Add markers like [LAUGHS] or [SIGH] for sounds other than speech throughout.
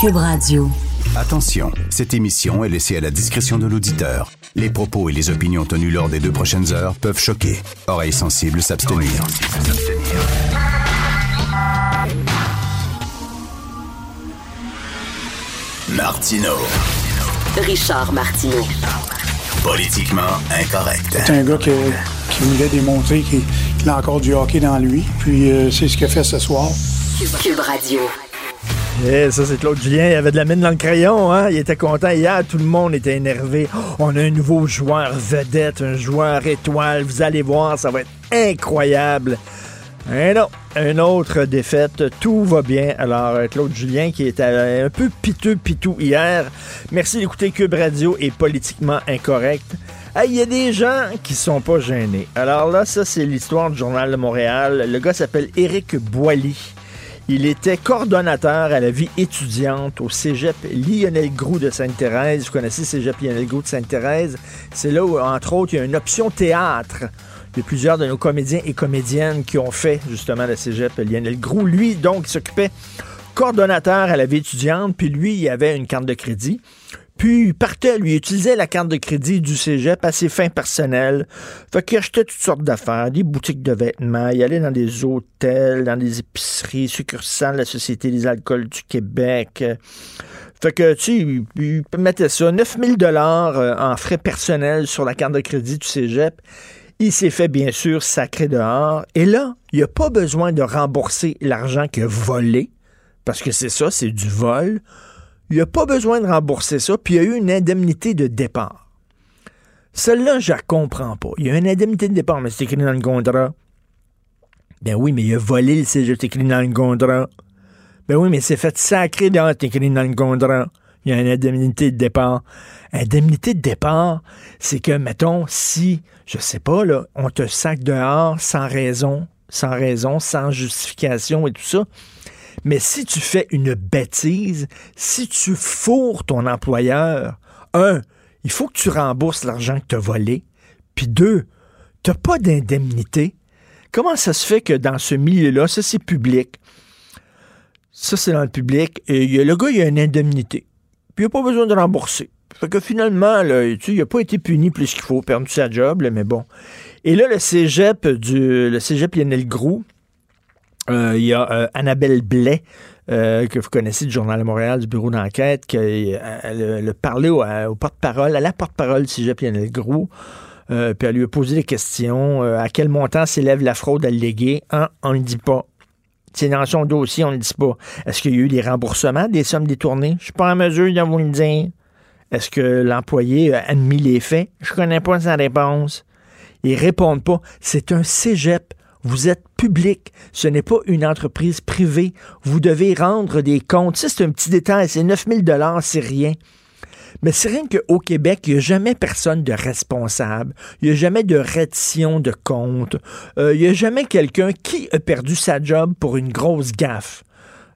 Cube Radio. Attention, cette émission est laissée à la discrétion de l'auditeur. Les propos et les opinions tenues lors des deux prochaines heures peuvent choquer. Oreilles sensibles s'abstenir. Martino. Richard Martineau. Politiquement incorrect. C'est un gars que- qui voulait démontrer qu'il qu'il a encore du hockey dans lui. Puis euh, c'est ce qu'il a fait ce soir. Cube Radio. Eh, ça, c'est Claude Julien. Il avait de la mine dans le crayon. Hein? Il était content. Hier, tout le monde était énervé. Oh, on a un nouveau joueur vedette, un joueur étoile. Vous allez voir, ça va être incroyable. Eh non, une autre défaite. Tout va bien. Alors, Claude Julien, qui était un peu piteux, pitou hier. Merci d'écouter Cube Radio et Politiquement Incorrect. Il y a des gens qui sont pas gênés. Alors là, ça, c'est l'histoire du Journal de Montréal. Le gars s'appelle Éric Boily. Il était coordonnateur à la vie étudiante au cégep Lionel Groux de Sainte-Thérèse. Vous connaissez cégep Lionel Groux de Sainte-Thérèse? C'est là où, entre autres, il y a une option théâtre. A plusieurs de nos comédiens et comédiennes qui ont fait justement le cégep Lionel Groux. Lui, donc, il s'occupait coordonnateur à la vie étudiante, puis lui, il avait une carte de crédit. Puis il partait, lui, il utilisait la carte de crédit du cégep à ses fins personnelles. Fait qu'il achetait toutes sortes d'affaires, des boutiques de vêtements, il allait dans des hôtels, dans des épiceries, succursales de la Société des alcools du Québec. Fait que, tu sais, il, il mettait ça, 9000 dollars euh, en frais personnels sur la carte de crédit du cégep. Il s'est fait, bien sûr, sacré dehors. Et là, il n'a pas besoin de rembourser l'argent qu'il a volé, parce que c'est ça, c'est du vol. Il n'a pas besoin de rembourser ça, puis il y a eu une indemnité de départ. Celle-là, je la comprends pas. Il y a une indemnité de départ, mais c'est écrit dans le contrat. Ben oui, mais il a volé le cégep, c'est écrit dans le contrat. Ben oui, mais c'est fait sacré dehors, c'est écrit dans le contrat. Il y a une indemnité de départ. Indemnité de départ, c'est que, mettons, si, je sais pas, là, on te sac dehors sans raison, sans raison, sans justification et tout ça, mais si tu fais une bêtise, si tu fourres ton employeur, un, il faut que tu rembourses l'argent que tu as volé. Puis deux, tu n'as pas d'indemnité. Comment ça se fait que dans ce milieu-là, ça c'est public, ça c'est dans le public, et le gars, il a une indemnité. Puis il n'a pas besoin de rembourser. Fait que finalement, là, tu il n'a pas été puni plus qu'il faut, perdu sa job, mais bon. Et là, le cégep du le cégep Lionel Groux, euh, il y a euh, Annabelle Blais, euh, que vous connaissez du Journal de Montréal, du bureau d'enquête, qui a parlé au, porte-parole, à la porte-parole du cégep Lionel Groux, euh, puis elle lui a posé des questions. à quel montant s'élève la fraude alléguée? On ne le dit pas. C'est dans son dossier, on ne le dit pas. Est-ce qu'il y a eu des remboursements des sommes détournées? Je suis pas en mesure de vous le dire. Est-ce que l'employé a admis les faits? Je connais pas sa réponse. Ils répondent pas. C'est un cégep. Vous êtes public. Ce n'est pas une entreprise privée. Vous devez rendre des comptes. Ça, c'est un petit détail. C'est 9000 dollars, c'est rien. Mais c'est rien qu'au Québec, il n'y a jamais personne de responsable. Il n'y a jamais de reddition de compte. Euh, il n'y a jamais quelqu'un qui a perdu sa job pour une grosse gaffe.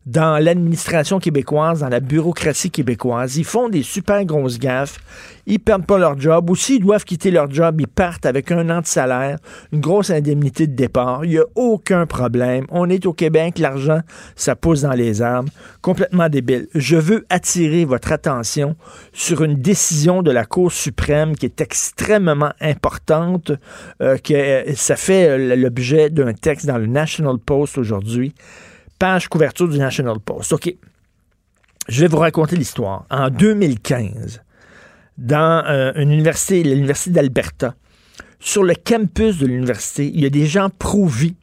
Dans l'administration québécoise, dans la bureaucratie québécoise, ils font des super grosses gaffes. Ils perdent pas leur job. Ou s'ils doivent quitter leur job, ils partent avec un an de salaire, une grosse indemnité de départ. Il n'y a aucun problème. On est au Québec, l'argent, ça pousse dans les arbres. Complètement débile. Je veux attirer votre attention sur une décision de la Cour suprême qui est extrêmement importante, euh, que euh, ça fait euh, l'objet d'un texte dans le National Post aujourd'hui. Page couverture du National Post. OK. Je vais vous raconter l'histoire. En 2015, dans euh, une université, l'Université d'Alberta, sur le campus de l'université, il y a des gens pro-vie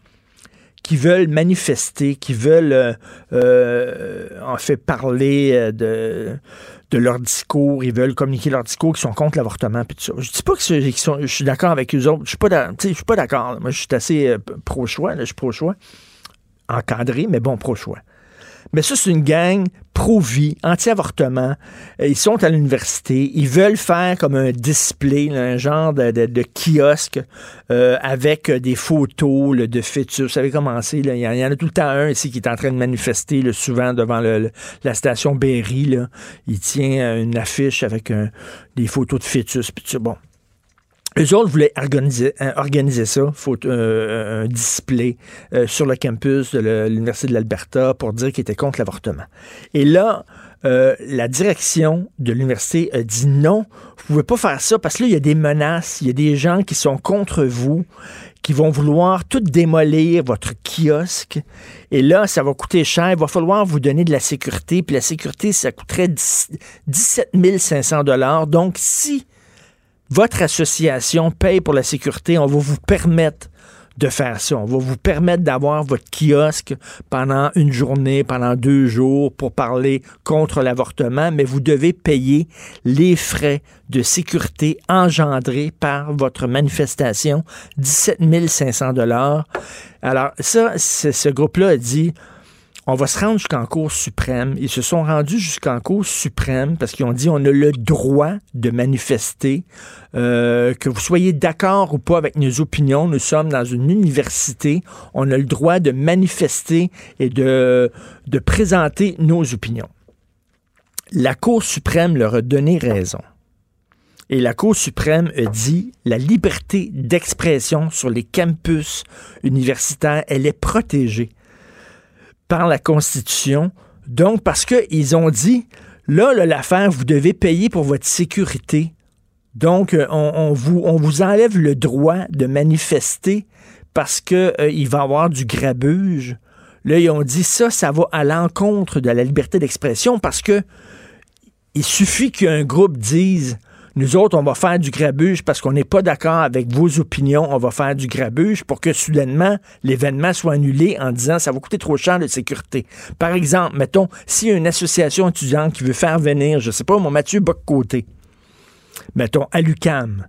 qui veulent manifester, qui veulent euh, euh, en fait parler de, de leur discours, ils veulent communiquer leur discours, qui sont contre l'avortement, puis tout ça. Je dis pas que je suis d'accord avec eux autres. Je suis pas, suis pas d'accord. Moi, je suis assez pro-choix. Je suis pro-choix. Encadré, mais bon, pro-choix. Mais ça, c'est une gang pro-vie, anti-avortement. Euh, Ils sont à l'université. Ils veulent faire comme un display, un genre de, kiosque euh, avec euh, des photos de fœtus. Vous savez comment c'est. Il y, en- a tout le temps un ici qui est en train de manifester là, souvent devant la station Berry. Il tient une affiche avec des photos de fœtus. Puis. Bon. Eux autres voulaient organiser, euh, organiser ça, faut, euh, un display euh, sur le campus de l'Université de l'Alberta pour dire qu'ils étaient contre l'avortement. Et là, euh, la direction de l'université a dit non, vous pouvez pas faire ça parce que là, il y a des menaces, il y a des gens qui sont contre vous, qui vont vouloir tout démolir votre kiosque. Et là, ça va coûter cher. Il va falloir vous donner de la sécurité. Puis la sécurité, ça coûterait 10 17 500 Donc, si votre association paye pour la sécurité, on va vous permettre de faire ça. On va vous permettre d'avoir votre kiosque pendant une journée, pendant deux jours pour parler contre l'avortement, mais vous devez payer les frais de sécurité engendrés par votre manifestation, 17 500 dollars. Alors ça, ce groupe-là a dit, on va se rendre jusqu'en Cour suprême. Ils se sont rendus jusqu'en Cour suprême parce qu'ils ont dit on a le droit de manifester, euh, que vous soyez d'accord ou pas avec nos opinions. Nous sommes dans une université. On a le droit de manifester et de, de présenter nos opinions. La Cour suprême leur a donné raison. Et la Cour suprême a dit la liberté d'expression sur les campus universitaires, elle est protégée par la Constitution. Donc, parce qu'ils ont dit, là, l'affaire, vous devez payer pour votre sécurité. Donc, euh, on, vous, enlève le droit de manifester parce qu'il il va y avoir du grabuge. Là, ils ont dit ça, ça va à l'encontre de la liberté d'expression parce que il suffit qu'un groupe dise nous autres, on va faire du grabuge parce qu'on n'est pas d'accord avec vos opinions, on va faire du grabuge pour que soudainement l'événement soit annulé en disant ça va coûter trop cher de sécurité. Par exemple, mettons, s'il y a une association étudiante qui veut faire venir, je sais pas, mon Mathieu Boccoté, mettons, à l'UCAM.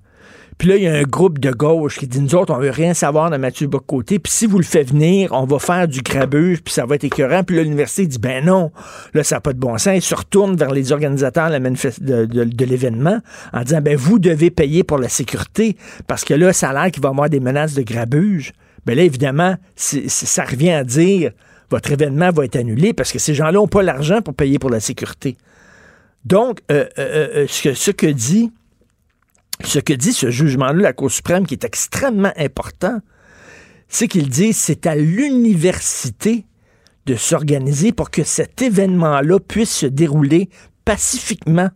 Puis là, il y a un groupe de gauche qui dit, nous autres, on veut rien savoir de Mathieu Bocoté. Puis si vous le faites venir, on va faire du grabuge, puis ça va être écœurant. Puis l'université dit, ben non, là, ça n'a pas de bon sens. Il se retourne vers les organisateurs de, l'événement en disant, ben vous devez payer pour la sécurité, parce que là, ça a l'air qu'il va y avoir des menaces de grabuge. Ben là, évidemment, ça revient à dire, votre événement va être annulé, parce que ces gens-là n'ont pas l'argent pour payer pour la sécurité. Donc, euh, euh, euh, ce que dit ce que dit ce jugement-là la Cour suprême, qui est extrêmement important, c'est qu'il dit c'est à l'université de s'organiser pour que cet événement-là puisse se dérouler pacifiquement.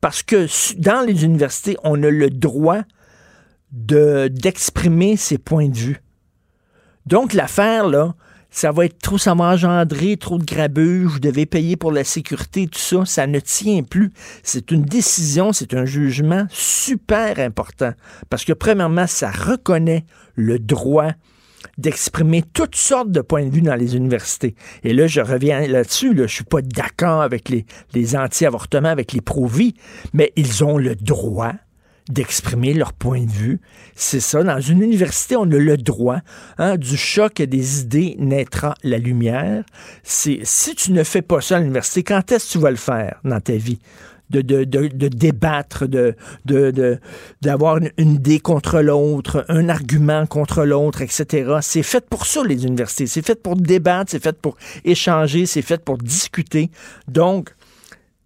Parce que dans les universités, on a le droit de- d'exprimer ses points de vue. Donc, l'affaire, là, ça va être trop, ça va engendrer trop de grabuge, vous devez payer pour la sécurité, tout ça, ça ne tient plus. C'est une décision, c'est un jugement super important. Parce que, premièrement, ça reconnaît le droit d'exprimer toutes sortes de points de vue dans les universités. Et là, je reviens là-dessus, là, je suis pas d'accord avec les, anti-avortements, avec les pro-vie, mais ils ont le droit d'exprimer leur point de vue. C'est ça. Dans une université, on a le droit. hein, du choc des idées naîtra la lumière. Si tu ne fais pas ça à l'université, quand est-ce que tu vas le faire dans ta vie? De, de, de, de débattre, de, d'avoir une, idée contre l'autre, un argument contre l'autre, etc. C'est fait pour ça, les universités. C'est fait pour débattre, c'est fait pour échanger, c'est fait pour discuter. Donc,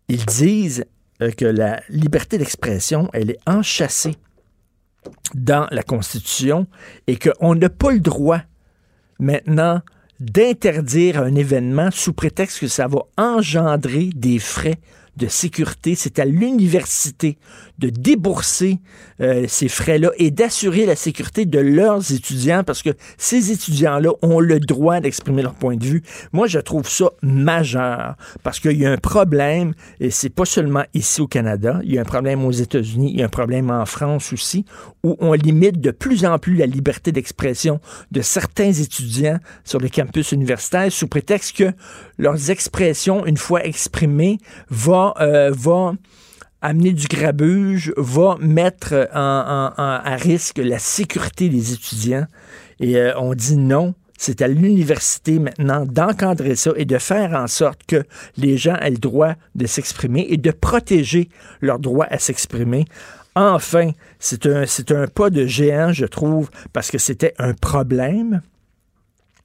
ils disent que la liberté d'expression, elle est enchâssée dans la Constitution et qu'on n'a pas le droit maintenant d'interdire un événement sous prétexte que ça va engendrer des frais de sécurité. C'est à l'université de débourser euh, ces frais-là et d'assurer la sécurité de leurs étudiants parce que ces étudiants-là ont le droit d'exprimer leur point de vue. Moi, je trouve ça majeur parce qu'il y a un problème et c'est pas seulement ici au Canada, il y a un problème aux États-Unis, il y a un problème en France aussi où on limite de plus en plus la liberté d'expression de certains étudiants sur les campus universitaires sous prétexte que leurs expressions, une fois exprimées, va, euh, va amener du grabuge, va mettre à risque la sécurité des étudiants. Et euh, on dit non, c'est à l'université maintenant d'encadrer ça et de faire en sorte que les gens aient le droit de s'exprimer et de protéger leur droit à s'exprimer. Enfin, c'est un, c'est un pas de géant, je trouve, parce que c'était un problème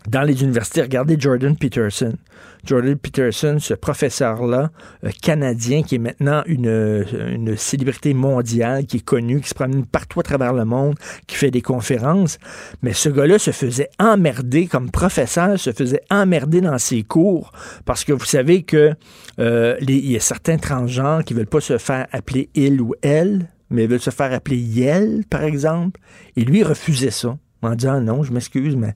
dans les universités. Regardez Jordan Peterson. Jordan Peterson, ce professeur-là, euh, canadien, qui est maintenant une, une célébrité mondiale, qui est connu, qui se promène partout à travers le monde, qui fait des conférences. Mais ce gars-là se faisait emmerder comme professeur, se faisait emmerder dans ses cours, parce que vous savez que euh, il y a certains transgenres qui veulent pas se faire appeler il ou elle, mais veulent se faire appeler Yel, par exemple. Et lui, refusait ça, en disant non, je m'excuse, mais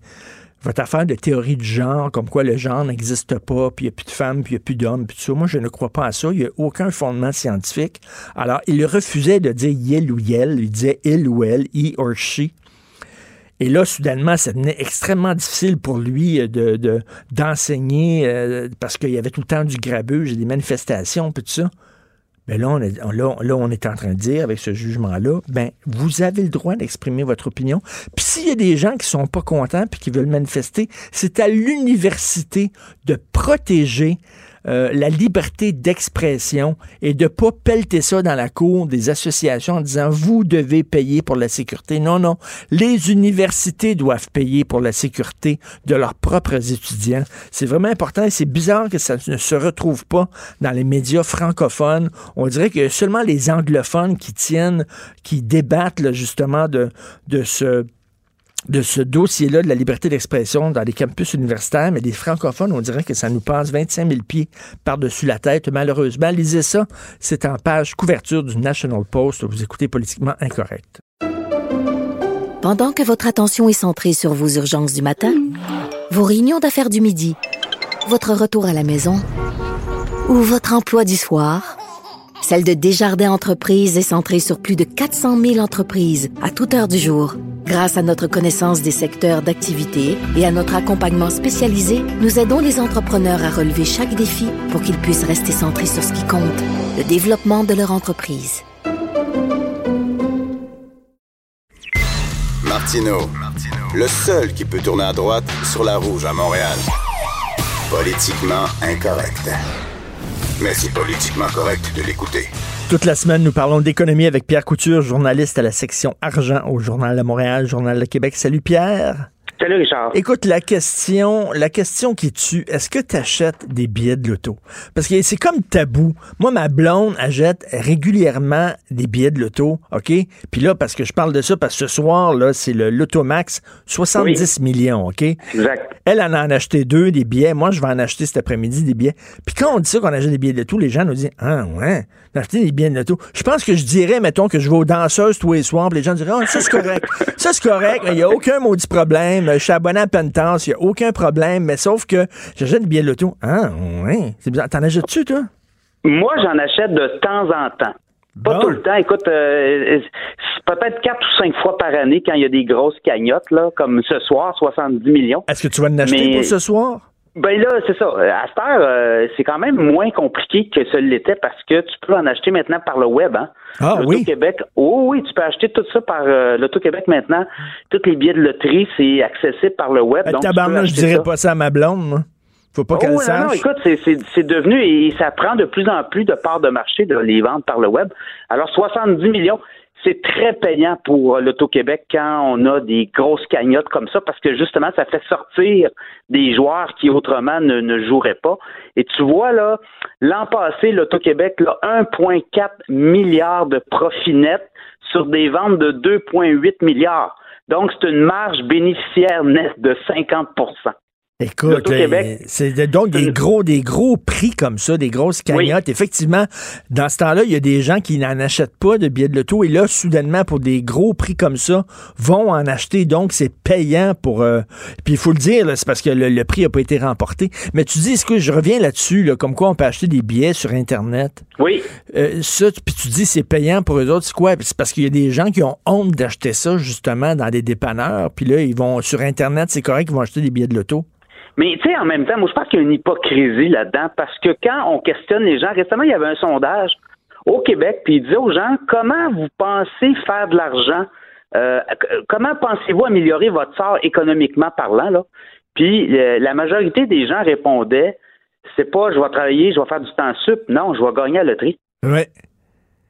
votre affaire de théorie du genre, comme quoi le genre n'existe pas, puis il n'y a plus de femmes, puis il n'y a plus d'hommes, puis tout ça, moi, je ne crois pas à ça. Il n'y a aucun fondement scientifique. Alors, il refusait de dire Yel ou Yel, il disait il ou elle, he or she. Et là, soudainement, ça devenait extrêmement difficile pour lui euh, de, de- d'enseigner euh, parce qu'il y avait tout le temps du grabuge et des manifestations, puis tout ça. Mais là on, est, là, là, on est en train de dire, avec ce jugement-là, ben, vous avez le droit d'exprimer votre opinion. Puis s'il y a des gens qui sont pas contents puis qui veulent manifester, c'est à l'université de protéger euh, la liberté d'expression et de pas pelleter ça dans la cour des associations en disant vous devez payer pour la sécurité. Non, non. Les universités doivent payer pour la sécurité de leurs propres étudiants. C'est vraiment important et c'est bizarre que ça ne se retrouve pas dans les médias francophones. On dirait que seulement les anglophones qui tiennent, qui débattent là, justement de, de ce de ce dossier-là de la liberté d'expression dans les campus universitaires, mais les francophones, on dirait que ça nous passe 25 000 pieds par-dessus la tête. Malheureusement, lisez ça, c'est en page couverture du National Post. Vous écoutez Politiquement Incorrect. Pendant que votre attention est centrée sur vos urgences du matin, vos réunions d'affaires du midi, votre retour à la maison ou votre emploi du soir, celle de Desjardins Entreprises est centrée sur plus de 400 000 entreprises à toute heure du jour. Grâce à notre connaissance des secteurs d'activité et à notre accompagnement spécialisé, nous aidons les entrepreneurs à relever chaque défi pour qu'ils puissent rester centrés sur ce qui compte, le développement de leur entreprise. Martino, le seul qui peut tourner à droite sur la rouge à Montréal. Politiquement incorrect. Mais c'est politiquement correct de l'écouter. Toute la semaine, nous parlons d'économie avec Pierre Couture, journaliste à la section argent au Journal de Montréal, Journal de Québec. Salut Pierre. Salut Richard. Écoute, la question, la question qui tue, est-ce que tu achètes des billets de loto? Parce que c'est comme tabou. Moi, ma blonde achète régulièrement des billets de loto, OK? Puis là, parce que je parle de ça, parce que ce soir, là, c'est le Loto Max, 70 millions, OK? Exact. Elle en a en acheté deux, des billets. Moi, je vais en acheter cet après-midi des billets. Puis quand on dit ça, qu'on achète des billets de loto, les gens nous disent Ah, ouais, d'acheter des billets de loto. Je pense que je dirais, mettons, que je vais aux danseuses tous les soirs, puis les gens diraient Ah, ça, c'est correct. ça, c'est correct. Il n'y a aucun maudit problème. Je suis abonné à Pentance, il n'y a aucun problème. Mais sauf que j'achète des billets de loto. Ah, ouais. C'est bizarre. T'en achètes-tu, toi? Moi, j'en achète de temps en temps. Pas Bon. tout le temps. Écoute, euh, c'est peut-être quatre ou cinq fois par année quand il y a des grosses cagnottes, là, comme ce soir, 70 millions. Est-ce que tu vas en acheter Mais- pour ce soir? Ben là, c'est ça. À cette heure, euh, c'est quand même moins compliqué que ce l'était parce que tu peux en acheter maintenant par le web. Hein? Ah oui? L'Auto-Québec, oh oui, tu peux acheter tout ça par euh, l'Auto-Québec maintenant. Tous les billets de loterie, c'est accessible par le web. Euh, donc Tabarnak, je dirais ça. pas ça à ma blonde, moi. Faut pas Oh, qu'elle non, sache. non, écoute, c'est- devenu et ça prend de plus en plus de parts de marché de les vendre par le web. Alors, 70 millions, c'est très payant pour euh, l'Auto-Québec quand on a des grosses cagnottes comme ça parce que justement, ça fait sortir des joueurs qui autrement ne, joueraient pas. Et tu vois, là, l'an passé, l'Auto-Québec, là, 1,4 milliard de profit net sur des ventes de 2,8 milliards. Donc, c'est une marge bénéficiaire nette de 50 Écoute, euh, c'est donc des gros, des gros prix comme ça, des grosses cagnottes. Effectivement, dans ce temps-là, il y a des gens qui n'en achètent pas de billets de loto et là, soudainement, pour des gros prix comme ça, vont en acheter. Donc, c'est payant pour. euh, puis il faut le dire, c'est parce que le, le prix n'a pas été remporté. Mais tu dis, est-ce que je reviens là-dessus, là, comme quoi on peut acheter des billets sur Internet? Oui. Euh, ça, puis tu dis c'est payant pour eux autres, c'est quoi? C'est parce qu'il y a des gens qui ont honte d'acheter ça justement dans des dépanneurs, puis là, ils vont sur Internet, c'est correct, ils vont acheter des billets de loto. Mais tu sais, en même temps, moi, je pense qu'il y a une hypocrisie là-dedans parce que quand on questionne les gens, récemment, il y avait un sondage au Québec, puis il disait aux gens comment vous pensez faire de l'argent, euh, comment pensez-vous améliorer votre sort économiquement parlant, là? Puis euh, la majorité des gens répondaient c'est pas je vais travailler, je vais faire du temps sup. Non, je vais gagner à la loterie.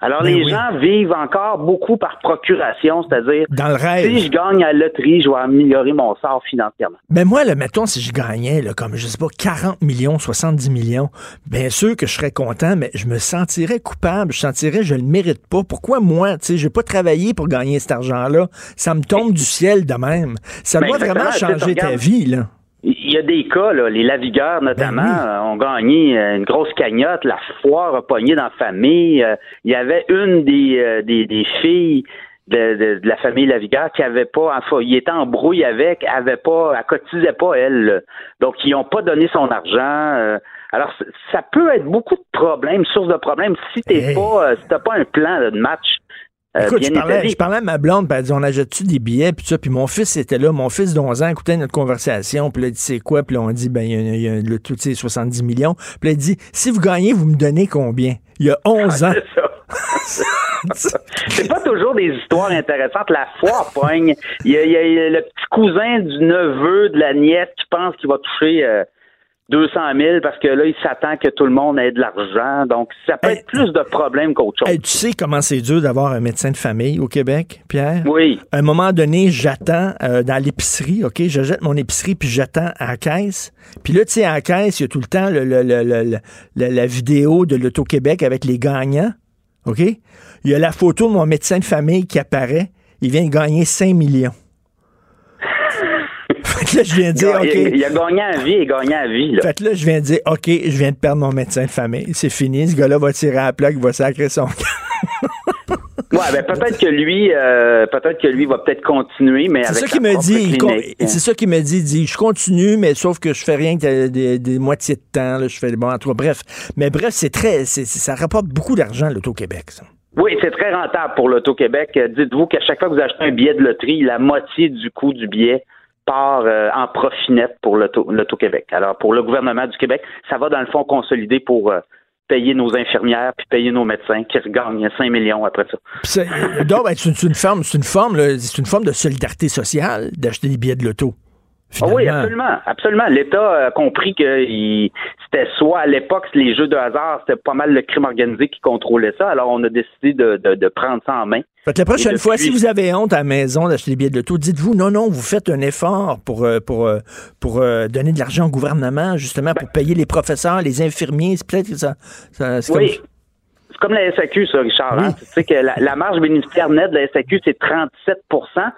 Alors, Ben les oui. gens vivent encore beaucoup par procuration, c'est-à-dire, Dans le rêve. si je gagne à la loterie, je vais améliorer mon sort financièrement. Ben moi, là, mettons, si je gagnais, là, comme, je sais pas, 40 millions, 70 millions, bien sûr que je serais content, mais je me sentirais coupable. Je sentirais, je le mérite pas. Pourquoi moi, tu sais, j'ai pas travaillé pour gagner cet argent-là? Ça me tombe du ciel de même. Ça Ben, doit vraiment changer ta vie, là. Il y a des cas, là, les lavigueurs notamment, Ben oui. euh, ont gagné euh, une grosse cagnotte, la foire a pogné dans la famille. Euh, Il y avait une des, des, des filles de, de- de la famille Lavigueur qui avait pas, enfin, il était en brouille avec, avait pas, elle cotisait pas elle. là. Donc ils n'ont pas donné son argent. alors ça peut être beaucoup de problèmes, source de problèmes si t'es Hey. pas, si t'as pas un plan là, de match. Euh, Écoute, bien je parlais, je parlais à ma blonde, puis elle dit, on achète-tu des billets, puis ça, puis mon fils était là, mon fils d'11 ans écoutait notre conversation, puis là, il dit, c'est quoi, puis là, on dit, ben, il y a, il y a le tout, sais, 70 millions, puis là, il dit, si vous gagnez, vous me donnez combien? Il y a 11 ans. C'est ça. [LAUGHS] C'est pas toujours des histoires intéressantes. La foire pogne. Il y, a, il y a le petit cousin du neveu de la nièce qui pense qu'il va toucher euh, 200 000 parce que là, il s'attend que tout le monde ait de l'argent. Donc, ça peut Hey. être plus de problèmes qu'autre chose. Hey, tu sais comment c'est dur d'avoir un médecin de famille au Québec, Pierre? Oui. À un moment donné, j'attends euh, dans l'épicerie, OK? Je jette mon épicerie, puis j'attends à la caisse. Puis là, tu sais, à la caisse, il y a tout le temps le- le- le- le- le- la, la vidéo de l'Auto-Québec avec les gagnants, OK? Il y a la photo de mon médecin de famille qui apparaît. Il vient de gagner 5 millions. Fait que là, je viens de dire, a, OK. il- il a gagné à vie et gagné à vie. Là. Fait que là, je viens de dire, OK, je viens de perdre mon médecin de famille. C'est fini. Ce gars-là va tirer à la plaque, il va sacrer son Ouais, ben peut-être que lui, euh, peut-être que lui va peut-être continuer, mais C'est ça qu'il me dit. clinique. C'est ça qu'il me dit. Il dit, je continue, mais sauf que je fais rien que des, des moitiés de temps. là. je fais bon, en tout cas, bref. Mais bref, c'est très, ça rapporte beaucoup d'argent l'auto-Québec. Ça. Oui, c'est très rentable pour l'Auto-Québec. Euh, Dites-vous qu'à chaque fois que vous achetez un billet de loterie, la moitié du coût du billet part euh, en profit net pour l'Auto- l'Auto-Québec. Alors, pour le gouvernement du Québec, ça va dans le fond consolider pour euh, payer nos infirmières puis payer nos médecins qui regagnent 5 millions après ça. Euh, donc, ben, c'est une, forme, c'est une c'est une forme de solidarité sociale d'acheter des billets de loto. Ah oui, absolument, absolument. L'État a compris que c'était soit à l'époque les jeux de hasard, c'était pas mal le crime organisé qui contrôlait ça. Alors on a décidé de, de- de prendre ça en main. Fait la prochaine fois, si vous avez honte à la maison d'acheter des billets de loto, dites-vous non, non, vous faites un effort pour, euh, pour, euh, pour euh, donner de l'argent au gouvernement, justement, pour payer les professeurs, les infirmiers. C'est peut-être que ça. Oui. comme- C'est comme la SAQ, ça, Richard. hein. Tu sais que la, la marge bénéficiaire nette de la SAQ, c'est 37%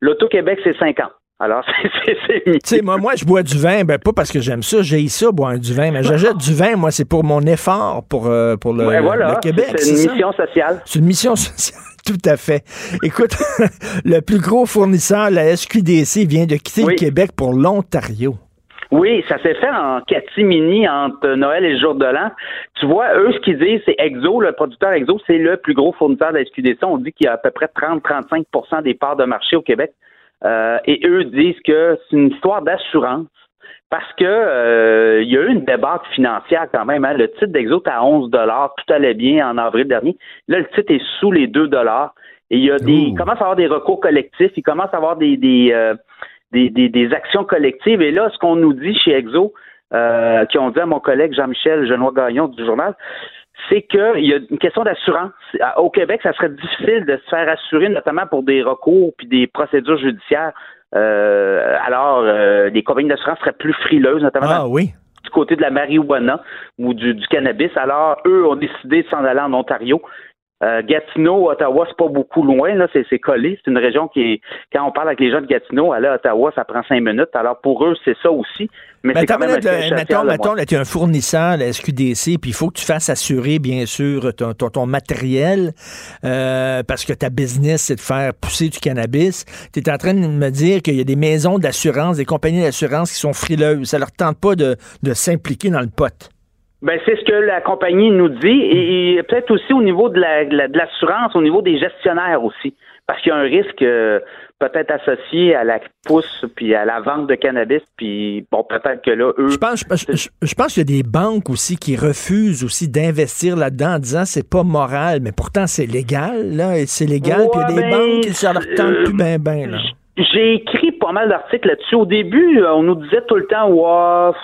L'Auto-Québec, c'est 50 Alors, [LAUGHS] c'est-. Tu sais, moi, moi, je bois du vin, ben pas parce que j'aime ça, j'ai ça, boire du vin, mais j'achète du vin, moi, c'est pour mon effort pour, euh, pour le, Ouais, voilà. le Québec. c'est une ça? mission sociale. C'est une mission [LAUGHS] sociale, tout à fait. Écoute, [LAUGHS] le plus gros fournisseur, la SQDC, vient de quitter Oui. le Québec pour l'Ontario. Oui, ça s'est fait en catimini entre Noël et le jour de l'an. Tu vois, eux, ce qu'ils disent, c'est Exo, le producteur Exo, c'est le plus gros fournisseur de la SQDC. On dit qu'il y a à peu près 30-35% des parts de marché au Québec. Euh, et eux disent que c'est une histoire d'assurance parce que euh, il y a eu une débâcle financière quand même. hein. Le titre d'Exo est à 11 tout allait bien en avril dernier. Là, le titre est sous les 2 et il y a des, Ouh. il commence à avoir des recours collectifs, il commence à avoir des, des, euh, des, des, des actions collectives. Et là, ce qu'on nous dit chez Exo, euh, qui ont dit à mon collègue Jean-Michel Genois-Gagnon du journal, c'est qu'il y a une question d'assurance. Au Québec, ça serait difficile de se faire assurer, notamment pour des recours puis des procédures judiciaires. Euh, alors, euh, les compagnies d'assurance seraient plus frileuses, notamment dans Ah oui. du côté de la marijuana ou du, du cannabis. Alors, eux ont décidé de s'en aller en Ontario. Euh, Gatineau, Ottawa, c'est pas beaucoup loin, là, c'est, c'est collé. C'est une région qui est, quand on parle avec les gens de Gatineau, aller à Ottawa, ça prend cinq minutes. Alors, pour eux, c'est ça aussi. Mais c'est quand même un siège mettons, mettons, là, tu es un fournisseur, la SQDC, puis il faut que tu fasses assurer, bien sûr, ton, ton, ton matériel, euh, parce que ta business, c'est de faire pousser du cannabis. Tu es en train de me dire qu'il y a des maisons d'assurance, des compagnies d'assurance qui sont frileuses. Ça leur tente pas de, de s'impliquer dans le pot. Ben, c'est ce que la compagnie nous dit et, et peut-être aussi au niveau de, la, de la- de l'assurance, au niveau des gestionnaires aussi. Parce qu'il y a un risque euh, peut-être associé à la pousse puis à la vente de cannabis. Puis, bon, peut-être que là, eux. Je pense, je, je- je pense qu'il y a des banques aussi qui refusent aussi d'investir là-dedans en disant c'est pas moral, mais pourtant c'est légal, là, et c'est légal, puis il y a Ouais, des banques qui ça leur tente euh, plus ben ben, là. J'ai écrit pas mal d'articles là-dessus. Au début, on nous disait tout le temps, wow,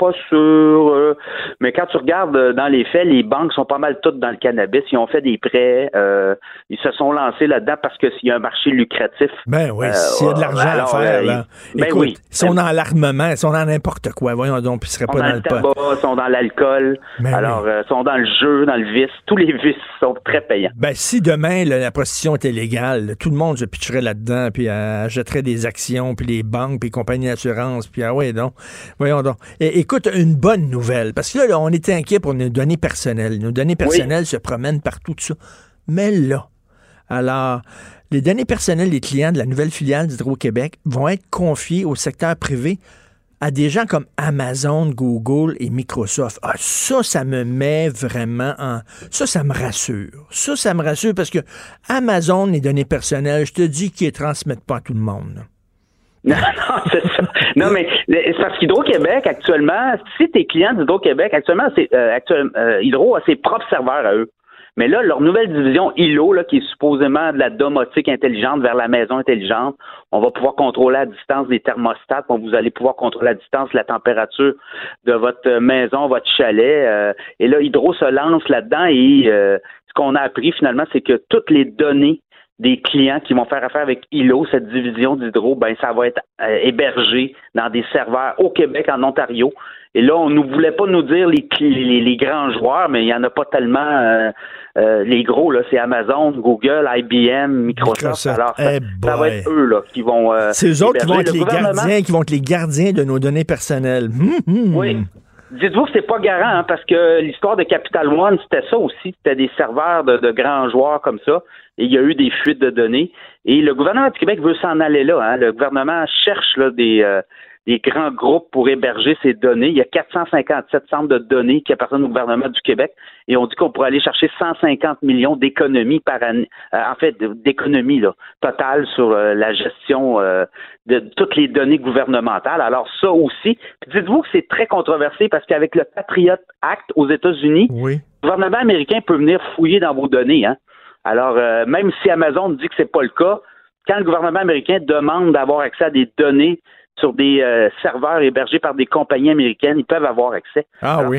pas sûr. Euh, mais quand tu regardes euh, dans les faits, les banques sont pas mal toutes dans le cannabis. Ils ont fait des prêts. Euh, ils se sont lancés là-dedans parce que s'il y a un marché lucratif. Ben oui, s'il y a de l'argent à faire, là. Ben Écoute, oui. Ils sont dans l'armement, ils sont dans n'importe quoi. Voyons donc, puis ils seraient pas dans, le, tabac, Ils sont dans l'alcool. Ben alors, ils sont dans le jeu, dans le vice. Tous les vices sont très payants. Ben, si demain, la prostitution était légale, tout le monde se pitcherait là-dedans, puis achèterait des actions, puis les banques, puis les compagnies d'assurance, puis ah ouais, donc. Voyons donc. Et, écoute, une bonne nouvelle, parce que là, on était inquiet pour nos données personnelles. Nos données personnelles se promènent partout, tout ça. Mais là, alors, les données personnelles des clients de la nouvelle filiale d'Hydro-Québec vont être confiées au secteur privé à des gens comme Amazon, Google et Microsoft. Ah, ça, ça me met vraiment en... Ça, ça me rassure. Ça, ça me rassure parce que Amazon, les données personnelles, je te dis qu'ils ne transmettent pas à tout le monde. [LAUGHS] Non, non, c'est ça. Non, mais c'est parce qu'Hydro-Québec, actuellement, si tes clients d'Hydro-Québec, actuellement, c'est euh, euh, Hydro a ses propres serveurs à eux. Mais là, leur nouvelle division ILO, là, qui est supposément de la domotique intelligente vers la maison intelligente, on va pouvoir contrôler à distance des thermostats, vous allez pouvoir contrôler à distance la température de votre maison, votre chalet. Euh, et là, Hydro se lance là-dedans et ce qu'on a appris finalement, c'est que toutes les données des clients qui vont faire affaire avec ILO, cette division d'Hydro, ben ça va être euh, hébergé dans des serveurs au Québec, en Ontario. Et là, on ne voulait pas nous dire les, les, grands joueurs, mais il n'y en a pas tellement. Euh, euh, les gros, là, c'est Amazon, Google, IBM, Microsoft. Alors, ça, eh va être eux là, qui vont. c'est eux autres qui vont être les gardiens, qui vont être les gardiens de nos données personnelles. Hum, hum. Oui. Dites-vous que c'est pas garant, hein, parce que l'histoire de Capital One, c'était ça aussi. C'était des serveurs de, de, grands joueurs comme ça et il y a eu des fuites de données. Et le gouvernement du Québec veut s'en aller là. Hein. Le gouvernement cherche là, des, euh, des grands groupes pour héberger ces données. Il y a 457 centres de données qui appartiennent au gouvernement du Québec et on dit qu'on pourrait aller chercher 150 millions d'économies par année, euh, en fait, d'économies totales sur euh, la gestion de toutes les données gouvernementales. Alors ça aussi, dites-vous que c'est très controversé parce qu'avec le Patriot Act aux États-Unis, le gouvernement américain peut venir fouiller dans vos données. Hein. Alors, euh, même si Amazon dit que c'est pas le cas, quand le gouvernement américain demande d'avoir accès à des données sur des euh, serveurs hébergés par des compagnies américaines, ils peuvent avoir accès. Ah oui.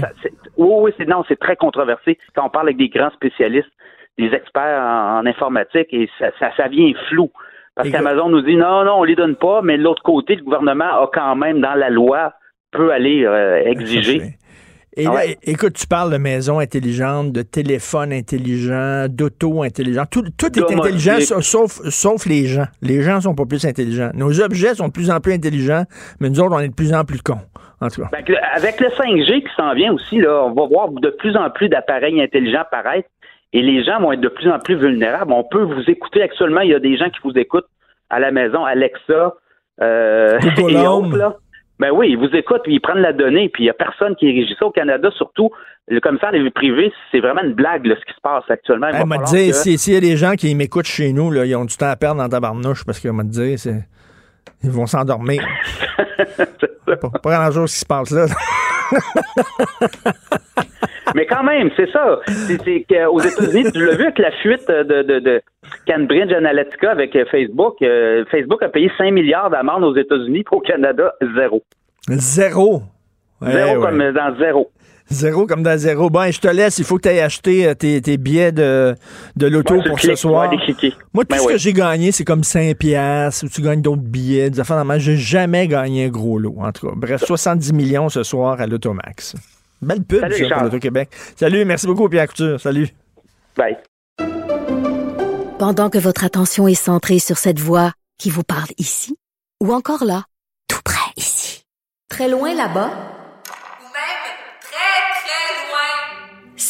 oui, oui, c'est non, c'est très controversé quand on parle avec des grands spécialistes, des experts en, informatique, et ça, ça, vient flou. Parce qu'Amazon nous dit non, non, on les donne pas, mais de l'autre côté, le gouvernement a quand même dans la loi peut aller euh, exiger. Et ah écoute, tu parles de maison intelligente, de téléphone intelligent, d'auto intelligent. Tout, tout est intelligent sauf, sauf les gens. Les gens sont pas plus intelligents. Nos objets sont de plus en plus intelligents, mais nous autres, on est de plus en plus cons. En tout cas. Ben, avec le 5G qui s'en vient aussi, là, on va voir de plus en plus d'appareils intelligents apparaître et les gens vont être de plus en plus vulnérables. On peut vous écouter actuellement, il y a des gens qui vous écoutent à la maison, Alexa, euh, [LAUGHS] et autres, là. Ben oui, ils vous écoutent, puis ils prennent la donnée, puis il n'y a personne qui régit ça au Canada, surtout le commissaire des vies privées, c'est vraiment une blague ce qui se passe actuellement. On m'a dit, s'il y a des gens qui m'écoutent chez nous, là, ils ont du temps à perdre dans ta barnouche parce qu'on m'a dit, c'est. Ils vont s'endormir. [LAUGHS] pas, pas grand-chose qui se passe là. [LAUGHS] Mais quand même, c'est ça. C'est qu'aux États-Unis, tu l'as vu avec la fuite de, de, de, Cambridge Analytica avec Facebook. Euh, Facebook a payé 5 milliards d'amende aux États-Unis, pour au Canada, zéro. Zéro? zéro comme dans zéro. Zéro comme dans zéro. Bon, je te laisse. Il faut que tu ailles acheter euh, tes, tes, billets de, de l'auto pour ce soir. Moi, tout ben ce que j'ai gagné, c'est comme 5 piastres ou tu gagnes d'autres billets, des affaires J'ai jamais gagné un gros lot, en tout cas. Bref, 70 millions ce soir à l'Automax. Belle pub, Salut, ça, pour l'Auto-Québec. Salut, merci beaucoup, Pierre Couture. Salut. Bye. Pendant que votre attention est centrée sur cette voix qui vous parle ici, ou encore là, tout près ici, très loin là-bas, ou même très, très loin,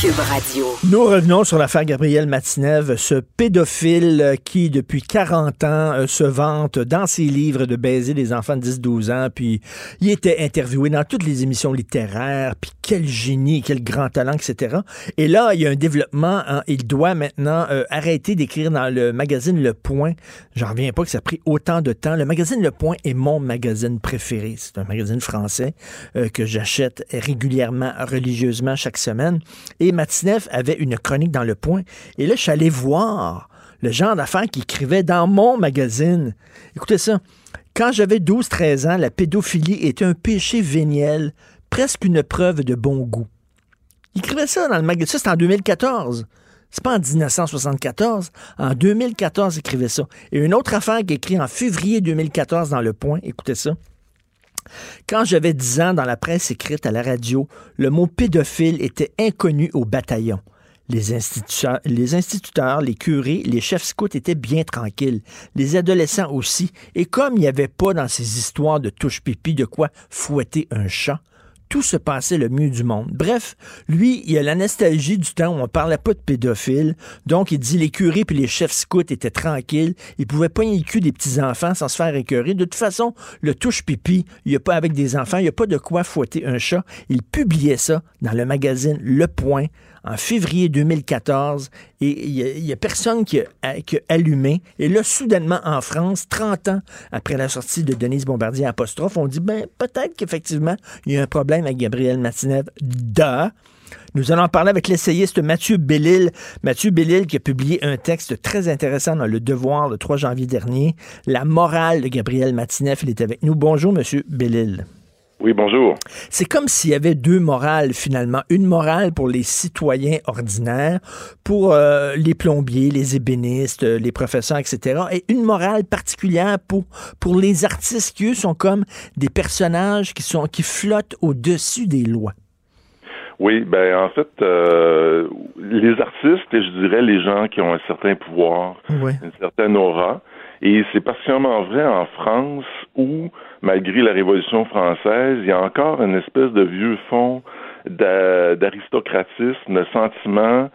Cube Radio. Nous revenons sur l'affaire Gabriel Matinev, ce pédophile qui, depuis 40 ans, euh, se vante dans ses livres de baiser des enfants de 10-12 ans, puis il était interviewé dans toutes les émissions littéraires, puis quel génie, quel grand talent, etc. Et là, il y a un développement, il doit maintenant euh, arrêter d'écrire dans le magazine Le Point. J'en reviens pas que ça a pris autant de temps. Le magazine Le Point est mon magazine préféré. C'est un magazine français euh, que j'achète régulièrement, religieusement chaque semaine. Matinev avait une chronique dans Le Point. Et là, je suis allé voir le genre d'affaires qu'il écrivait dans mon magazine. Écoutez ça. Quand j'avais 12-13 ans, la pédophilie était un péché véniel, presque une preuve de bon goût. Il écrivait ça dans le magazine. Ça, c'était en 2014. C'est pas en 1974. En 2014, il écrivait ça. Et une autre affaire qu'il écrit en février 2014 dans Le Point, écoutez ça. Quand j'avais 10 ans dans la presse écrite à la radio, le mot pédophile était inconnu au bataillon. Les instituteurs, les instituteurs, les curés, les chefs scouts étaient bien tranquilles. Les adolescents aussi. Et comme il n'y avait pas dans ces histoires de touche-pipi de quoi fouetter un chat, tout se passait le mieux du monde. Bref, lui, il a la nostalgie du temps où on parlait pas de pédophiles. Donc, il dit les curés puis les chefs scouts étaient tranquilles. Ils pouvaient pas le cul des petits-enfants sans se faire écœurer. De toute façon, le touche-pipi, il n'y a pas avec des enfants, il n'y a pas de quoi fouetter un chat. Il publiait ça dans le magazine Le Point en février 2014 et il n'y a, personne qui a, allumé. Et là, soudainement, en France, 30 ans après la sortie de Denise Bombardier apostrophe, on dit, ben, peut-être qu'effectivement, il y a un problème avec Gabriel Matinev. Da. Nous allons en parler avec l'essayiste Mathieu Bellil. Mathieu Bellil qui a publié un texte très intéressant dans Le Devoir le 3 janvier dernier. La morale de Gabriel Matinev. Il est avec nous. Bonjour, Monsieur Bellil. Oui, bonjour. C'est comme s'il y avait deux morales finalement. Une morale pour les citoyens ordinaires, pour euh, les plombiers, les ébénistes, euh, les professeurs, etc. Et une morale particulière pour, pour les artistes qui, eux, sont comme des personnages qui, sont, qui flottent au-dessus des lois. Oui, ben en fait, euh, les artistes et je dirais les gens qui ont un certain pouvoir, une certaine aura, et c'est particulièrement vrai en France où, malgré la Révolution française, il y a encore une espèce de vieux fond d'a- d'aristocratisme, de sentiment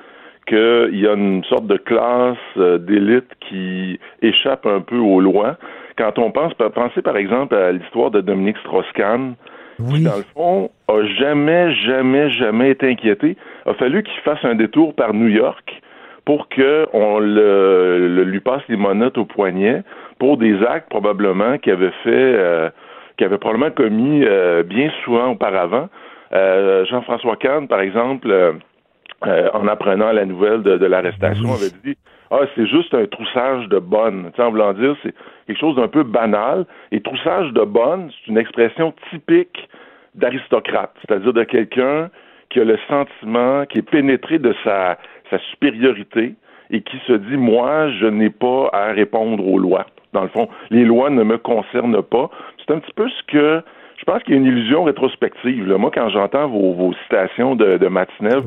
qu'il y a une sorte de classe euh, d'élite qui échappe un peu aux lois. Quand on pense, pensez par exemple à l'histoire de Dominique Strauss-Kahn, qui, dans le fond, a jamais, jamais, jamais été inquiété. A fallu qu'il fasse un détour par New York pour que on le, le- lui passe les monottes au poignet pour des actes probablement qu'il avait fait, euh, qu'il avait probablement commis euh, bien souvent auparavant. Euh, Jean-François Kahn, par exemple, en apprenant la nouvelle de, de l'arrestation, avait dit Ah, c'est juste un troussage de bonne. Tu sais, en voulant dire, c'est quelque chose d'un peu banal. Et troussage de bonne, c'est une expression typique d'aristocrate, c'est-à-dire de quelqu'un qui a le sentiment, qui est pénétré de sa, sa supériorité et qui se dit Moi, je n'ai pas à répondre aux lois. Dans le fond, les lois ne me concernent pas. C'est un petit peu ce que je pense qu'il y a une illusion rétrospective. Là. Moi, quand j'entends vos, vos citations de, de Matinev,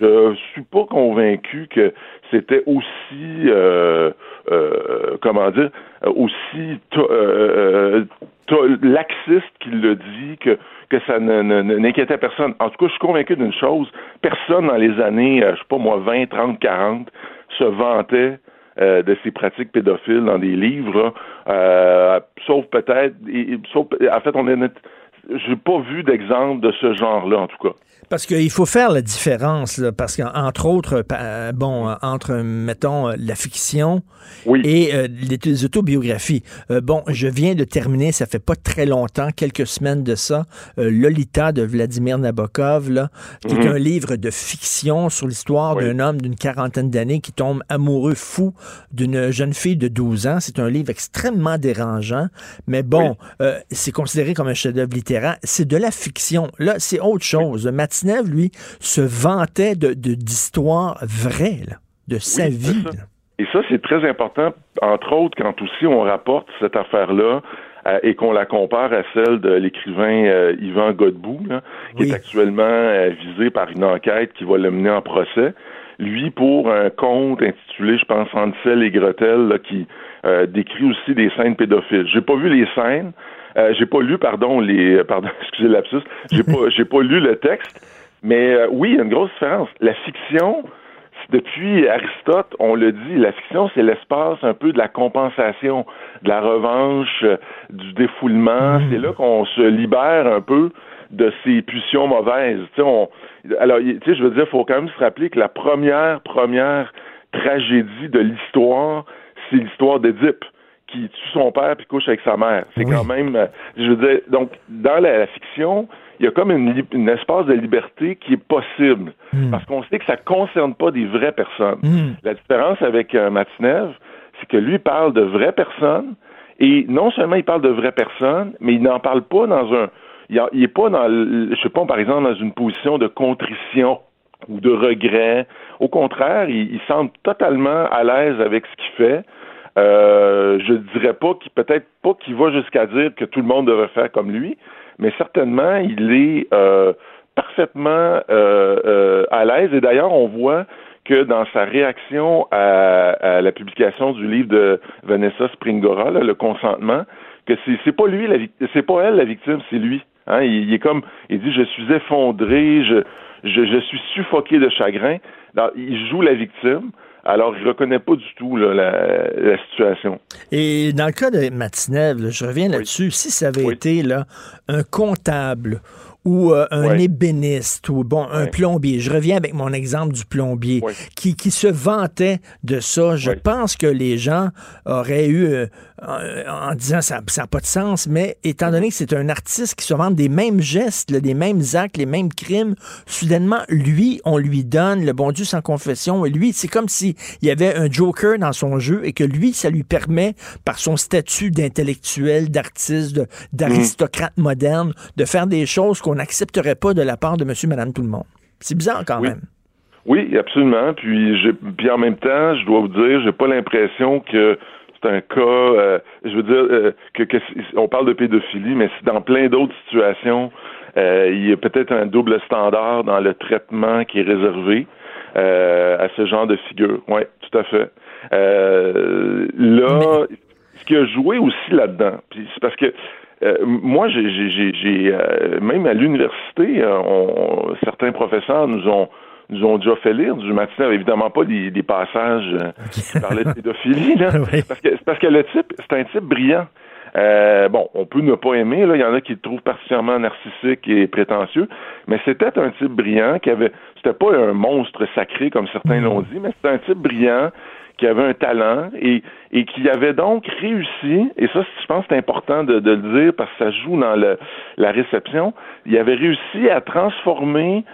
je suis pas convaincu que c'était aussi euh, euh, comment dire aussi euh, to- laxiste qu'il le dit que que ça n'inquiétait personne. En tout cas, je suis convaincu d'une chose, personne dans les années, euh, je sais pas moi, 20, 30, 40 se vantait euh, de ces pratiques pédophiles dans des livres, euh, sauf peut-être, sauf, en fait, on est, net- j'ai pas vu d'exemple de ce genre-là en tout cas. Parce qu'il faut faire la différence, là, parce qu'entre autres, pa- bon, euh, entre, mettons, euh, la fiction Oui. et euh, les, les autobiographies. Euh, bon, je viens de terminer, ça fait pas très longtemps, quelques semaines de ça, euh, Lolita de Vladimir Nabokov, là, qui est Mhm. un livre de fiction sur l'histoire Oui. d'un homme d'une quarantaine d'années qui tombe amoureux fou d'une jeune fille de 12 ans. C'est un livre extrêmement dérangeant, mais bon, euh, c'est considéré comme un chef-d'œuvre littéraire. C'est de la fiction. Là, c'est autre chose. Lui, se vantait de de- d'histoires vraies, là, de sa vie. ça. Et ça, c'est très important, entre autres, quand aussi on rapporte cette affaire-là euh, et qu'on la compare à celle de l'écrivain euh, Yvan Godbout, là, qui Oui. est actuellement euh, visé par une enquête qui va le mener en procès. Lui, pour un conte intitulé, je pense, Hansel et Gretel, là, qui euh, décrit aussi des scènes pédophiles. J'ai pas vu les scènes, euh, j'ai pas lu, pardon, les, pardon, [LAUGHS] excusez le lapsus, j'ai pas, j'ai pas lu le texte, Mais euh, oui, il y a une grosse différence. La fiction, depuis Aristote, on le dit, la fiction, c'est l'espace un peu de la compensation, de la revanche, euh, du défoulement. Mhm. C'est là qu'on se libère un peu de ces pulsions mauvaises. Tu sais, on, alors, tu sais, je veux dire, il faut quand même se rappeler que la première, première tragédie de l'histoire, c'est l'histoire d'Édipe qui tue son père puis couche avec sa mère. C'est Oui. quand même, euh, je veux dire, donc dans la, la fiction, il y a comme une, espace de liberté qui est possible parce qu'on sait que ça concerne pas des vraies personnes. Hmm. La différence avec euh, Matinev, c'est que lui parle de vraies personnes et non seulement il parle de vraies personnes, mais il n'en parle pas dans un, il, en- il est pas dans, le- je sais pas, par exemple dans une position de contrition ou de regret. Au contraire, il, il semble totalement à l'aise avec ce qu'il fait. Euh, je dirais pas qu'il peut-être pas qu'il va jusqu'à dire que tout le monde devrait faire comme lui, mais certainement il est euh, parfaitement euh, euh, à l'aise. Et d'ailleurs, on voit que dans sa réaction à, la publication du livre de Vanessa Springora, là, le consentement, que c'est c'est pas lui c'est pas elle la victime, c'est lui. Hein, il, est comme il dit je suis effondré, je je, je suis suffoqué de chagrin. Alors, il joue la victime. Alors, il reconnaît pas du tout là, la, la situation. Et dans le cas de Matinev, là, je reviens là-dessus, si ça avait Oui. été là, un comptable ou euh, un Ouais. ébéniste ou bon un Ouais. plombier, je reviens avec mon exemple du plombier Ouais. qui, qui se vantait de ça, je pense que les gens auraient eu euh, en, en disant ça n'a pas de sens, mais étant donné que c'est un artiste qui se vante des mêmes gestes, là, des mêmes actes, les mêmes crimes, soudainement lui on lui donne le bon Dieu sans confession et lui c'est comme si il y avait un joker dans son jeu et que lui ça lui permet par son statut d'intellectuel, d'artiste, d'aristocrate moderne de faire des choses qu'on n'accepterait pas de la part de monsieur madame tout le monde. C'est bizarre quand Oui. même. Oui, absolument. Puis, puis en même temps, je dois vous dire, j'ai pas l'impression que c'est un cas. euh, je veux dire euh, que, on parle de pédophilie, mais c'est dans plein d'autres situations. euh, il y a peut-être un double standard dans le traitement qui est réservé à ce genre de figure. Oui, tout à fait. Là, ce qui a joué aussi là-dedans, puis c'est parce que euh, moi, j'ai, euh, même à l'université, euh, certains professeurs nous ont nous ont déjà fait lire du matin, évidemment pas des, des passages qui parlaient de pédophilie, là, [LAUGHS] Oui. parce que parce que le type, c'est un type brillant. Euh, bon, on peut ne pas aimer, là, il y en a qui le trouvent particulièrement narcissique et prétentieux, mais c'était un type brillant qui avait, c'était pas un monstre sacré comme certains l'ont dit, mais c'était un type brillant qui avait un talent et, et qui avait donc réussi, et ça, je pense que c'est important de, de le dire parce que ça joue dans le, la réception, il avait réussi à transformer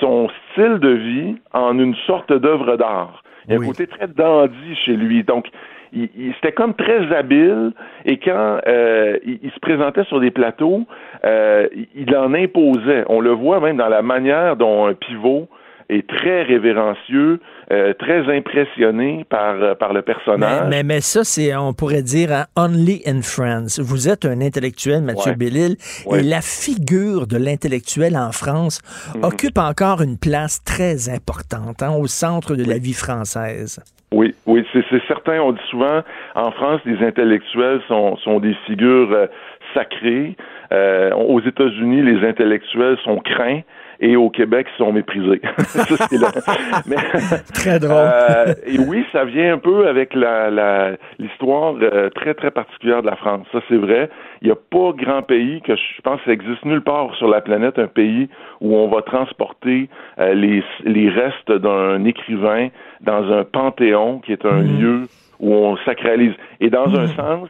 son style de vie en une sorte d'œuvre d'art. Il y a un côté très dandy chez lui. Donc, il, il- c'était comme très habile et quand euh, il, il se présentait sur des plateaux, euh, il, il en imposait. On le voit même dans la manière dont un pivot est très révérencieux, euh, très impressionné par, euh, par le personnage. mais, mais ça, c'est, on pourrait dire, hein, only in France. Vous êtes un intellectuel, Mathieu Ouais. Bellil, Ouais. et la figure de l'intellectuel en France occupe encore une place très importante hein, au centre de la vie française. Oui, oui, c'est c'est certain. On dit souvent, en France, les intellectuels sont, sont des figures euh, sacrées. Euh, aux États-Unis, les intellectuels sont craints et au Québec, ils sont méprisés. [LAUGHS] Ça. [LAUGHS] Mais, Très drôle. euh, et oui, ça vient un peu avec la la- l'histoire euh, très très particulière de la France. Ça c'est vrai. Il n'y a pas grand pays que je pense que ça existe nulle part sur la planète un pays où on va transporter euh, les les restes d'un écrivain dans un panthéon qui est un lieu où on sacralise. Et dans un sens,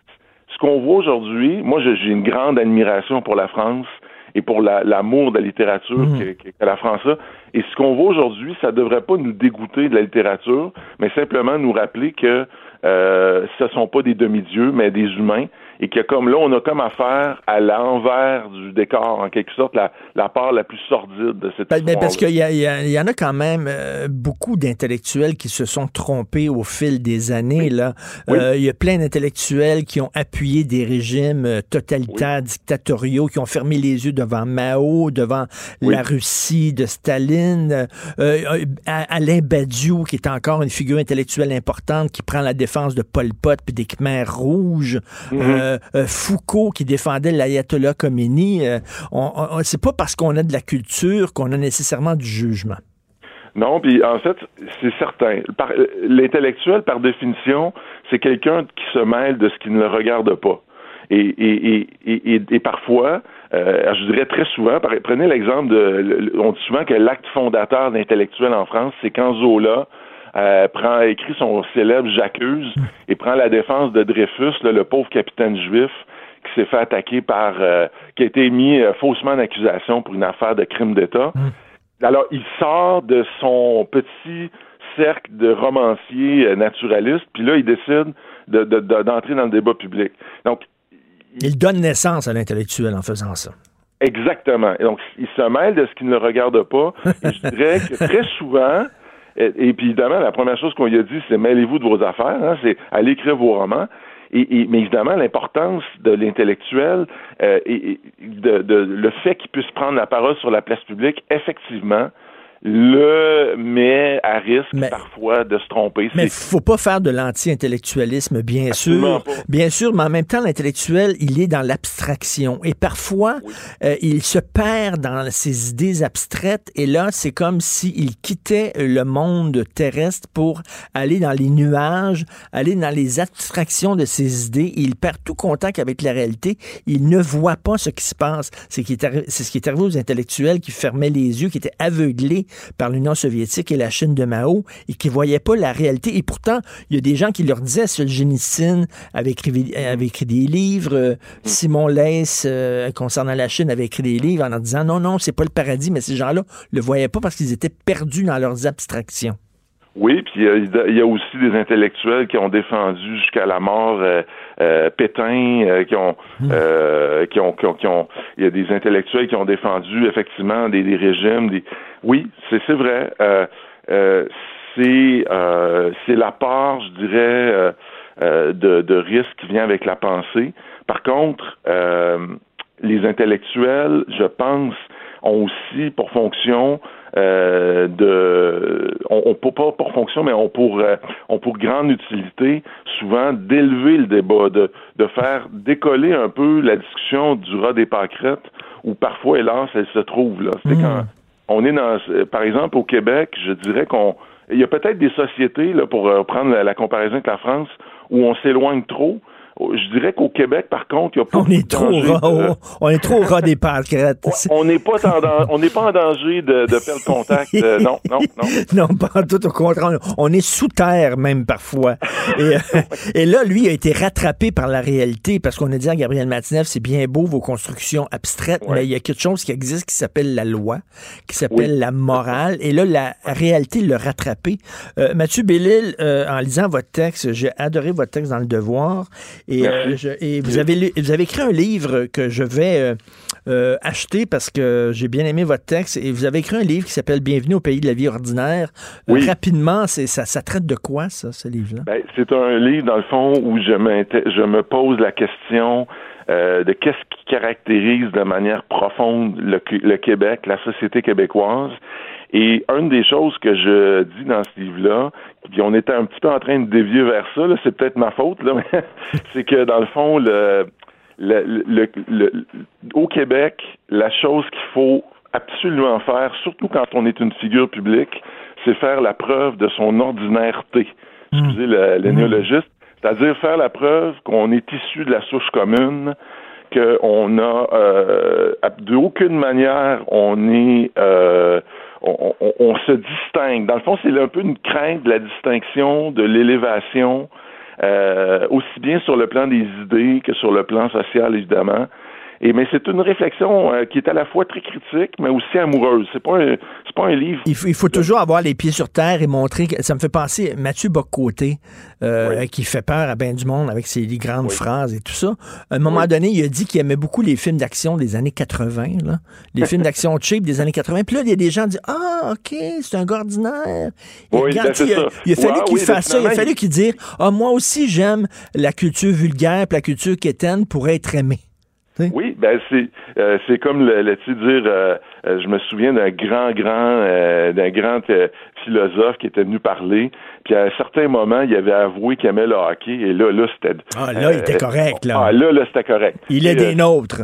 ce qu'on voit aujourd'hui, moi j'ai une grande admiration pour la France et pour la- l'amour de la littérature que, que- que la France a. Et ce qu'on voit aujourd'hui, ça devrait pas nous dégoûter de la littérature, mais simplement nous rappeler que euh, ce sont pas des demi-dieux, mais des humains, et que comme là, on a comme affaire à l'envers du décor, en quelque sorte, la, la part la plus sordide de cette Ben, parce qu'il y, y y en a quand même euh, beaucoup d'intellectuels qui se sont trompés au fil des années. Là. Oui. Euh, il y a plein d'intellectuels qui ont appuyé des régimes euh, totalitaires, dictatoriaux, qui ont fermé les yeux devant Mao, devant la Russie de Staline. Euh, Alain Badiou, qui est encore une figure intellectuelle importante, qui prend la défense de Pol Pot puis des Khmers rouges. Mhm. Euh, euh, euh, Foucault qui défendait l'ayatollah Khomeini. Euh, on, on- c'est pas parce qu'on a de la culture qu'on a nécessairement du jugement. Non, puis en fait, c'est certain. L'intellectuel, par définition, c'est quelqu'un qui se mêle de ce qui ne le regarde pas. Et, parfois, je dirais très souvent, prenez l'exemple de, on dit souvent que l'acte fondateur d'intellectuel en France, c'est quand Zola euh, prend, écrit son célèbre J'accuse et prend la défense de Dreyfus, là, le pauvre capitaine juif qui s'est fait attaquer par, euh, qui a été mis euh, faussement en accusation pour une affaire de crime d'État. Alors, il sort de son petit cercle de romanciers euh, naturalistes, puis là, il décide de- de- de- d'entrer dans le débat public. Donc, Il donne naissance à l'intellectuel en faisant ça. Exactement. Et donc, il se mêle de ce qui ne le regarde pas. Et je dirais que très souvent, et, puis évidemment, la première chose qu'on lui a dit, c'est mêlez-vous de vos affaires, hein, c'est allez écrire vos romans. Et, et- mais évidemment, l'importance de l'intellectuel euh, et, et de, de- le fait qu'il puisse prendre la parole sur la place publique, effectivement, le met à risque Mais- parfois de se tromper. Mais faut pas faire de l'anti-intellectualisme, bien Absolument sûr. pas. Bien sûr, mais en même temps, l'intellectuel, il est dans l'abstraction. Et parfois, euh, il se perd dans ses idées abstraites. Et là, c'est comme s'il quittait le monde terrestre pour aller dans les nuages, aller dans les abstractions de ses idées. Il perd tout contact avec la réalité. Il ne voit pas ce qui se passe. C'est ce qui est arrivé aux intellectuels qui fermaient les yeux, qui étaient aveuglés par l'Union soviétique et la Chine de Mao et qui voyaient pas la réalité. Et pourtant, il y a des gens qui leur disaient, Solzhenitsyn avait écrit, avait écrit des livres, euh, Simon Leys, euh, concernant la Chine, avait écrit des livres en leur disant, non, non, c'est pas le paradis, mais ces gens-là le voyaient pas parce qu'ils étaient perdus dans leurs abstractions. Oui, puis euh, il y a aussi des intellectuels qui ont défendu jusqu'à la mort euh, euh, Pétain, euh, qui, ont, qui ont, qui ont, qui ont, il y a des intellectuels qui ont défendu effectivement des, des régimes. Des... Oui, c'est c'est vrai. Euh, euh, c'est euh, c'est la part, je dirais, euh, euh, de, de risque qui vient avec la pensée. Par contre, euh, les intellectuels, je pense, ont aussi pour fonction euh, de on, on peut pas pour fonction mais on pour euh, on pour grande utilité souvent d'élever le débat de de faire décoller un peu la discussion du rat des pâquerettes où parfois hélas elle se trouve là c'est quand on est dans euh, par exemple au Québec je dirais qu'on il y a peut-être des sociétés là pour euh, prendre la, la comparaison avec la France où on s'éloigne trop je dirais qu'au Québec, par contre, il y a pas On est de trop de- on est trop ras des pâquerettes. On n'est pas en, pas danger de, de perdre contact. euh, non, non, non. [LAUGHS] Non, pas tout au contraire. On est sous terre même parfois. Et, euh, et là, lui a été rattrapé par la réalité parce qu'on a dit à Gabriel Matineff, c'est bien beau vos constructions abstraites, Ouais. mais il y a quelque chose qui existe qui s'appelle la loi, qui s'appelle Oui. la morale. Et là, la réalité l'a rattrapé. Euh, Mathieu Bellil, euh, en lisant votre texte, j'ai adoré votre texte dans Le Devoir. Et, euh, je- et vous, avez lu- vous avez écrit un livre que je vais euh, euh, acheter parce que j'ai bien aimé votre texte. Et vous avez écrit un livre qui s'appelle Bienvenue au pays de la vie ordinaire. Oui. rapidement, c'est, ça, ça traite de quoi, ça, ce livre-là? Ben, c'est un livre, dans le fond, où je, me pose la question euh, de qu'est-ce qui caractérise de manière profonde le, le Québec, la société québécoise. Et une des choses que je dis dans ce livre-là, puis on était un petit peu en train de dévier vers ça, là, c'est peut-être ma faute, là, mais [LAUGHS] c'est que dans le fond, le, le, le- le- au Québec, la chose qu'il faut absolument faire, surtout quand on est une figure publique, c'est faire la preuve de son ordinaireté. Excusez le, le néologiste. C'est-à-dire faire la preuve qu'on est issu de la souche commune, qu'on a euh, de aucune manière on est euh, on, se distingue. Dans le fond, c'est un peu une crainte de la distinction, de l'élévation, euh, aussi bien sur le plan des idées que sur le plan social, évidemment. Et mais c'est une réflexion euh, qui est à la fois très critique, mais aussi amoureuse. C'est pas un, c'est pas un livre. Il faut, il faut toujours avoir les pieds sur terre et montrer que ça me fait penser Mathieu Boccoté euh, qui fait peur à bien du monde avec ses grandes phrases et tout ça. À un moment donné, il a dit qu'il aimait beaucoup les films d'action des années 80, là. les films [LAUGHS] d'action cheap des années 80. Puis là, il y a des gens qui disent ah ok, c'est un gars ordinaire. Regarde, ben, il, a, ça. il a fallu qu'il fasse ça. Il a fallu il- qu'il dise ah moi aussi j'aime la culture vulgaire, puis la culture quétaine pour être aimé. Oui, ben c'est euh, c'est comme le, le tu dire euh, euh, je me souviens d'un grand grand d'un grand philosophe qui était venu parler puis à un certain moment il avait avoué qu'il aimait le hockey et là là c'était Ah, là, il était correct, là. Ah là là c'était correct. Il est Et, des nôtres.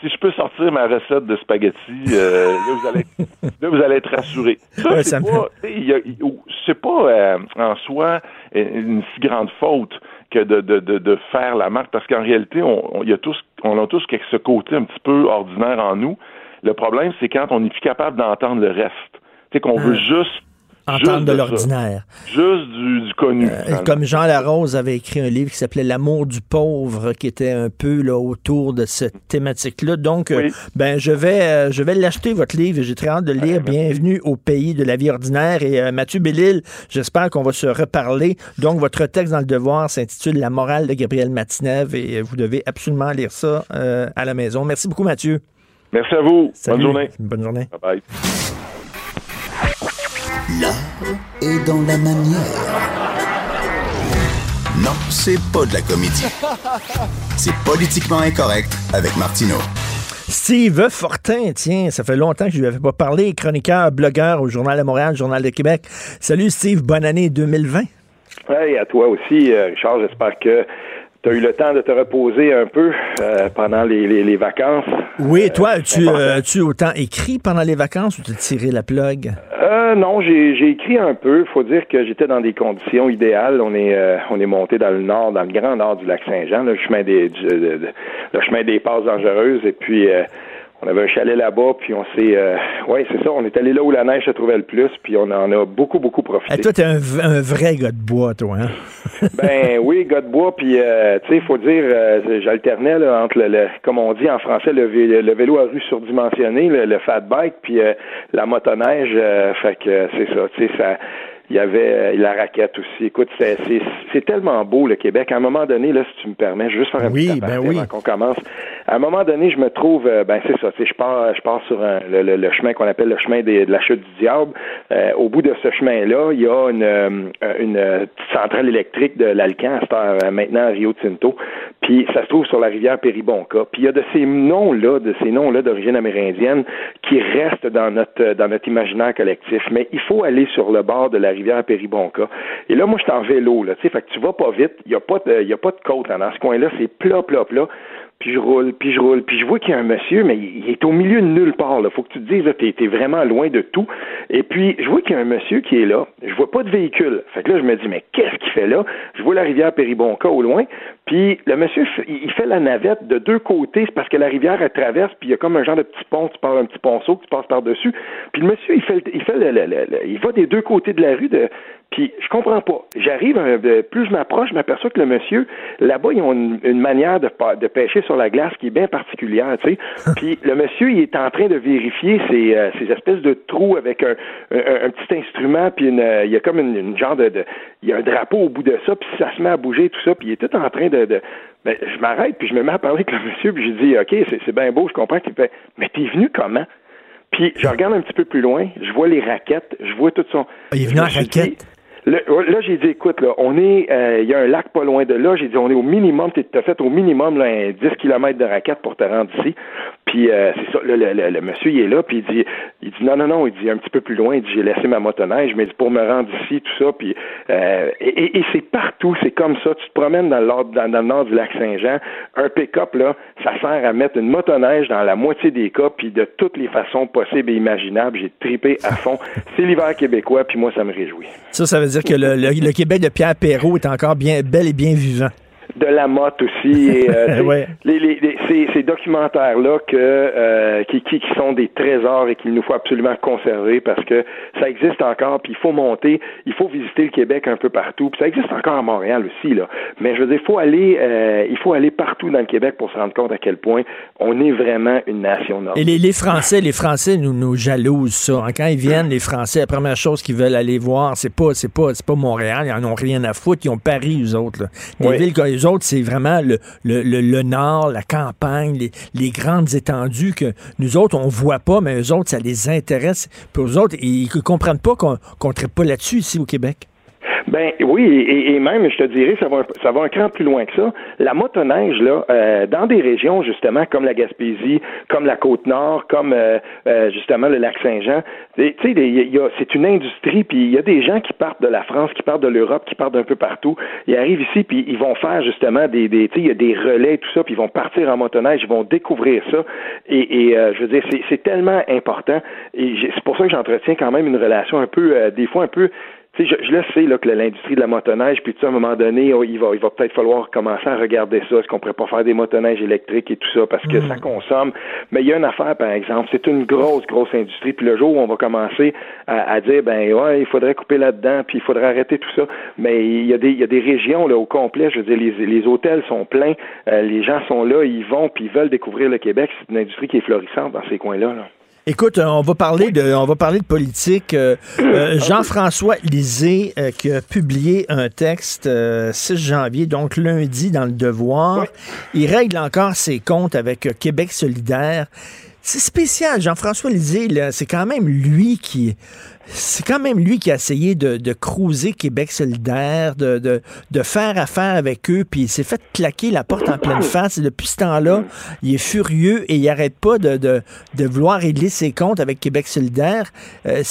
si je peux sortir ma recette de spaghettis, euh, là, vous allez, [LAUGHS] là, vous allez être rassurés. Ça, Ouais, c'est ça me pas, y a- pas en soi une si grande faute que de, de, de, de faire la marque, parce qu'en réalité, on, on, y a tous, on a tous ce côté un petit peu ordinaire en nous. Le problème, c'est quand on n'est plus capable d'entendre le reste. Tu sais, qu'on veut juste Entendre de l'ordinaire. Juste du, du connu. Euh, Comme Jean Larose avait écrit un livre qui s'appelait L'amour du pauvre, qui était un peu là, autour de cette thématique-là. Donc, euh, ben, je vais, euh, je vais l'acheter, votre livre, j'ai très hâte de le lire. Bienvenue au pays de la vie ordinaire. Et Mathieu Bellil, j'espère qu'on va se reparler. Donc, votre texte dans Le Devoir s'intitule La morale de Gabriel Matinev et vous devez absolument lire ça à la maison. Merci beaucoup, Mathieu. Merci à vous. Salut. Bonne journée. Bonne journée. Bye bye. L'art est dans la manière. Non, c'est pas de la comédie. C'est politiquement incorrect avec Martineau. Steve Fortin, tiens, ça fait longtemps que je lui avais pas parlé, chroniqueur, blogueur au Journal de Montréal, Journal de Québec. Salut Steve, bonne année 2020. Hey, à toi aussi, euh, Richard. J'espère que tu as eu le temps de te reposer un peu euh, pendant les, les- les vacances. Oui, toi, as-tu important. euh, as-tu autant écrit pendant les vacances ou t'as tiré la plug? Euh, non, j'ai écrit un peu. faut dire que j'étais dans des conditions idéales. On est euh, on est monté dans le nord, dans le grand nord du lac Saint-Jean, le chemin des du- de- de- le chemin des passes dangereuses. Et puis euh, on avait un chalet là-bas, puis on s'est euh, ouais, c'est ça, on est allé là où la neige se trouvait le plus, puis on en a beaucoup, beaucoup profité. Eh, toi, t'es un, un vrai gars de bois, toi, hein? [LAUGHS] Ben oui, gars de bois, puis euh, tu sais, il faut dire, euh, j'alternais là, entre le, le- comme on dit en français, le, vé- le vélo à rue surdimensionné, le, le fat bike, puis euh, la motoneige, euh, fait que c'est ça, tu sais, ça. Il y avait euh, la raquette aussi. Écoute, c'est, tellement beau le Québec. À un moment donné, là, si tu me permets, je vais juste faire un Oui, petit ben oui. avant qu'on commence. À un moment donné, je me trouve, euh, ben c'est ça, je pars, je pars sur un- le, le- le chemin qu'on appelle le chemin des- de la chute du diable. Euh, au bout de ce chemin-là, il y a une, une centrale électrique de l'Alcan, à maintenant à Rio Tinto. Puis ça se trouve sur la rivière Péribonka. Puis il y a de ces noms-là, de ces noms-là d'origine amérindienne qui restent dans notre dans notre imaginaire collectif. Mais il faut aller sur le bord de la rivière Péribonka. Et là, moi, je suis en vélo, là, tu sais, fait que tu vas pas vite. Il y a pas de, a pas de côte là, dans ce coin-là. C'est plat, plat, plat. Puis je roule, puis je roule, puis je vois qu'il y a un monsieur, mais il il est au milieu de nulle part. Là. Faut que tu te dises, t'es, t'es vraiment loin de tout. Et puis, je vois qu'il y a un monsieur qui est là. Je vois pas de véhicule. Fait que là, je me dis, mais qu'est-ce qu'il fait là? Je vois la rivière Péribonka au loin. Puis le monsieur, il il fait la navette de deux côtés. C'est parce que la rivière, elle traverse, puis il y a comme un genre de petit pont. Tu pars un petit ponceau, tu passes par-dessus. Puis le monsieur, il fait, il fait le- le- le- il va des deux côtés de la rue. De, puis je comprends pas. J'arrive, de- plus je m'approche, je m'aperçois que le monsieur, là-bas, ils ont une, une manière de, de pêcher sur la glace qui est bien particulière, tu sais. [LAUGHS] Puis le monsieur, il est en train de vérifier ces, euh, ces espèces de trous avec un, un- un petit instrument, puis une, euh, il y a comme une, une genre de, de- il y a un drapeau au bout de ça, puis ça se met à bouger, tout ça, puis il est tout en train de, de ben, je m'arrête, puis je me mets à parler avec le monsieur, puis je dis, OK, c'est, bien beau, je comprends qu'il fait, mais t'es venu comment? Puis je regarde un petit peu plus loin, je vois les raquettes, je vois tout son. Il est venu en raquette? Le- là, j'ai dit, écoute, là, on est, euh, il y a un lac pas loin de là. J'ai dit, on est au minimum, tu as fait au minimum là, un 10 km de raquette pour te rendre ici. Puis euh, c'est ça, là, le, le- le monsieur, il est là, puis il dit, il dit, non, non, non, il dit un petit peu plus loin, il dit, j'ai laissé ma motoneige, mais il dit, pour me rendre ici, tout ça, puis euh, et, et- c'est partout, c'est comme ça. Tu te promènes dans le, nord- dans, dans le nord du lac Saint-Jean, un pick-up, là, ça sert à mettre une motoneige dans la moitié des cas, puis de toutes les façons possibles et imaginables. J'ai tripé à fond. [LAUGHS] C'est l'hiver québécois, puis moi, ça me réjouit. Ça, ça veut dire que le, le- le Québec de Pierre Perrault est encore bien bel et bien vivant. De la motte aussi. Et, euh, [LAUGHS] Ouais. les, les- les- ces, ces documentaires-là que, euh, qui, qui, qui sont des trésors et qu'il nous faut absolument conserver parce que ça existe encore, puis il faut monter, il faut visiter le Québec un peu partout, puis ça existe encore à Montréal aussi, là. Mais je veux dire, il faut aller, euh, il faut aller partout dans le Québec pour se rendre compte à quel point on est vraiment une nation nord. Et les, les Français, les Français nous, nous jalousent ça. hein. Quand ils viennent, les Français, la première chose qu'ils veulent aller voir, c'est pas, c'est pas, c'est pas Montréal. Ils en ont rien à foutre. Ils ont Paris, eux autres. là. Oui. villes autres, c'est vraiment le, le, le, nord, la campagne, les, les grandes étendues que nous autres, on voit pas, mais eux autres, ça les intéresse. Puis eux autres, ils, ils comprennent pas qu'on qu'on traite pas là-dessus ici au Québec. Ben oui, et, même, je te dirais, ça va, ça va un cran plus loin que ça. La motoneige, là, euh, dans des régions, justement, comme la Gaspésie, comme la Côte-Nord, comme euh, euh, justement le lac Saint-Jean, tu sais, c'est une industrie, puis il y a des gens qui partent de la France, qui partent de l'Europe, qui partent d'un peu partout. Ils arrivent ici, puis ils vont faire justement des, des tu sais, il y a des relais, tout ça, puis ils vont partir en motoneige, ils vont découvrir ça. Et, et je veux dire, c'est tellement important. Et c'est pour ça que j'entretiens quand même une relation un peu, des fois un peu je, je le sais là, que l'industrie de la motoneige, puis à un moment donné, oh, il va, il va peut-être falloir commencer à regarder ça. Est-ce qu'on pourrait pas faire des motoneiges électriques et tout ça, parce que mm. ça consomme. Mais il y a une affaire, par exemple, c'est une grosse, grosse industrie. Puis le jour où on va commencer à, dire, ben ouais, il faudrait couper là-dedans, puis il faudrait arrêter tout ça. Mais il y a des, il y a des régions là au complet. Je veux dire, les, les hôtels sont pleins, euh, les gens sont là, ils vont, puis ils veulent découvrir le Québec. C'est une industrie qui est florissante dans ces coins-là. Là. Écoute, on va parler de, on va parler de politique. Euh, euh, Jean-François Lisée euh, qui a publié un texte 6 janvier, donc lundi dans le Devoir. Il règle encore ses comptes avec Québec solidaire. C'est spécial, Jean-François Lisée, c'est quand même lui qui c'est quand même lui qui a essayé de, de cruiser Québec solidaire, de, de, de, faire affaire avec eux, puis il s'est fait claquer la porte en pleine face. Et depuis ce temps-là, il est furieux et il arrête pas de, de, de vouloir régler ses comptes avec Québec solidaire. Euh,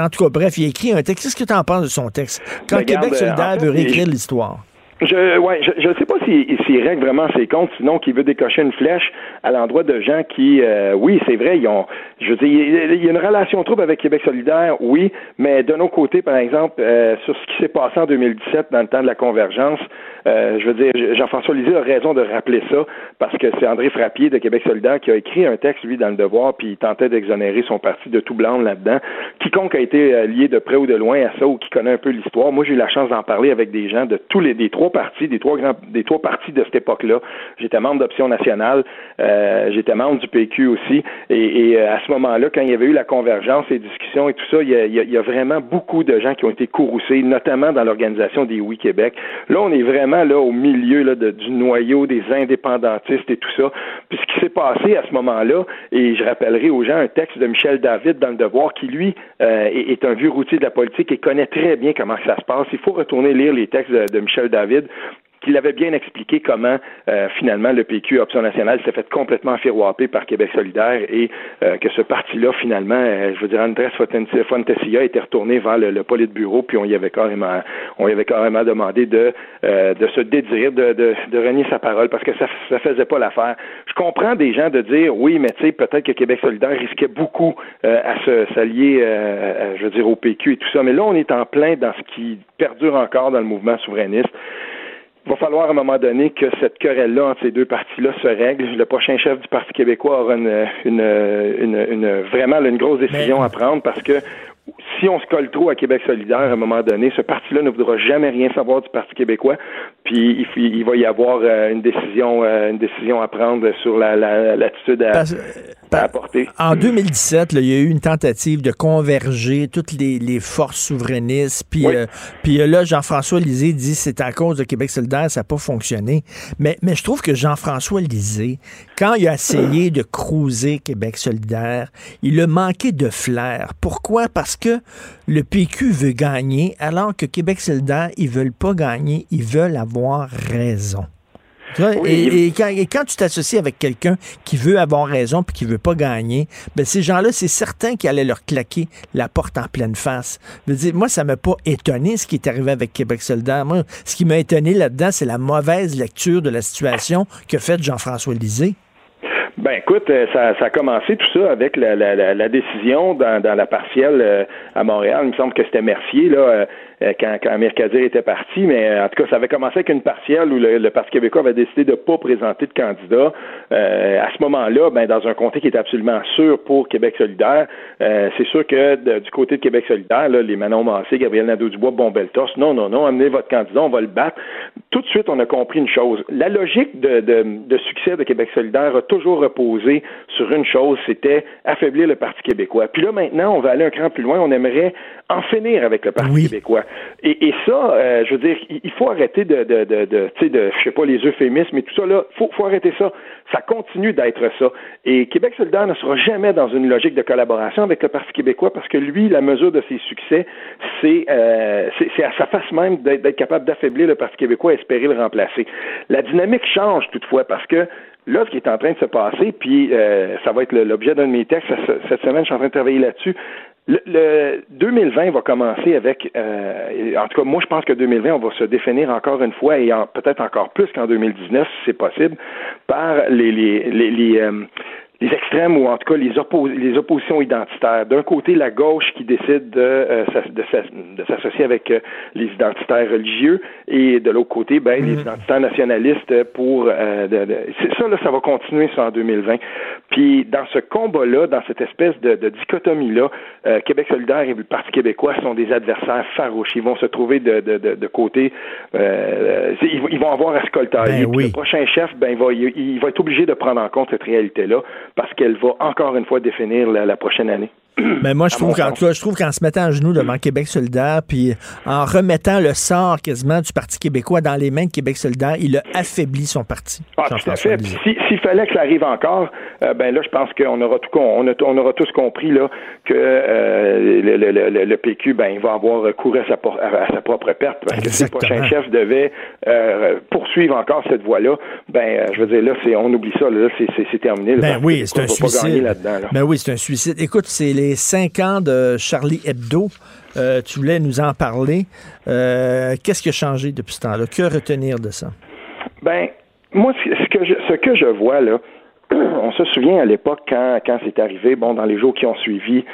en tout cas, bref, il a écrit un texte. Qu'est-ce que tu en penses de son texte? Quand Québec solidaire veut réécrire l'histoire. Je ouais, je ne sais pas s'il si, règle vraiment ses comptes, sinon qu'il veut décocher une flèche à l'endroit de gens qui, euh, oui, c'est vrai, ils ont, je veux dire, il y a une relation trouble avec Québec solidaire, oui, mais de nos côtés, par exemple, euh, sur ce qui s'est passé en 2017 dans le temps de la convergence, euh, je veux dire, Jean-François Lisée a raison de rappeler ça parce que c'est André Frappier de Québec solidaire qui a écrit un texte, lui, dans le devoir, puis il tentait d'exonérer son parti de tout blanc là-dedans. Quiconque a été euh, lié de près ou de loin à ça ou qui connaît un peu l'histoire, moi j'ai eu la chance d'en parler avec des gens de tous les des trois partis, des trois grands, des trois partis de cette époque-là. J'étais membre d'Option nationale, euh, j'étais membre du PQ aussi, et, et à ce moment-là, quand il y avait eu la convergence, les discussions et tout ça, il y a, il y a vraiment beaucoup de gens qui ont été courroucés, notamment dans l'organisation des Oui Québec. Là, on est vraiment au milieu du noyau des indépendantistes et tout ça. Puis ce qui s'est passé à ce moment-là, et je rappellerai aux gens un texte de Michel David dans le Devoir qui lui euh, est, un vieux routier de la politique et connaît très bien comment ça se passe. Il faut retourner lire les textes de Michel David qu'il avait bien expliqué comment euh, finalement le PQ Option nationale s'est fait complètement firouapper par Québec solidaire et euh, que ce parti-là finalement, euh, je veux dire, Andrés Fontesia était retourné vers le, le bureau puis on y avait carrément, on y avait carrément demandé de de se dédire, de, de, de renier sa parole parce que ça ça faisait pas l'affaire. Je comprends des gens de dire oui, mais tu sais peut-être que Québec solidaire risquait beaucoup à se s'allier, je veux dire au PQ et tout ça, mais là on est en plein dans ce qui perdure encore dans le mouvement souverainiste. Il va falloir à un moment donné que cette querelle-là entre ces deux partis-là se règle. Le prochain chef du Parti québécois aura une, une, une, une vraiment une grosse décision à prendre parce que si on se colle trop à Québec solidaire, à un moment donné, ce parti-là ne voudra jamais rien savoir du Parti québécois, puis il, va y avoir euh, une décision euh, une décision à prendre sur l'attitude la, à, apporter. En 2017, il y a eu une tentative de converger toutes les, forces souverainistes, puis, euh, puis là, Jean-François Lisée dit c'est à cause de Québec solidaire, ça n'a pas fonctionné. Mais, mais je trouve que Jean-François Lisée, quand il a essayé de cruiser Québec solidaire, il a manqué de flair. Pourquoi? Parce que le PQ veut gagner, alors que Québec solidaire, ils veulent pas gagner, ils veulent avoir raison. Et, quand, tu t'associes avec quelqu'un qui veut avoir raison puis qui veut pas gagner, ben ces gens-là, c'est certain qu'ils allaient leur claquer la porte en pleine face. Je veux dire, moi, ça m'a pas étonné ce qui est arrivé avec Québec solidaire. Moi, ce qui m'a étonné là-dedans, c'est la mauvaise lecture de la situation que fait Jean-François Lisée. Ben écoute, euh, ça, ça, a commencé tout ça avec la, la, la, décision dans, dans, la partielle euh, à Montréal. Il me semble que c'était Mercier là, euh, quand, quand Amir Kadir était parti, mais euh, en tout cas, ça avait commencé avec une partielle où le, Parti québécois avait décidé de ne pas présenter de candidat. Euh, à ce moment-là, ben, dans un comté qui est absolument sûr pour Québec solidaire, c'est sûr que du côté de Québec solidaire, là, les Manon Massé, Gabriel Nadeau-Dubois, Bombeltos, non, non, non, amenez votre candidat, on va le battre. tout de suite, on a compris une chose. La logique de, de, de succès de Québec solidaire a toujours reposé sur une chose, c'était affaiblir le Parti québécois. Puis là, maintenant, on va aller un cran plus loin, on aimerait en finir avec le Parti québécois. Et, et ça, euh, je veux dire, il faut arrêter de, de, de, de tu sais, de, je sais pas, les euphémismes et tout ça, là, faut, faut arrêter ça. Ça continue d'être ça. Et Québec solidaire ne sera jamais dans une logique de collaboration avec le Parti québécois parce que lui, la mesure de ses succès, c'est euh, c'est à sa face même d'être capable d'affaiblir le Parti québécois et espérer le remplacer. La dynamique change toutefois parce que là, ce qui est en train de se passer, puis euh, ça va être l'objet d'un de mes textes cette semaine, je suis en train de travailler là-dessus. Le, 2020 va commencer avec, euh, en tout cas, moi je pense que 2020, on va se définir encore une fois et peut-être encore plus qu'en 2019, si c'est possible, par les, les, les, les euh, les extrêmes ou en tout cas les, les oppositions identitaires. D'un côté, la gauche qui décide de, euh, de, s'associer avec euh, les identitaires religieux et de l'autre côté, ben, les mhm. identitaires nationalistes pour... Euh, ça, là, ça va continuer ça en 2020. Puis dans ce combat-là, dans cette espèce de, dichotomie-là, Québec solidaire et le Parti québécois sont des adversaires farouches. Ils vont se trouver de, de, côté... ils, vont avoir à se coltailler. Ben le prochain chef, ben, il va, il va être obligé de prendre en compte cette réalité-là parce qu'elle va encore une fois définir la, prochaine année. [CLEARS THROAT] Mais moi, je trouve, qu'en, je trouve qu'en se mettant à genoux devant Québec solidaire, puis en remettant le sort quasiment du Parti québécois dans les mains de Québec solidaire, il a affaibli son parti. Ah, tout à fait. S'il fallait que ça arrive encore, euh, ben là, je pense qu'on aura tout on, on, aura tous compris là que euh, le, PQ, ben, il va avoir recours à sa, à sa propre perte. Parce que si le prochain chef devait euh, poursuivre encore cette voie-là, ben, je veux dire, là, c'est, on oublie ça, là, c'est, terminé. Ben oui, c'est un suicide. Ben oui, c'est un suicide. Écoute, c'est les cinq ans de Charlie Hebdo. Euh, tu voulais nous en parler. Euh, qu'est-ce qui a changé depuis ce temps-là? Que retenir de ça? Ben, moi, ce que je, ce que je vois, là, [CLEARS THROAT] on se souvient à l'époque quand, quand c'est arrivé, bon, dans les jours qui ont suivi,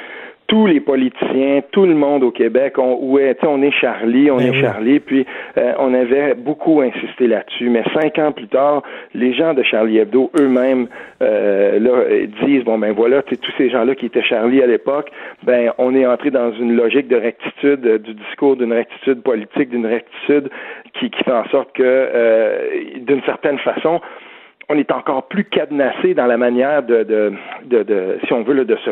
tous les politiciens, tout le monde au Québec, on, ouais, on est Charlie, on ben est Charlie, puis euh, on avait beaucoup insisté là-dessus. Mais cinq ans plus tard, les gens de Charlie Hebdo eux-mêmes euh, là, disent bon ben voilà, tous ces gens-là qui étaient Charlie à l'époque, ben on est entré dans une logique de rectitude euh, du discours, d'une rectitude politique, d'une rectitude qui, qui fait en sorte que, d'une certaine façon, on est encore plus cadenassé dans la manière de, de, de, de si on veut, de se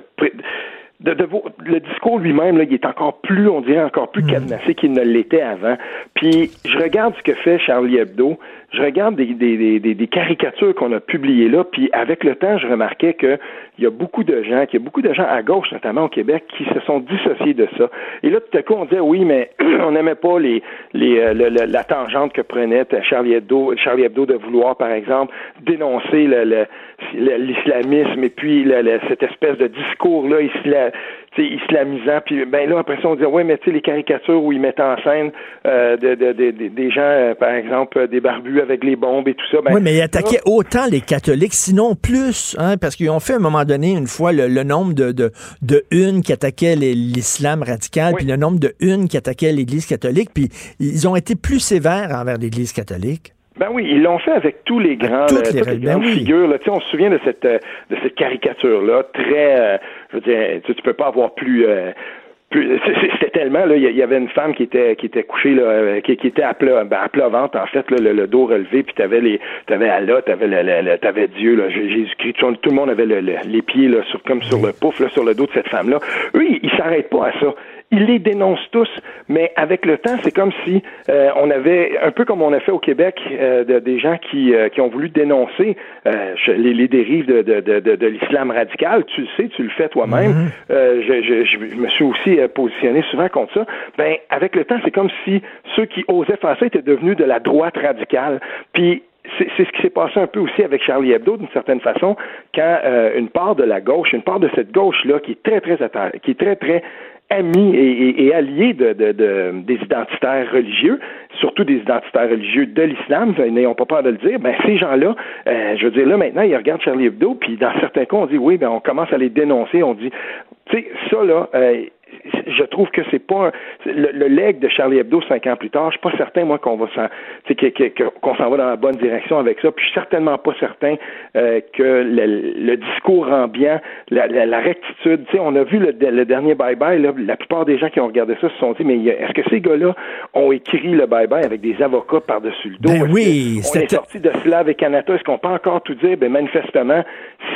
de, de le discours lui-même, là, il est encore plus, on dirait, encore plus mm. cadenassé qu'il ne l'était avant. Puis je regarde ce que fait Charlie Hebdo, je regarde des, des, des, des caricatures qu'on a publiées là, puis avec le temps, je remarquais qu'il y a beaucoup de gens, qu'il y a beaucoup de gens à gauche, notamment au Québec, qui se sont dissociés de ça. Et là, tout à coup, on disait oui, mais [CLEARS THROAT] on n'aimait pas les, les euh, la tangente que prenait Charlie Hebdo, Charlie Hebdo de vouloir, par exemple, dénoncer l'islamisme et puis cette espèce de discours-là islamisant. Puis ben là, après ça, on dit ouais, mais tu sais, les caricatures où ils mettent en scène euh, de, de, des gens, euh, par exemple, des barbus avec les bombes et tout ça. Ben, oui, mais ils attaquaient autant les catholiques, sinon plus, hein, parce qu'ils ont fait à un moment donné, une fois, le, nombre de, de, de une qui attaquaient l'islam radical, puis le nombre de une qui attaquaient l'Église catholique, puis ils ont été plus sévères envers l'Église catholique. Ben oui, ils l'ont fait avec tous les grands, toutes les, toutes les grandes ben figures. Là. Tu sais, on se souvient de cette euh, de cette caricature là, très, euh, je veux dire, tu, tu peux pas avoir plus euh, c'était tellement là, il y avait une femme qui était qui était couchée là, euh, qui, qui était à plat, ben, à plat ventre en fait, là, le, dos relevé, puis t'avais les, t'avais Allah, t'avais le, le, t'avais Dieu là, Jésus-Christ, tout, le monde avait les pieds là, sur comme sur le pouf là, sur le dos de cette femme là. Eux, ils, ils s'arrêtent pas à ça ils les dénoncent tous, mais avec le temps, c'est comme si euh, on avait, un peu comme on a fait au Québec, euh, de, des gens qui, euh, qui ont voulu dénoncer les, les, dérives de, de, de, de l'islam radical. Tu le sais, tu le fais toi-même. Mm-hmm. je, je, je, me suis aussi positionné souvent contre ça. Ben, avec le temps, c'est comme si ceux qui osaient faire ça étaient devenus de la droite radicale. Puis c'est ce qui s'est passé un peu aussi avec Charlie Hebdo d'une certaine façon, quand une part de la gauche, une part de cette gauche là qui est très très qui est très très amis et, alliés de, des identitaires religieux, surtout des identitaires religieux de l'islam, n'ayons pas peur de le dire, ben ces gens-là, euh, je veux dire, là maintenant, ils regardent Charlie Hebdo, puis dans certains cas, on dit oui, ben on commence à les dénoncer, on dit, tu sais, ça là, euh, je trouve que c'est pas le, le, leg de Charlie Hebdo cinq ans plus tard. Je suis pas certain moi qu'on va s'en, qu'on s'en va dans la bonne direction avec ça. Puis je suis certainement pas certain euh, que le, discours ambiant, la, la, rectitude. Tu sais, on a vu le, dernier bye bye. Là, la plupart des gens qui ont regardé ça se sont dit, mais est-ce que ces gars-là ont écrit le bye bye avec des avocats par dessus le dos? Ben oui, on est sorti de Slav et Canada. Est-ce qu'on peut encore tout dire? Ben manifestement,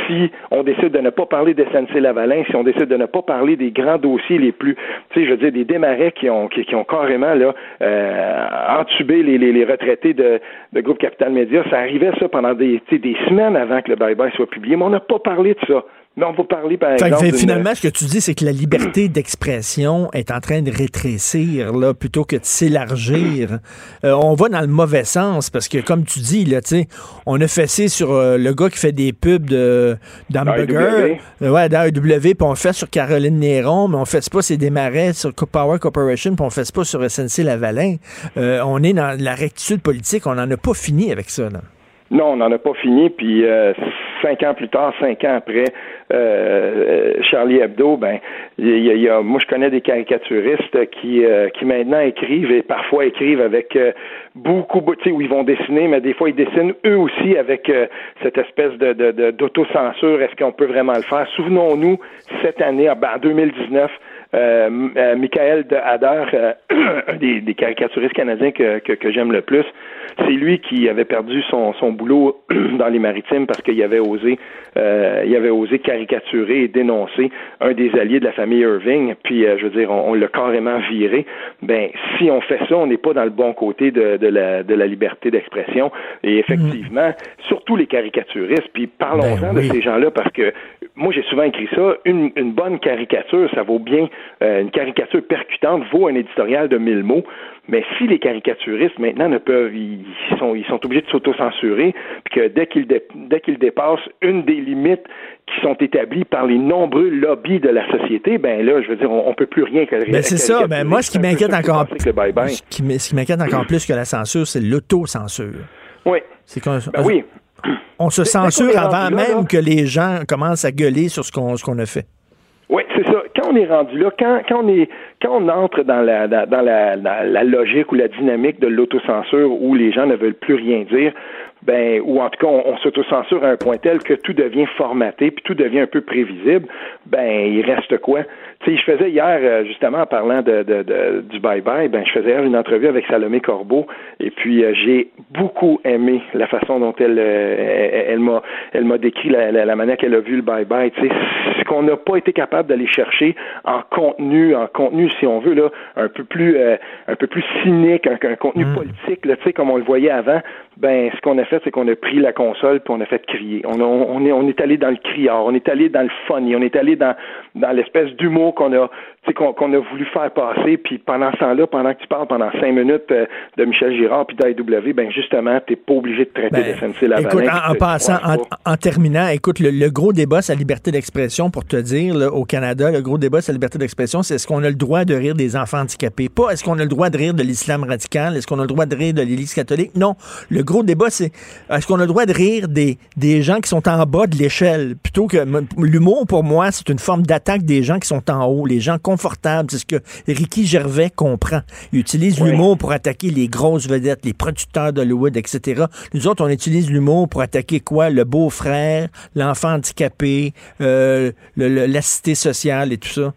si on décide de ne pas parler de SNC-Lavalin, si on décide de ne pas parler des grands dossiers les plus, tu sais, je veux dire, des démarrais qui ont, qui, ont carrément là, euh, entubé les, les, les retraités de, de Groupe Capital Média, ça arrivait ça pendant des, des semaines avant que le bye-bye soit publié, mais on n'a pas parlé de ça. Mais on va parler, par exemple. finalement, ce que tu dis, c'est que la [CLEARS THROAT] liberté d'expression est en train de rétrécir, là, plutôt que de s'élargir. Euh, on va dans le mauvais sens, parce que, comme tu dis, là, tu on a fessé sur euh, le gars qui fait des pubs de, d'hamburger. Euh, ouais, d'AEW, puis on fait sur Caroline Néron, mais on fait pas ses démarrais sur Power Corporation, puis on fait pas sur SNC-Lavalin. on est dans la rectitude politique, on n'en a pas fini avec ça, là. Non, on n'en a pas fini, puis cinq ans plus tard, cinq ans après euh, Charlie Hebdo, ben, il y, a, moi je connais des caricaturistes qui euh, qui maintenant écrivent et parfois écrivent avec euh, beaucoup, tu sais, où ils vont dessiner, mais des fois ils dessinent eux aussi avec cette espèce de d'autocensure. Est-ce qu'on peut vraiment le faire? Souvenons-nous cette année, ben, en 2019 euh, euh, Michael de Hader, euh, [CLEARS THROAT] un des, caricaturistes canadiens que, que, j'aime le plus, c'est lui qui avait perdu son, son boulot [CLEARS THROAT] dans les maritimes parce qu'il avait osé euh, il avait osé caricaturer et dénoncer un des alliés de la famille Irving, puis je veux dire, on, l'a carrément viré. Ben, si on fait ça, on n'est pas dans le bon côté de, de, la, de la liberté d'expression. Et effectivement, surtout les caricaturistes, puis parlons-en ben de ces gens-là parce que moi j'ai souvent écrit ça, une, une bonne caricature, ça vaut bien euh, une caricature percutante vaut un éditorial de mille mots. Mais si les caricaturistes maintenant ne peuvent, ils sont, ils sont obligés de s'auto-censurer, puis que dès qu'ils dès qu'ils dépassent une des limites qui sont établies par les nombreux lobbies de la société, ben là, je veux dire, on, ne peut plus rien que ben c'est ça. Ben moi, ce qui m'inquiète encore, plus, ce qui m'inquiète encore plus que la censure, c'est l'auto-censure. Oui. C'est ben oui. On se censure avant même que les gens commencent à gueuler sur ce qu'on ce qu'on a fait. Oui, c'est ça. Quand on est rendu là, quand, quand on est quand on entre dans la dans la, la, logique ou la dynamique de l'autocensure où les gens ne veulent plus rien dire, ben ou en tout cas on, s'autocensure à un point tel que tout devient formaté puis tout devient un peu prévisible, ben il reste quoi? Tu sais, je faisais hier euh, justement en parlant de, de, du bye bye, ben je faisais hier une entrevue avec Salomé Corbeau et puis euh, j'ai beaucoup aimé la façon dont elle euh, elle, m'a elle m'a décrit la, la, manière qu'elle a vu le bye bye. Tu sais, ce qu'on n'a pas été capable d'aller chercher en contenu, en contenu si on veut là, un peu plus un peu plus cynique, un, contenu mm. politique, là, tu sais comme on le voyait avant ben ce qu'on a fait, c'est qu'on a pris la console puis on a fait crier. On, on, est on est allé dans le criard, on est allé dans le funny, on est allé dans dans l'espèce d'humour qu'on a qu'on qu'on a voulu faire passer. Puis pendant ce temps-là, pendant que tu parles pendant cinq minutes euh, de Michel Girard puis d'AEW, ben justement, t'es pas obligé de traiter ben, SNC Lavalin. Écoute, en, passant, en, terminant, écoute, le, gros débat, c'est la liberté d'expression. Pour te dire, là, au Canada, le gros débat, c'est la liberté d'expression. C'est est-ce qu'on a le droit de rire des enfants handicapés, pas est-ce qu'on a le droit de rire de l'islam radical, est-ce qu'on a le droit de rire de l'Église catholique? Non, le gros débat, c'est est-ce qu'on a le droit de rire des, des gens qui sont en bas de l'échelle, plutôt que l'humour pour moi, c'est une forme d'attaque des gens qui sont en haut, les gens confortables. C'est ce que Ricky Gervais comprend. Il utilise l'humour pour attaquer les grosses vedettes, les producteurs d'Hollywood, etc. Nous autres, on utilise l'humour pour attaquer quoi? Le beau-frère, l'enfant handicapé, euh, la cité sociale et tout ça.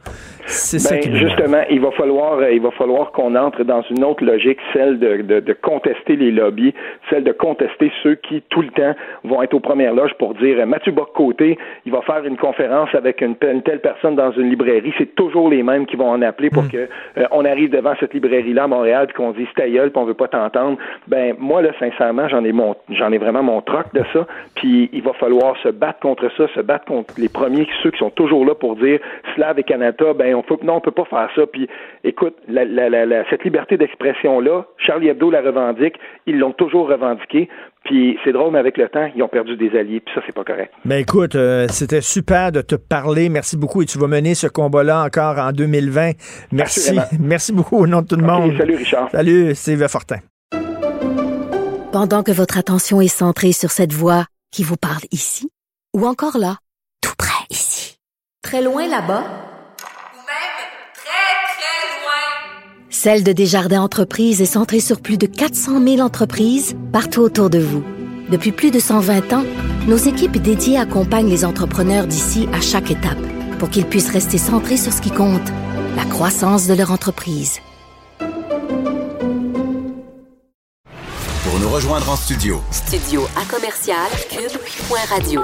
C'est ça ben, qui Justement, il va falloir, euh, il va falloir qu'on entre dans une autre logique, celle de, de, de, contester les lobbies, celle de contester ceux qui, tout le temps, vont être aux premières loges pour dire euh, Mathieu Bock-Côté, il va faire une conférence avec une, telle personne dans une librairie. C'est toujours les qui vont en appeler pour mm. que euh, on arrive devant cette librairie-là à Montréal puis qu'on dise ta gueule puis on veut pas t'entendre. Ben moi là, sincèrement, j'en ai mon, j'en ai vraiment mon troc de ça. Puis il va falloir se battre contre ça, se battre contre les premiers, ceux qui sont toujours là pour dire Slav et Canada, ben on peut, non, on peut pas faire ça. Puis, écoute, la, la, la, cette liberté d'expression-là, Charlie Hebdo la revendique, ils l'ont toujours revendiqué. Puis c'est drôle, mais avec le temps, ils ont perdu des alliés, puis ça, c'est pas correct. Ben écoute, euh, c'était super de te parler. Merci beaucoup. Et tu vas mener ce combat-là encore en 2020. Merci. [LAUGHS] Merci beaucoup au nom de tout le monde. Salut, Richard. Salut, Sylvain Fortin. Pendant que votre attention est centrée sur cette voix qui vous parle ici, ou encore là, tout près ici, très loin là-bas, même très Celle de Desjardins Entreprises est centrée sur plus de 400 000 entreprises partout autour de vous. Depuis plus de 120 ans, nos équipes dédiées accompagnent les entrepreneurs d'ici à chaque étape pour qu'ils puissent rester centrés sur ce qui compte, la croissance de leur entreprise. Pour nous rejoindre en studio, Studio à commercial cube.radio.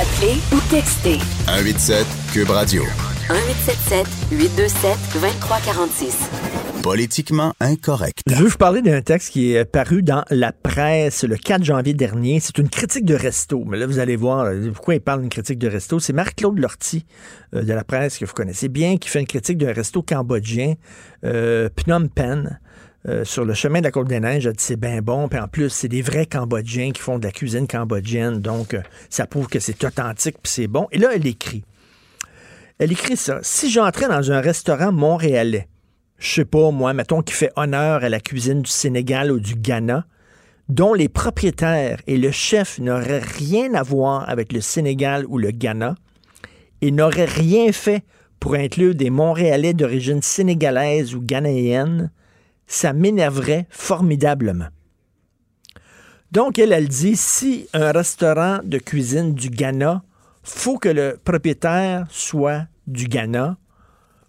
Appelez ou textez 187 Cube Radio. 1877 827 2346. Politiquement incorrect. Je veux vous parler d'un texte qui est paru dans la presse le 4 janvier dernier. C'est une critique de resto. Mais là, vous allez voir euh, pourquoi il parle d'une critique de resto. C'est Marc-Claude Lortie euh, de la presse que vous connaissez bien qui fait une critique d'un resto cambodgien, euh, Phnom Penh. euh, sur le chemin de la Côte des Neiges, elle dit c'est bien bon. Puis en plus, c'est des vrais Cambodgiens qui font de la cuisine cambodgienne. Donc, euh, ça prouve que c'est authentique puis c'est bon. Et là, elle écrit. Elle écrit ça. Si j'entrais dans un restaurant montréalais, je sais pas, moi, mettons, qui fait honneur à la cuisine du Sénégal ou du Ghana, dont les propriétaires et le chef n'auraient rien à voir avec le Sénégal ou le Ghana, et n'auraient rien fait pour inclure des Montréalais d'origine sénégalaise ou ghanéenne, ça m'énerverait formidablement. Donc, elle, elle dit, si un restaurant de cuisine du Ghana, faut que le propriétaire soit du Ghana,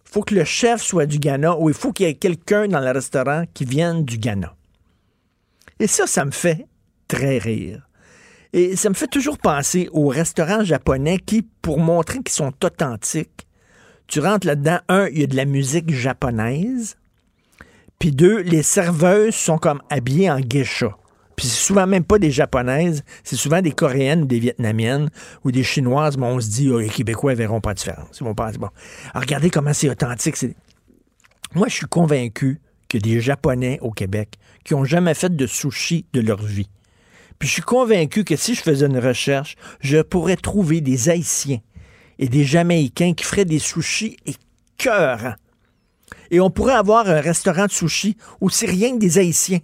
faut que le chef soit du Ghana, ou il faut qu'il y ait quelqu'un dans le restaurant qui vienne du Ghana. Et ça, ça me fait très rire. Et ça me fait toujours penser aux restaurants japonais qui, pour montrer qu'ils sont authentiques, tu rentres là-dedans, un, il y a de la musique japonaise, puis deux, les serveuses sont comme habillées en geisha. Puis c'est souvent même pas des japonaises, c'est souvent des coréennes ou des vietnamiennes ou des chinoises, mais on se dit, oh, les Québécois ne verront pas de différence. Ils vont bon. Alors, regardez comment c'est authentique. Moi, je suis convaincu qu'il y a des Japonais au Québec qui n'ont jamais fait de sushi de leur vie. Puis je suis convaincu que si je faisais une recherche, je pourrais trouver des Haïtiens et des Jamaïcains qui feraient des sushis écœurants. Et on pourrait avoir un restaurant de sushi où c'est rien que des Haïtiens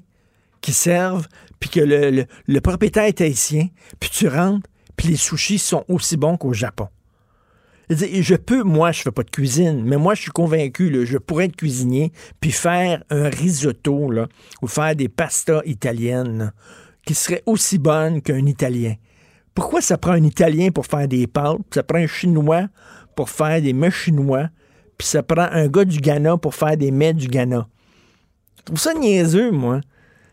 qui servent, puis que le, propriétaire est haïtien, puis tu rentres, puis les sushis sont aussi bons qu'au Japon. Je peux, moi, je fais pas de cuisine, mais moi, je suis convaincu, là, je pourrais être cuisinier, puis faire un risotto, là, ou faire des pastas italiennes, qui seraient aussi bonnes qu'un Italien. Pourquoi ça prend un Italien pour faire des pâtes, puis ça prend un Chinois pour faire des mets chinois, puis ça prend un gars du Ghana pour faire des mets du Ghana? Je trouve ça niaiseux, moi.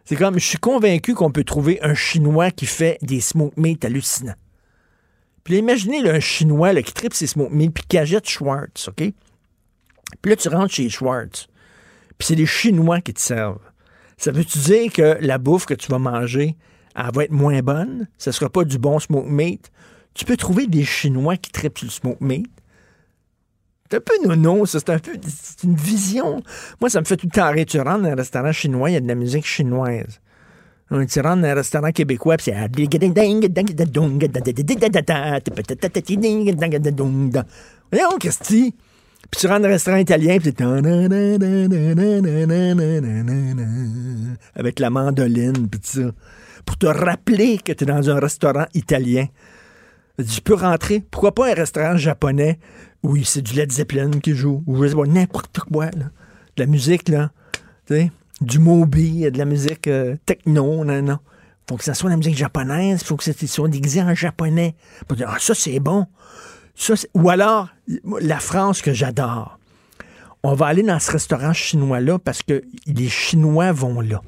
C'est comme, je suis convaincu qu'on peut trouver un Chinois qui fait des smoke meat hallucinants. Puis là, imaginez un Chinois qui tripe ses smoke meat puis qui achète Schwartz, OK? Puis là, tu rentres chez Schwartz. Puis c'est des Chinois qui te servent. Ça veut-tu dire que la bouffe que tu vas manger, elle va être moins bonne? Ce sera pas du bon smoke meat? Tu peux trouver des Chinois qui tripent sur le smoke meat. C'est un peu nono, ça. C'est un peu une vision. Moi, ça me fait tout le temps rire. Tu rentres dans un restaurant chinois, il y a de la musique chinoise. Tu rentres dans un restaurant québécois, puis c'est. Voyons, Christy. Puis tu rentres dans un restaurant italien, puis. Avec la mandoline, puis ça. Pour te rappeler que tu es dans un restaurant italien. Tu peux rentrer. Pourquoi pas un restaurant japonais où c'est du Led Zeppelin qui joue, ou je sais pas, n'importe quoi, là. De la musique, là. Tu sais, du Moby, de la musique euh, techno, non, non. Faut que ça soit de la musique japonaise, faut que ça soit déguisé en japonais. Ah, ça, c'est bon. Ça, Ou alors, la France que j'adore. On va aller dans ce restaurant chinois-là parce que les Chinois vont là.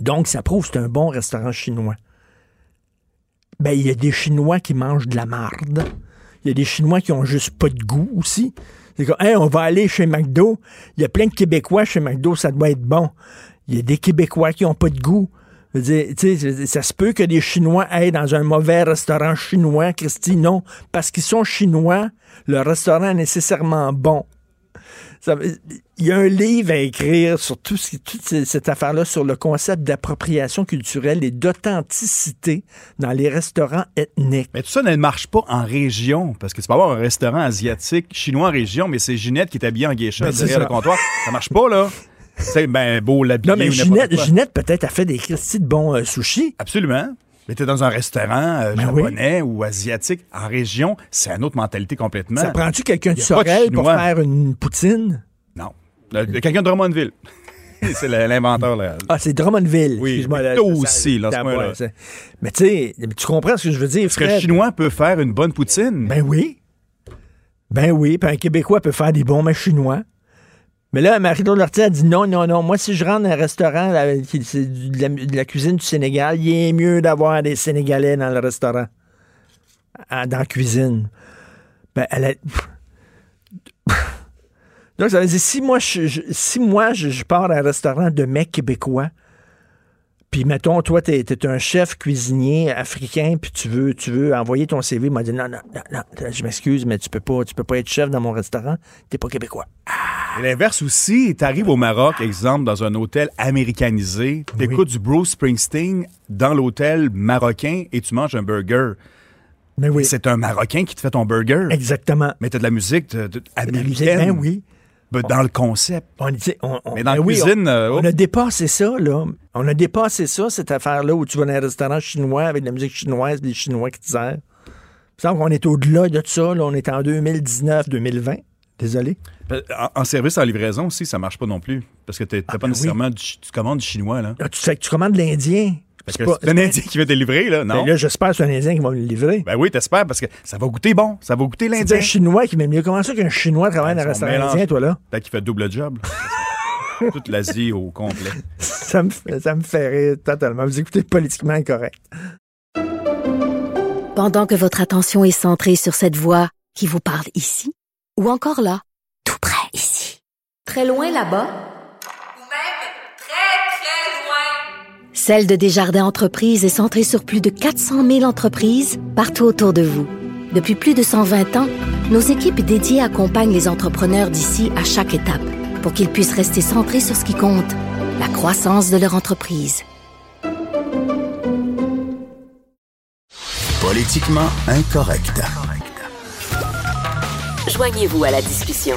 Donc, ça prouve que c'est un bon restaurant chinois. Ben, il y a des Chinois qui mangent de la marde. Il y a des Chinois qui ont juste pas de goût aussi. C'est comme, Hey, on va aller chez McDo. Il y a plein de Québécois chez McDo, ça doit être bon. Il y a des Québécois qui ont pas de goût. Ça se peut que des Chinois aillent dans un mauvais restaurant chinois, Christy. Non, parce qu'ils sont chinois, le restaurant est nécessairement bon. Il y a un livre à écrire sur tout ce qui- toute ce- cette affaire-là, sur le concept d'appropriation culturelle et d'authenticité dans les restaurants ethniques. Mais tout ça ne marche pas en région, parce que tu peux avoir un restaurant asiatique chinois en région, mais c'est Ginette qui est habillée en geisha Ben, derrière ça. le comptoir. Ça marche pas, là. C'est ben beau l'habiller Non, mais Ginette. Ginette peut-être a fait des Christy de bons euh, sushis. Absolument. Mais t'es dans un restaurant euh, Ben oui. japonais ou asiatique en région, c'est une autre mentalité complètement. Ça prend-tu quelqu'un de Sorel pour faire une poutine? Non. Euh, Quelqu'un de Drummondville. [LAUGHS] c'est le- l'inventeur, là. Ah, c'est Drummondville. Oui, ça- aussi, là, ce Mais tu sais, tu comprends ce que je veux dire, Est-ce qu'un Fred? Chinois peut faire une bonne poutine? Ben oui. Ben oui, puis un Québécois peut faire des bons mets chinois. Mais là, Marie-Claude a dit non, non, non. Moi, si je rentre dans un restaurant, de la, cuisine du Sénégal, il est mieux d'avoir des Sénégalais dans le restaurant. Ah, Dans la cuisine. Ben, elle a... [LAUGHS] Donc, ça veut dire, si moi, je, je- si moi, je, je pars à un restaurant de mecs québécois, puis mettons, toi, t'es es un chef cuisinier africain, puis tu veux, tu veux envoyer ton CV, il m'a dit non, non, non, non, je m'excuse, mais tu peux pas, tu peux pas être chef dans mon restaurant, t'es pas québécois. Et l'inverse aussi, t'arrives au Maroc, exemple, dans un hôtel américanisé, t'écoutes du Bruce Springsteen dans l'hôtel marocain et tu manges un burger. Mais oui. C'est un Marocain qui te fait ton burger. Exactement. Mais t'as de la musique de- de- La musique, américaine. ben oui. Ben, Dans le concept. On, dit- on- on- Mais dans ben la oui, cuisine, on, euh, on a dépassé ça, là. On a dépassé ça, cette affaire-là, où tu vas dans un restaurant chinois avec de la musique chinoise, des Chinois qui te servent. Il me semble qu'on est au-delà de ça, là. On est en 2019-2020. Désolé. Ben, En, en service en livraison aussi, ça marche pas non plus. Parce que t'es- t'as pas nécessairement du, tu commandes du chinois, là. Là, tu sais tu commandes de l'Indien. Parce C'est que c'est un Indien qui va te livrer, là, non? Ben là, j'espère que c'est un Indien qui va me le livrer. Ben oui, t'espères, parce que ça va goûter bon. Ça va goûter C'est l'Indien. un Chinois qui m'aime mieux. Comment ça qu'un Chinois travaille dans un restaurant mélange. indien, toi, là? Peut-être qu'il fait double job. là. [LAUGHS] Toute l'Asie au complet. [LAUGHS] Ça me, fait, ça me fait rire totalement. Vous écoutez politiquement incorrect. Pendant que votre attention est centrée sur cette voix qui vous parle ici, ou encore là, tout près ici, très loin là-bas, Ou même très, très loin. Celle de Desjardins Entreprises est centrée sur plus de 400 000 entreprises partout autour de vous. Depuis plus de 120 ans, nos équipes dédiées accompagnent les entrepreneurs d'ici à chaque étape pour qu'ils puissent rester centrés sur ce qui compte, la croissance de leur entreprise. Politiquement incorrect. Joignez-vous à la discussion.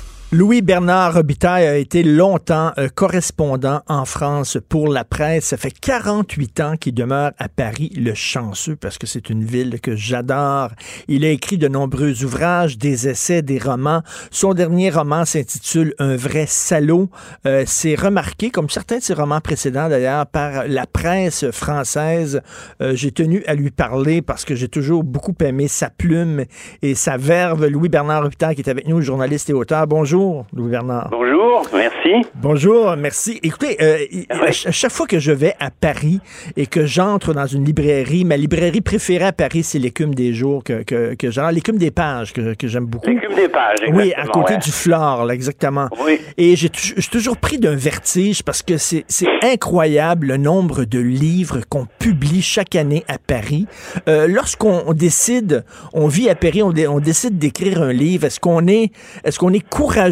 Louis-Bernard Robitaille a été longtemps euh, correspondant en France pour la presse. Ça fait 48 ans qu'il demeure à Paris, le chanceux, parce que c'est une ville que j'adore. Il a écrit de nombreux ouvrages, des essais, des romans. Son dernier roman s'intitule Un vrai salaud. Euh, c'est remarqué, comme certains de ses romans précédents d'ailleurs, par la presse française. Euh, j'ai tenu à lui parler parce que j'ai toujours beaucoup aimé sa plume et sa verve. Louis-Bernard Robitaille qui est avec nous, journaliste et auteur. Bonjour. Louis Bernard. Bonjour, merci. Bonjour, merci. Écoutez, euh, à ch- à chaque fois que je vais à Paris et que j'entre dans une librairie, ma librairie préférée à Paris, c'est l'écume des jours que, que, que j'adore, l'écume des pages que, que j'aime beaucoup. L'écume des pages, Oui, à exactement, côté ouais. du flore, là, exactement. Oui. Et j'ai tou- je suis toujours pris d'un vertige parce que c'est incroyable le nombre de livres qu'on publie chaque année à Paris. Euh, Lorsqu'on on décide, on vit à Paris, on, dé- on décide d'écrire un livre, est-ce qu'on est, est-ce qu'on est courageux,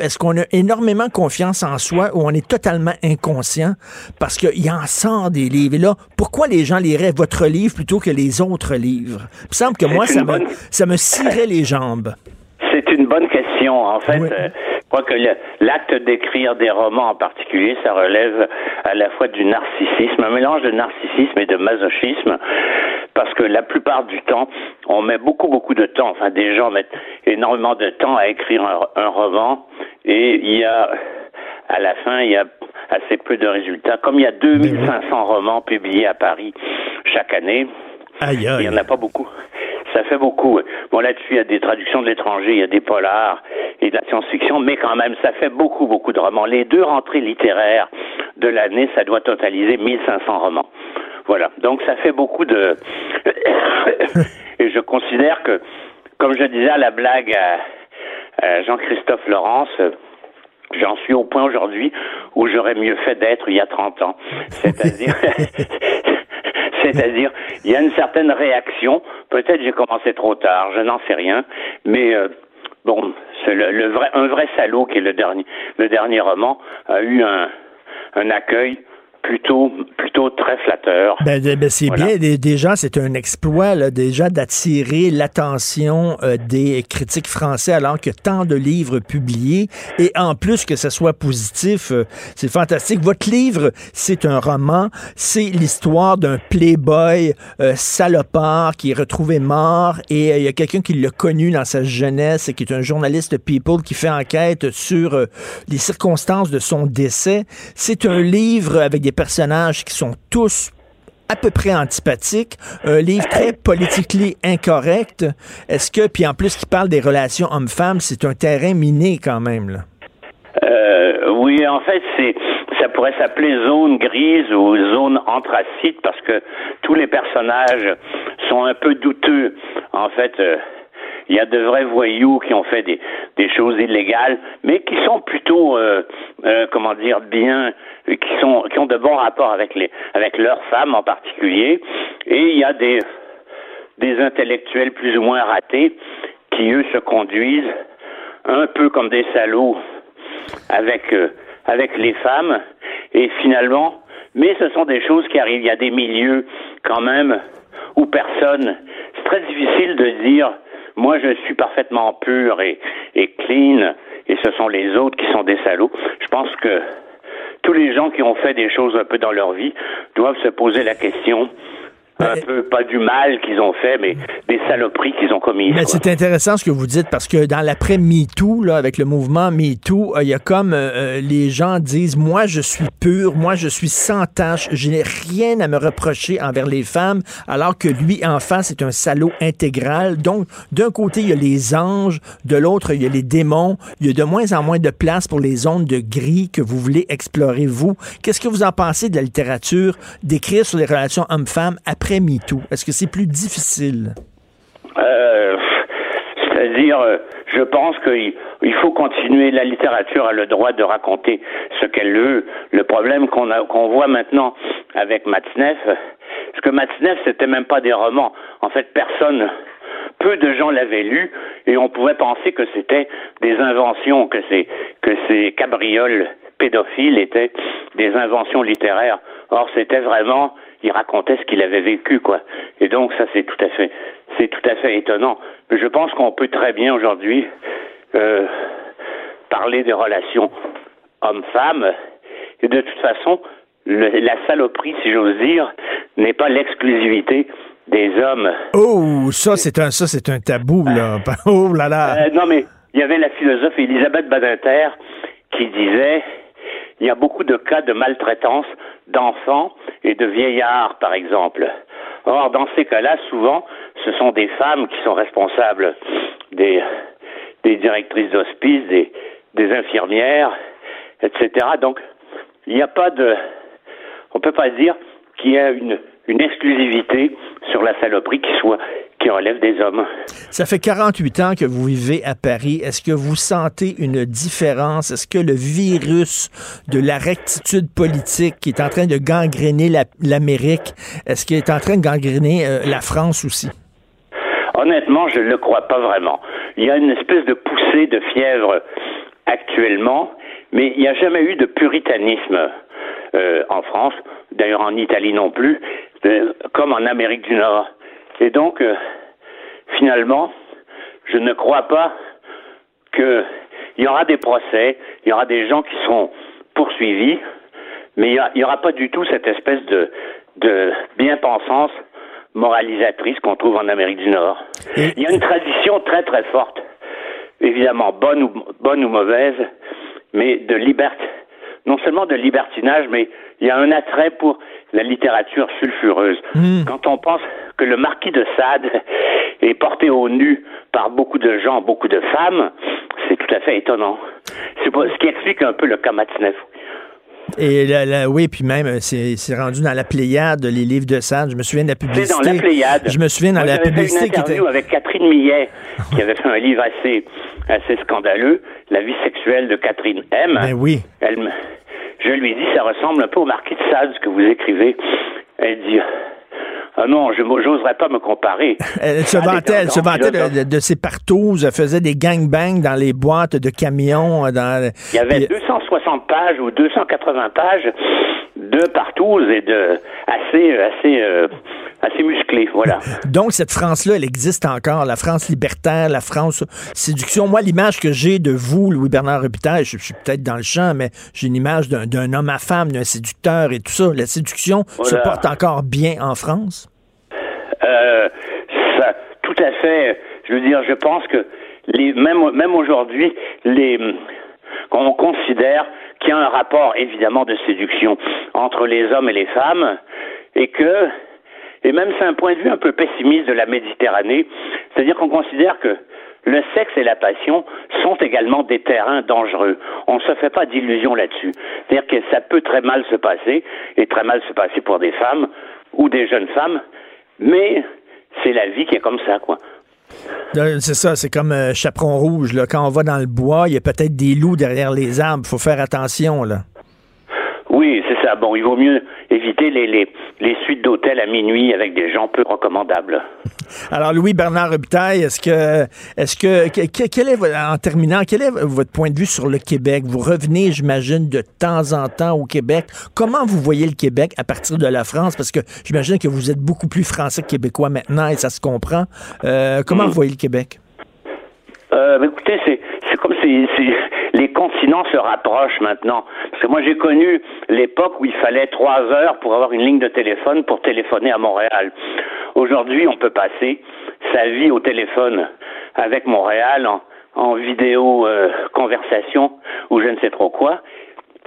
est-ce qu'on a énormément confiance en soi ou on est totalement inconscient parce qu'il en sort des livres? Et là, pourquoi les gens liraient votre livre plutôt que les autres livres? Il me semble que moi, ça me, ça me cirait les jambes. C'est une bonne question. En fait, euh, je crois que le- l'acte d'écrire des romans en particulier, ça relève à la fois du narcissisme, un mélange de narcissisme et de masochisme, parce que la plupart du temps, on met beaucoup, beaucoup de temps, enfin des gens mettent énormément de temps à écrire un, un roman, et il y a, à la fin, il y a assez peu de résultats. Comme il y a 2500 romans publiés à Paris chaque année, Aïe, il n'y en a pas beaucoup. Ça fait beaucoup. Bon, là-dessus, il y a des traductions de l'étranger, il y a des polars et de la science-fiction, mais quand même, ça fait beaucoup, beaucoup de romans. Les deux rentrées littéraires de l'année, ça doit totaliser 1500 romans. Voilà. Donc, ça fait beaucoup de... [COUGHS] et je considère que, comme je disais à la blague à, Jean-Christophe Laurence, J'en suis au point aujourd'hui où j'aurais mieux fait d'être il y a 30 ans. C'est-à-dire, [LAUGHS] [LAUGHS] c'est-à-dire, il y a une certaine réaction. Peut-être j'ai commencé trop tard, je n'en sais rien. Mais euh, bon, c'est le, le vrai, un vrai salaud qui est le dernier, le dernier roman a eu un, un accueil plutôt plutôt très flatteur. Ben, ben, c'est bien. Déjà, c'est un exploit là, déjà d'attirer l'attention euh, des critiques français alors que tant de livres publiés et en plus que ce soit positif, euh, c'est fantastique. Votre livre, c'est un roman, c'est l'histoire d'un playboy euh, salopard qui est retrouvé mort et il y a quelqu'un qui l'a connu dans sa jeunesse et qui est un journaliste People qui fait enquête sur les circonstances de son décès. C'est un livre avec des personnages qui sont tous à peu près antipathiques, un livre très politiquement incorrect. Est-ce que, puis en plus qui parle des relations hommes-femmes, c'est un terrain miné quand même? Euh, oui, en fait, ça pourrait s'appeler zone grise ou zone anthracite parce que tous les personnages sont un peu douteux. En fait, euh, il y a de vrais voyous qui ont fait des, choses illégales, mais qui sont plutôt, euh, comment dire, bien, qui sont, qui ont de bons rapports avec les, avec leurs femmes en particulier. Et il y a des, des intellectuels plus ou moins ratés qui eux se conduisent un peu comme des salauds avec euh, avec les femmes et finalement mais ce sont des choses qui arrivent il y a des milieux quand même où personne c'est très difficile de dire moi, je suis parfaitement pur et, et clean, et ce sont les autres qui sont des salauds. Je pense que tous les gens qui ont fait des choses un peu dans leur vie doivent se poser la question un peu, pas du mal qu'ils ont fait, mais des saloperies qu'ils ont commises. Mais c'est intéressant ce que vous dites parce que dans l'après MeToo, là, avec le mouvement MeToo, euh, il y a comme euh, euh, les gens disent moi je suis pur, moi je suis sans tâche, je n'ai rien à me reprocher envers les femmes, alors que lui en face est un salaud intégral. Donc d'un côté il y a les anges, de l'autre il y a les démons. Il y a de moins en moins de place pour les zones de gris que vous voulez explorer vous. Qu'est-ce que vous en pensez de la littérature d'écrire sur les relations hommes-femmes après Est-ce que c'est plus difficile? Euh, c'est-à-dire, euh, je pense qu'il faut continuer. La littérature a le droit de raconter ce qu'elle veut. Le problème qu'on voit maintenant avec Matzneff, parce que Matzneff, c'était même pas des romans. En fait, personne, peu de gens l'avaient lu et on pouvait penser que c'était des inventions, que ces cabrioles pédophiles étaient des inventions littéraires. Or, c'était vraiment il racontait ce qu'il avait vécu, quoi. Et donc ça c'est tout à fait, c'est tout à fait étonnant. Mais je pense qu'on peut très bien aujourd'hui euh, parler des relations hommes-femmes. Et de toute façon, la saloperie, si j'ose dire, n'est pas l'exclusivité des hommes. Oh, ça c'est un, ça c'est un tabou là. [LAUGHS] Oh là là. Euh, non mais il y avait la philosophe Elisabeth Badinter qui disait il y a beaucoup de cas de maltraitance d'enfants et de vieillards, par exemple. Or, dans ces cas-là, souvent, ce sont des femmes qui sont responsables des, des directrices d'hospice, des, des infirmières, etc. Donc, il n'y a pas de, on peut pas dire qu'il y a une, une exclusivité sur la saloperie qui soit qui relève des hommes. Ça fait 48 ans que vous vivez à Paris. Est-ce que vous sentez une différence? Est-ce que le virus de la rectitude politique qui est en train de gangréner l'Amérique, est-ce qu'il est en train de gangréner euh, la France aussi? Honnêtement, je ne le crois pas vraiment. Il y a une espèce de poussée de fièvre actuellement, mais il n'y a jamais eu de puritanisme euh, en France, d'ailleurs en Italie non plus, euh, comme en Amérique du Nord. Et donc, euh, finalement, je ne crois pas qu'il y aura des procès, il y aura des gens qui seront poursuivis, mais il n'y aura pas du tout cette espèce de, de bien-pensance moralisatrice qu'on trouve en Amérique du Nord. Il y a une tradition très très forte, évidemment bonne ou, bonne ou mauvaise, mais de liberté, non seulement de libertinage, mais il y a un attrait pour la littérature sulfureuse. Hmm. Quand on pense que le marquis de Sade [LAUGHS] est porté au nu par beaucoup de gens, beaucoup de femmes, c'est tout à fait étonnant. C'est ce qui explique un peu le cas Et oui, puis même, euh, c'est rendu dans la Pléiade, les livres de Sade. Je me souviens de la publicité. C'est dans la Pléiade. Je me souviens dans la publicité. Fait une interview avec Catherine Millet, qui avait fait un livre assez, assez scandaleux, La vie sexuelle de Catherine M. Ben oui. Elle, je lui dis, ça ressemble un peu au marquis de Sade, ce que vous écrivez. Elle dit, ah non, je n'oserais pas me comparer. [LAUGHS] Elle se vantait, elle se vantait de, ses partouzes, elle faisait des gangbangs dans les boîtes de camions. Dans, Il y avait 260 pages ou 280 pages de partout et de assez assez euh, assez musclé, voilà. [LAUGHS] Donc cette France-là, elle existe encore, la France libertaire, la France séduction. Moi, l'image que j'ai de vous, Louis Bernard Robitaille, je, suis peut-être dans le champ, mais j'ai une image d'un homme à femme, d'un séducteur et tout ça. La séduction se porte encore bien en France? Euh, ça, tout à fait. Je veux dire, je pense que les, même même aujourd'hui, les on considère qu'il y a un rapport évidemment de séduction entre les hommes et les femmes et que et même c'est un point de vue un peu pessimiste de la Méditerranée, c'est-à-dire qu'on considère que le sexe et la passion sont également des terrains dangereux. On ne se fait pas d'illusions là-dessus. C'est-à-dire que ça peut très mal se passer, et très mal se passer pour des femmes ou des jeunes femmes, mais c'est la vie qui est comme ça, quoi. C'est ça, c'est comme euh, chaperon rouge. Là. Quand on va dans le bois, il y a peut-être des loups derrière les arbres. Il faut faire attention. là. Ça. Bon, il vaut mieux éviter les, les, les suites d'hôtels à minuit avec des gens peu recommandables. Alors, Louis Bernard Robitaille, est-ce que, est-ce que, quel est, en terminant, quel est votre point de vue sur le Québec? Vous revenez, j'imagine, de temps en temps au Québec. Comment vous voyez le Québec à partir de la France? Parce que j'imagine que vous êtes beaucoup plus français que québécois maintenant et ça se comprend. Euh, comment vous voyez le Québec? Euh, écoutez, c'est, c'est comme si, les continents se rapprochent maintenant. Parce que moi, j'ai connu l'époque où il fallait trois heures pour avoir une ligne de téléphone pour téléphoner à Montréal. Aujourd'hui, on peut passer sa vie au téléphone avec Montréal en, en vidéo euh, conversation ou je ne sais trop quoi.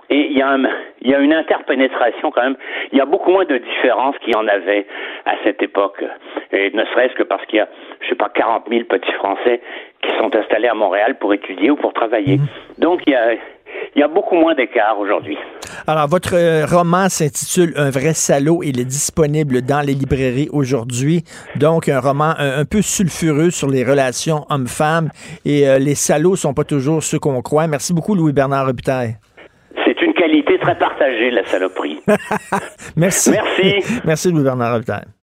Et il y, a il y a une interpénétration quand même. Il y a beaucoup moins de différences qu'il y en avait à cette époque. Et ne serait-ce que parce qu'il y a, je sais pas, 40 000 petits Français qui sont installés à Montréal pour étudier ou pour travailler. Mhm. Donc il y a, il y a beaucoup moins d'écart aujourd'hui. Alors, votre euh, roman s'intitule Un vrai salaud. Il est disponible dans les librairies aujourd'hui. Donc, un roman un, peu sulfureux sur les relations hommes-femmes. Et euh, les salauds sont pas toujours ceux qu'on croit. Merci beaucoup, Louis-Bernard Robitaille. C'est une qualité très partagée, la saloperie. [LAUGHS] Merci. Merci. [LAUGHS] Merci, Louis-Bernard Robitaille.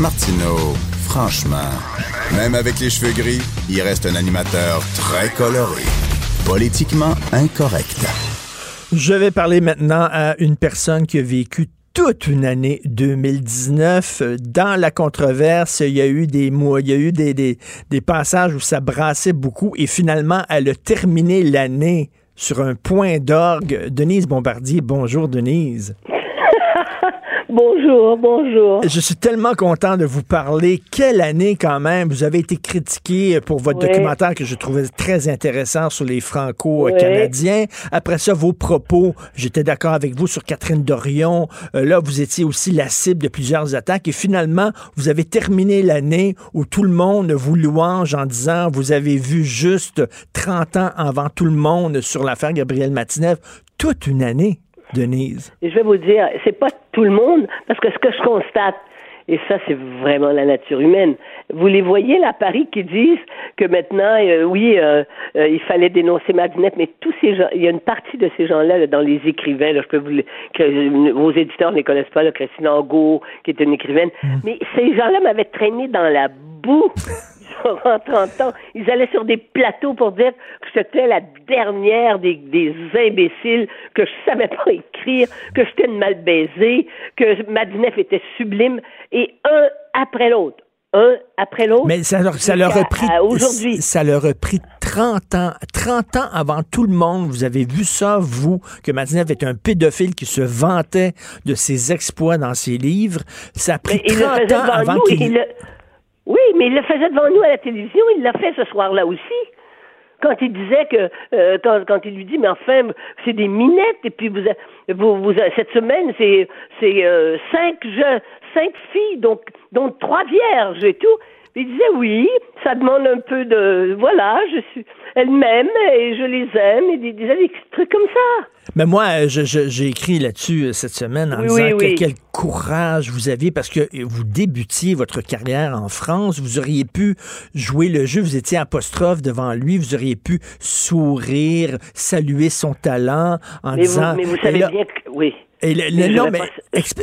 Martineau, franchement, même avec les cheveux gris, il reste un animateur très coloré, politiquement incorrect. Je vais parler maintenant à une personne qui a vécu toute une année 2019. Dans la controverse, il y a eu des mois, il y a eu des, des, passages où ça brassait beaucoup et finalement, elle a terminé l'année sur un point d'orgue. Denise Bombardier, bonjour Denise. Bonjour, bonjour. Je suis tellement content de vous parler. Quelle année quand même. Vous avez été critiqué pour votre documentaire que je trouvais très intéressant sur les Franco-Canadiens. Après ça, vos propos, j'étais d'accord avec vous sur Catherine Dorion. Euh, là, vous étiez aussi la cible de plusieurs attaques. Et finalement, vous avez terminé l'année où tout le monde vous louange en disant vous avez vu juste 30 ans avant tout le monde sur l'affaire Gabriel Matinev. Toute une année. Denise? je vais vous dire, c'est pas tout le monde, parce que ce que je constate, et ça, c'est vraiment la nature humaine. Vous les voyez, là, à Paris, qui disent que maintenant, euh, oui, euh, euh, il fallait dénoncer Madinette, mais tous ces gens, il y a une partie de ces gens-là, dans les écrivains, là, je peux vous, que, vos éditeurs ne les connaissent pas, là, Christine Angot, qui est une écrivaine, mm. mais ces gens-là m'avaient traîné dans la boue en 30 ans. Ils allaient sur des plateaux pour dire que c'était la dernière des, des imbéciles, que je savais pas écrire, que j'étais une mal baisée, que Madinef était sublime, et un après l'autre. Un après l'autre. Mais ça leur, ça leur a pris, aujourd'hui. ça leur a pris 30 ans, 30 ans avant tout le monde. Vous avez vu ça, vous, que Madinef est un pédophile qui se vantait de ses exploits dans ses livres. Ça a pris 30 ans avant qu'il... Oui, mais il le faisait devant nous à la télévision, il l'a fait ce soir-là aussi. Quand il disait que, euh, quand, il lui dit, mais enfin, c'est des minettes, et puis vous, vous, vous cette semaine, c'est, c'est euh, cinq jeunes, cinq filles, donc, dont trois vierges et tout. Il disait oui, ça demande un peu de voilà, je suis elle m'aime et je les aime et il disait des trucs comme ça. Mais moi, je- je- j'ai écrit là-dessus euh, cette semaine en Oui, disant oui, que- oui. quel courage vous aviez parce que vous débutiez votre carrière en France. Vous auriez pu jouer le jeu, vous étiez apostrophe devant lui, vous auriez pu sourire, saluer son talent en Mais vous, disant. mais vous savez là- bien que oui. Et le- Mais le- je non, mais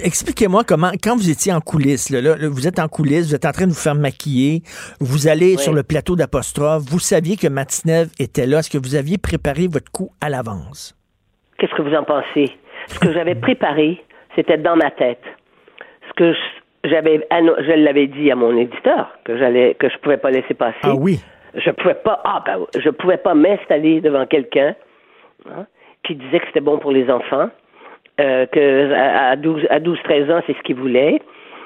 expliquez-moi comment, quand vous étiez en coulisses, là, vous êtes en coulisses, vous êtes en train de vous faire maquiller, vous allez Oui. sur le plateau d'apostrophe, vous saviez que Matinev était là. Est-ce que vous aviez préparé votre coup à l'avance? Qu'est-ce que vous en pensez? Ce que j'avais [LAUGHS] préparé, c'était dans ma tête. Ce que j'avais, je l'avais dit à mon éditeur que j'allais, que je pouvais pas laisser passer. Ah oui. Je pouvais pas, ah ben, je pouvais pas m'installer devant quelqu'un hein, qui disait que c'était bon pour les enfants, euh, que à à 12, à 12, 13 ans, c'est ce qu'il voulait,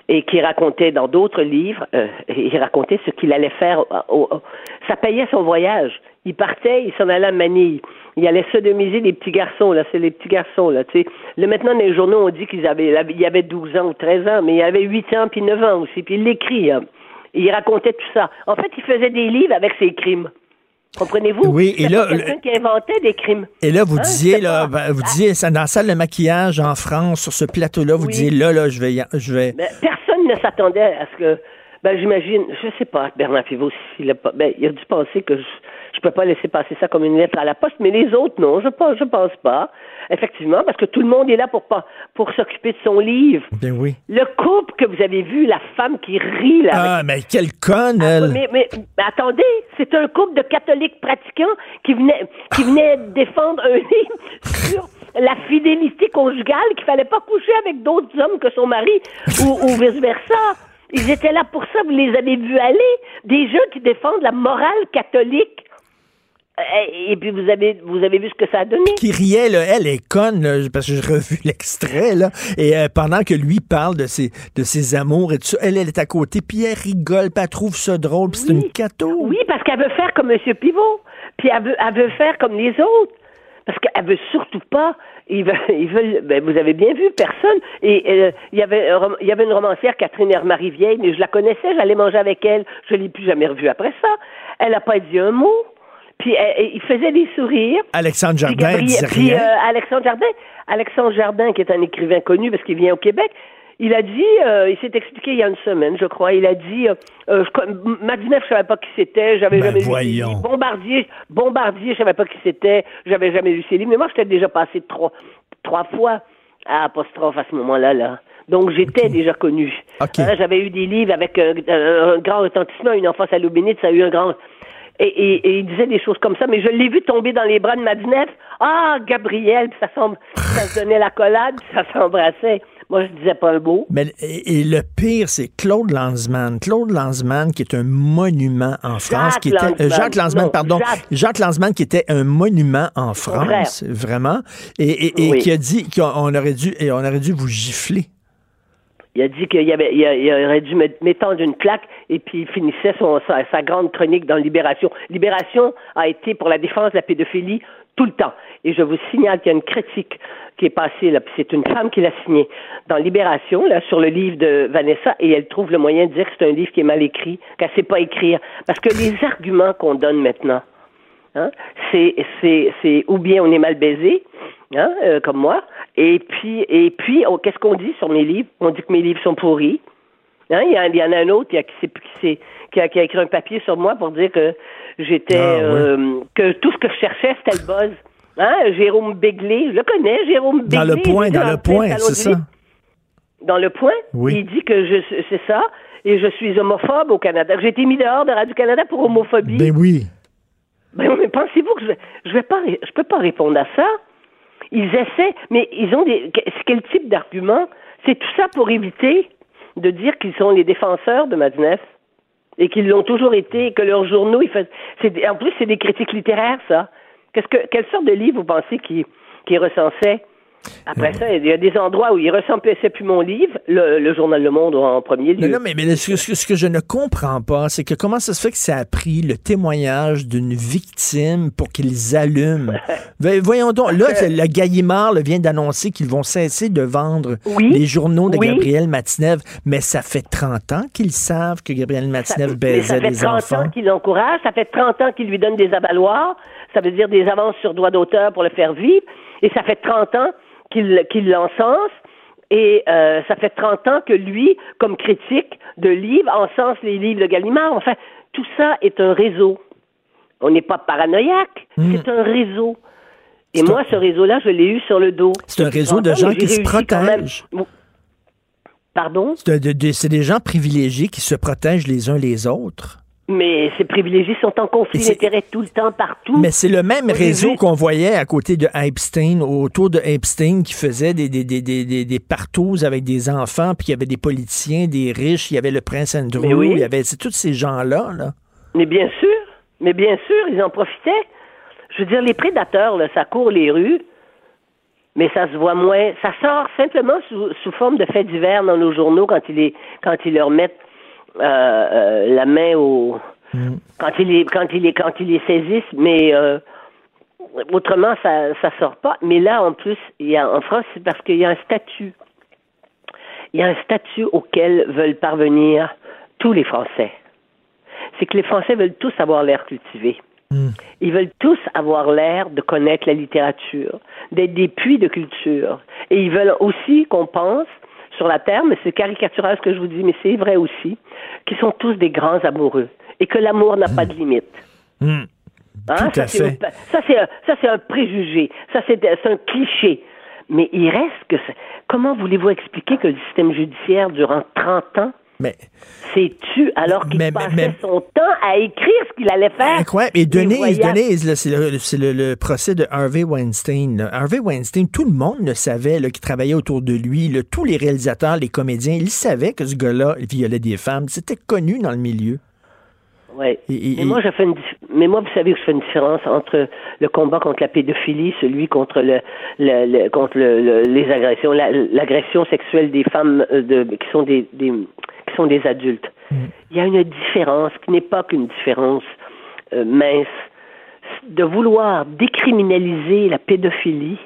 et qui racontait dans d'autres livres, euh, il racontait ce qu'il allait faire. au- au- ça payait son voyage. Il partait, il s'en allait à Manille. Il allait sodomiser des petits garçons, là, c'est les petits garçons, là, tu sais. Là, maintenant, dans les journaux, on dit qu'ils avaient, il y avait 12 ans ou 13 ans, mais il y avait 8 ans puis 9 ans aussi, puis il l'écrit, hein. Il racontait tout ça. En fait, il faisait des livres avec ses crimes. Comprenez-vous? Oui, et là, quelqu'un qui inventait des crimes. Et là, vous Hein, disiez, là, pas- ben, vous disiez, ça, dans la salle de maquillage en France, sur ce plateau-là, vous Oui. disiez, là, là, je vais, je vais. Ben, personne ne s'attendait à ce que. Ben, j'imagine, je sais pas, Bernard Pivot, s'il a pas. Ben, il a dû penser que je je peux pas laisser passer ça comme une lettre à la poste, mais les autres, non, je pense, je pense pas. Effectivement, parce que tout le monde est là pour pas pour s'occuper de son livre. Ben oui. Le couple que vous avez vu, la femme qui rit là. Ah, mais quelle conne, elle. Mais, mais, mais attendez, c'est un couple de catholiques pratiquants qui venait, qui venait défendre un livre sur la fidélité conjugale, qu'il fallait pas coucher avec d'autres hommes que son mari, ou, ou vice-versa. Ils étaient là pour ça, vous les avez vus aller. Des gens qui défendent la morale catholique. Euh, Et puis vous avez, vous avez vu ce que ça a donné? qui riait, là, elle est conne, là, parce que j'ai revu [LAUGHS] l'extrait, là, et euh, pendant que lui parle de ses, de ses amours et tout ça, elle, elle est à côté, puis elle rigole, puis elle trouve ça drôle, puis c'est une cateau. Oui, parce qu'elle veut faire comme M. Pivot. Puis elle veut, elle veut faire comme les autres. Parce qu'elle veut surtout pas. Ils veulent, ils veulent ben, vous avez bien vu, personne. Et euh, il y avait il y avait une romancière, Catherine Hermarie Vieille, mais je la connaissais, j'allais manger avec elle. Je l'ai plus jamais revue après ça. Elle n'a pas dit un mot. Puis elle- elle- il faisait des sourires. Alexandre Jardin Gabriel- disait puis, rien. euh, Alexandre Jardin, Alexandre Jardin, qui est un écrivain connu parce qu'il vient au Québec, il a dit, euh, il s'est expliqué il y a une semaine, je crois, il a dit, euh, euh, je co- M- Madinev, je savais pas qui c'était, j'avais Ben, jamais voyons. livres. Bombardier, Bombardier, je savais pas qui c'était, j'avais jamais lu ses livres, mais moi, j'étais déjà passé trois, trois fois à apostrophe à ce moment-là, là. Donc, j'étais déjà connu. OK. Hein, j'avais eu des livres avec un, un grand retentissement, une enfance à l'eau bénite, ça a eu un grand... Et, et- et il disait des choses comme ça, mais je l'ai vu tomber dans les bras de Madinette. Ah, Gabriel, puis ça, semble, ça se donnait la collade, puis ça s'embrassait. Moi, je disais pas un mot. Mais, et, et le pire, c'est Claude Lanzmann. Claude Lanzmann, qui est un monument en France. Qui était, euh, Lanzmann. Jacques Lanzmann, Non, pardon. Jacques. Jacques Lanzmann, qui était un monument en frère. France, vraiment. Et, et- et Oui. qui a dit qu'on aurait dû, et on aurait dû vous gifler. Il a dit qu'il avait, aurait dû m'étendre une claque et puis il finissait sa, grande chronique dans Libération. Libération a été pour la défense de la pédophilie tout le temps. Et je vous signale qu'il y a une critique qui est passée, là, puis c'est une femme qui l'a signée dans Libération, là, sur le livre de Vanessa, et elle trouve le moyen de dire que c'est un livre qui est mal écrit, qu'elle sait pas écrire. Parce que les arguments qu'on donne maintenant, Hein? C'est, c'est, c'est ou bien on est mal baisé, hein, euh, comme moi, et puis, et puis, on- qu'est-ce qu'on dit sur mes livres? On dit que mes livres sont pourris. Hein? Il, y en, il y en a un autre qui a, qui, s'est- qui, s'est- qui a, qui a écrit un papier sur moi pour dire que j'étais, Ah, oui. euh, que tout ce que je cherchais c'était le buzz. Hein? Jérôme Béglé, je le connais, Jérôme Béglé. Dans le point, dans le point, c'est ça? Dans le point, Oui. il dit que je, c'est ça, et je suis homophobe au Canada. J'ai été mis dehors de Radio-Canada pour homophobie. Ben oui. Ben, mais pensez-vous que je vais, je vais pas, ré- je peux pas répondre à ça? Ils essaient, mais ils ont des, que- quel type d'argument? C'est tout ça pour éviter de dire qu'ils sont les défenseurs de Madnef et qu'ils l'ont toujours été, et que leurs journaux, ils faisaient, en plus, c'est des critiques littéraires, ça. Qu'est-ce que, quelle sorte de livre vous pensez qui, qui recensait Après ça, il y a des endroits où il ressemblait plus mon livre, le, journal Le Monde en premier lieu. non, mais, mais ce, ce, que je ne comprends pas, c'est que comment ça se fait que ça a pris le témoignage d'une victime pour qu'ils allument? [LAUGHS] Voyons donc, là, le Gallimard vient d'annoncer qu'ils vont cesser de vendre les journaux de Gabriel Matinev, mais ça fait 30 ans qu'ils savent que Gabriel Matinev baisait les enfants. Ça fait 30 ans qu'il l'encourage, ça fait 30 ans qu'il lui donne des avaloirs, ça veut dire des avances sur droit d'auteur pour le faire vivre, et ça fait 30 ans qu'il l'encense. Et euh, ça fait 30 ans que lui, comme critique de livres, encense les livres de Gallimard. Enfin, tout ça est un réseau. On n'est pas paranoïaque, hmm. c'est un réseau. Et moi, ce réseau-là, je l'ai eu sur le dos. C'est un réseau de gens qui se protègent. Pardon? C'est des gens privilégiés qui se protègent les uns les autres. Mais ces privilégiés sont en conflit d'intérêts tout le temps, partout. Mais c'est le même réseau qu'on voyait à côté de Epstein, autour de Epstein, qui faisait des, des, des, des, des partous avec des enfants, puis il y avait des politiciens, des riches, il y avait le prince Andrew, il y avait tous ces gens-là. Là. Mais bien sûr, mais bien sûr, ils en profitaient. Je veux dire, les prédateurs, là, ça court les rues, mais ça se voit moins. Ça sort simplement sous, sous forme de faits divers dans nos journaux quand ils, les, quand ils leur mettent la main au mm. quand il est quand il est quand il les saisissent, mais euh, autrement ça ça sort pas. Mais là en plus, il y a en France c'est parce qu'il y a un statut. Il y a un statut auquel veulent parvenir tous les Français. C'est que les Français veulent tous avoir l'air cultivé. Mm. Ils veulent tous avoir l'air de connaître la littérature, d'être des puits de culture. Et ils veulent aussi qu'on pense sur la terre, mais c'est caricatural ce que je vous dis, mais c'est vrai aussi, qui sont tous des grands amoureux et que l'amour n'a pas de limite. Mmh. Hein? ça, c'est ça, c'est un, préjugé, ça, c'est un cliché. Mais il reste que. Comment voulez-vous expliquer que le système judiciaire, durant 30 ans, mais c'est tu alors qu'il passait son temps à écrire ce qu'il allait faire? Incroyable. Et Denise, Denise c'est le, procès de Harvey Weinstein. Harvey Weinstein, tout le monde le savait, qui travaillait autour de lui. tous les réalisateurs, les comédiens, ils savaient que ce gars-là violait des femmes. C'était connu dans le milieu. Oui. mais moi, je fais une, mais moi, vous savez que je fais une différence entre le combat contre la pédophilie, celui contre le, le, contre les agressions, l'agression sexuelle des femmes euh, de, qui sont des, des qui sont des adultes. Mm. Il y a une différence qui n'est pas qu'une différence euh, mince de vouloir décriminaliser la pédophilie,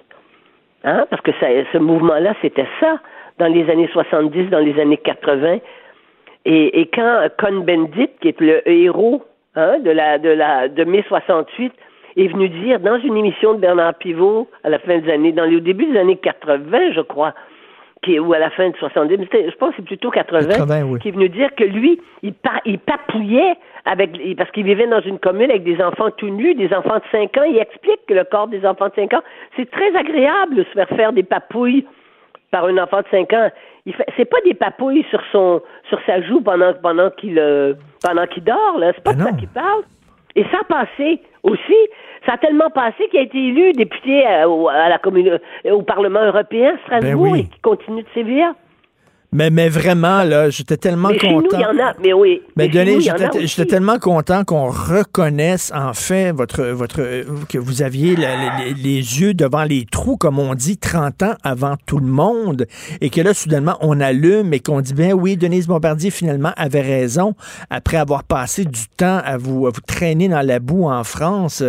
hein, parce que ça, ce mouvement-là, c'était ça dans les années 70, dans les années 80. Et, et quand Cohn-Bendit, qui est le héros hein, de la de la de mai 68, est venu dire dans une émission de Bernard Pivot à la fin des années, dans le début des années 80, je crois, ou à la fin de 70, je pense que c'est plutôt 80, qui est venu dire que lui, il, il papouillait avec, parce qu'il vivait dans une commune avec des enfants tout nus, des enfants de 5 ans. Il explique que le corps des enfants de 5 ans, c'est très agréable de se faire faire des papouilles par un enfant de 5 ans. Il fait, c'est pas des papouilles sur son, sur sa joue pendant, pendant qu'il, euh, pendant qu'il dort, là. C'est pas de ça qu'il parle. Et ça a passé aussi. Ça a tellement passé qu'il a été élu député à, à la commune, au Parlement européen, Strasbourg, ben et qui continue de sévir. Mais, mais vraiment, là, j'étais tellement mais content. il y en a, mais oui. Mais, mais j'étais tellement content qu'on reconnaisse enfin votre, votre, que vous aviez les, yeux devant les trous, comme on dit, 30 ans avant tout le monde, et que là, soudainement, on allume et qu'on dit, ben oui, Denise Bombardier, finalement, avait raison. Après avoir passé du temps à vous, à vous traîner dans la boue en France,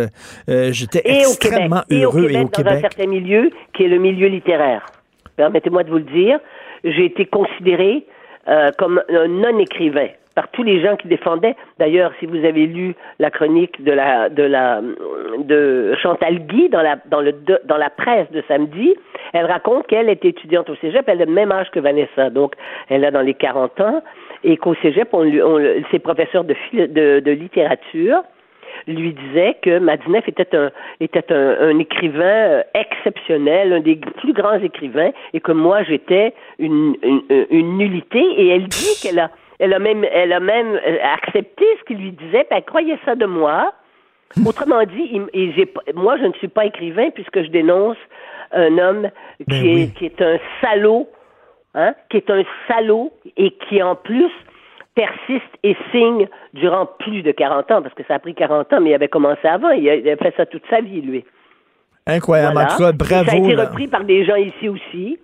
euh, j'étais extrêmement heureux. Et au Québec, dans un certain milieu, qui est le milieu littéraire. Permettez-moi de vous le dire j'ai été considéré euh, comme un non-écrivain par tous les gens qui défendaient. D'ailleurs, si vous avez lu la chronique de la de la de Chantal Guy dans la dans le dans la presse de samedi, elle raconte qu'elle était étudiante au Cégep, elle a le même âge que Vanessa, donc elle a dans les 40 ans, et qu'au Cégep, on, on, c'est professeur de, de, de littérature lui disait que Madinef était un était un, écrivain euh, exceptionnel, un des plus grands écrivains, et que moi j'étais une, une, nullité. Et elle dit qu'elle a elle a même elle a même euh, accepté ce qu'il lui disait, puis elle croyait ça de moi. Autrement dit, moi je ne suis pas écrivain puisque je dénonce un homme qui ben est qui est un salaud, hein, qui est un salaud et qui en plus persiste et signe durant plus de 40 ans, parce que ça a pris 40 ans, mais il avait commencé avant, il avait fait ça toute sa vie, lui. Incroyable. En tout cas, bravo. Ça a été repris par des gens ici aussi.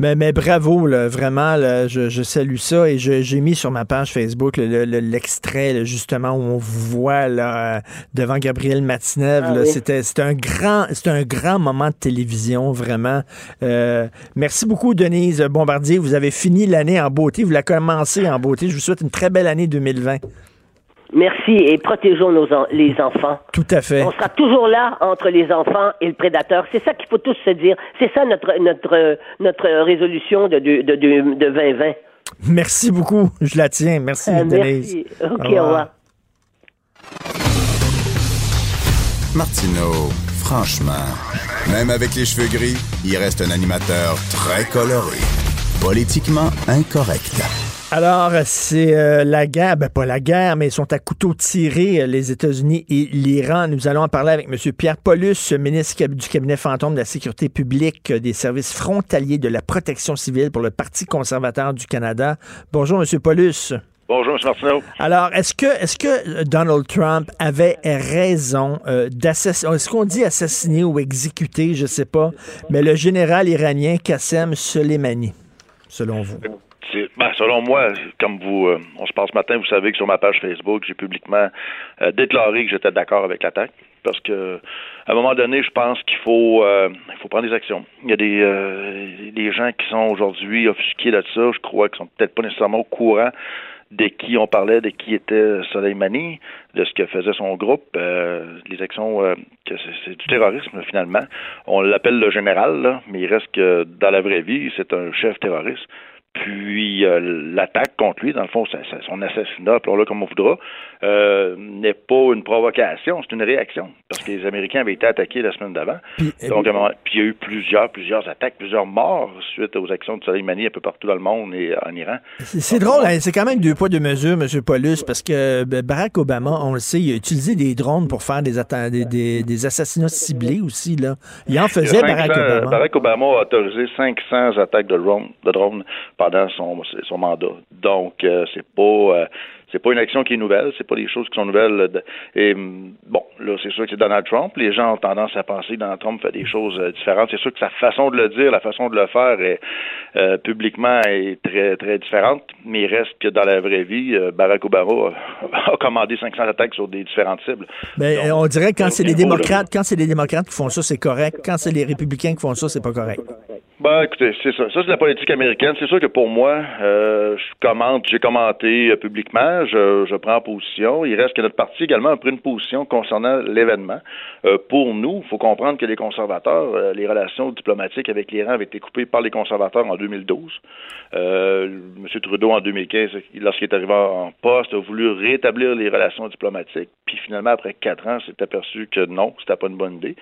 Mais, mais bravo, là, vraiment, là, je, je salue ça et je- j'ai mis sur ma page Facebook le- le- l'extrait, là, justement, où on vous voit là, devant Gabriel Matinev. Ah oui. C'était c'était un grand c'était un grand moment de télévision, vraiment. Euh, merci beaucoup, Denise Bombardier. Vous avez fini l'année en beauté. Vous la commencé en beauté. Je vous souhaite une très belle année 2020. Merci et protégeons nos en- les enfants. Tout à fait. On sera toujours là entre les enfants et le prédateur. C'est ça qu'il faut tous se dire. C'est ça notre notre notre résolution de de de, de, de 2020. Merci beaucoup. Je la tiens. Merci, Euh, Denise. merci. OK, au revoir. Martineau, franchement, même avec les cheveux gris, il reste un animateur très coloré. Politiquement incorrect. Alors, c'est euh, la guerre, ben pas la guerre, mais ils sont à couteau tiré, euh, les États-Unis et l'Iran. Nous allons en parler avec M. Pierre Paulus, ministre du cabinet fantôme de la sécurité publique euh, des services frontaliers de la protection civile pour le Parti conservateur du Canada. Bonjour, M. Paulus. Bonjour, M. Martineau. Alors, est-ce que, est-ce que Donald Trump avait raison euh, d'assassiner, est-ce qu'on dit assassiner ou exécuter, je sais pas, mais le général iranien Qassem Soleimani, selon vous? Ben, selon moi, comme vous, euh, on se parle ce matin, vous savez que sur ma page Facebook, j'ai publiquement euh, déclaré que j'étais d'accord avec l'attaque. Parce que à un moment donné, je pense qu'il faut euh, faut prendre des actions. Il y a des, gens qui sont aujourd'hui offusqués de ça, je crois, qui sont peut-être pas nécessairement au courant de qui on parlait, de qui était Soleimani, de ce que faisait son groupe, les actions, que c'est, c'est du terrorisme finalement. On l'appelle le général, là, mais il reste que dans la vraie vie, c'est un chef terroriste. Puis euh, l'attaque contre lui, dans le fond, c'est- son assassinat, appelons-le comme on voudra, euh, n'est pas une provocation, c'est une réaction. Parce que les Américains avaient été attaqués la semaine d'avant. Donc, à un moment- puis il y a eu plusieurs, plusieurs attaques, plusieurs morts suite aux actions de Soleimani un peu partout dans le monde et en Iran. C'est c'est drôle, hein, c'est quand même deux poids, deux mesures, M. Paulus, parce que ben, Barack Obama, on le sait, il a utilisé des drones pour faire des, atta- des, des- des assassinats ciblés aussi. Là. Il en faisait, Il Barack 500 Obama. Barack Obama a autorisé 500 attaques de drones de pendant son, son mandat. Donc, euh, c'est pas euh, c'est pas une action qui est nouvelle, c'est pas des choses qui sont nouvelles. de- et hum, bon, là, c'est sûr que c'est Donald Trump. Les gens ont tendance à penser que Donald Trump fait des choses euh, différentes. C'est sûr que sa façon de le dire, la façon de le faire est, euh, publiquement est très très différente. Mais il reste que dans la vraie vie, euh, Barack Obama a, [LAUGHS] a commandé 500 attaques sur des différentes cibles. Ben, on dirait que quand c'est les là. démocrates, quand c'est les démocrates qui font ça, c'est correct. Quand c'est les républicains qui font ça, c'est pas correct. Ben, écoutez, c'est ça. Ça, c'est la politique américaine. C'est sûr que pour moi, euh, je commente, j'ai commenté euh, publiquement, je, prends position. Il reste que notre parti également a pris une position concernant l'événement. Euh, pour nous, il faut comprendre que les conservateurs, euh, les relations diplomatiques avec l'Iran avaient été coupées par les conservateurs en 2012. Euh, M. Trudeau, en 2015, lorsqu'il est arrivé en poste, a voulu rétablir les relations diplomatiques. Puis finalement, après quatre ans, s'est aperçu que non, c'était pas une bonne idée.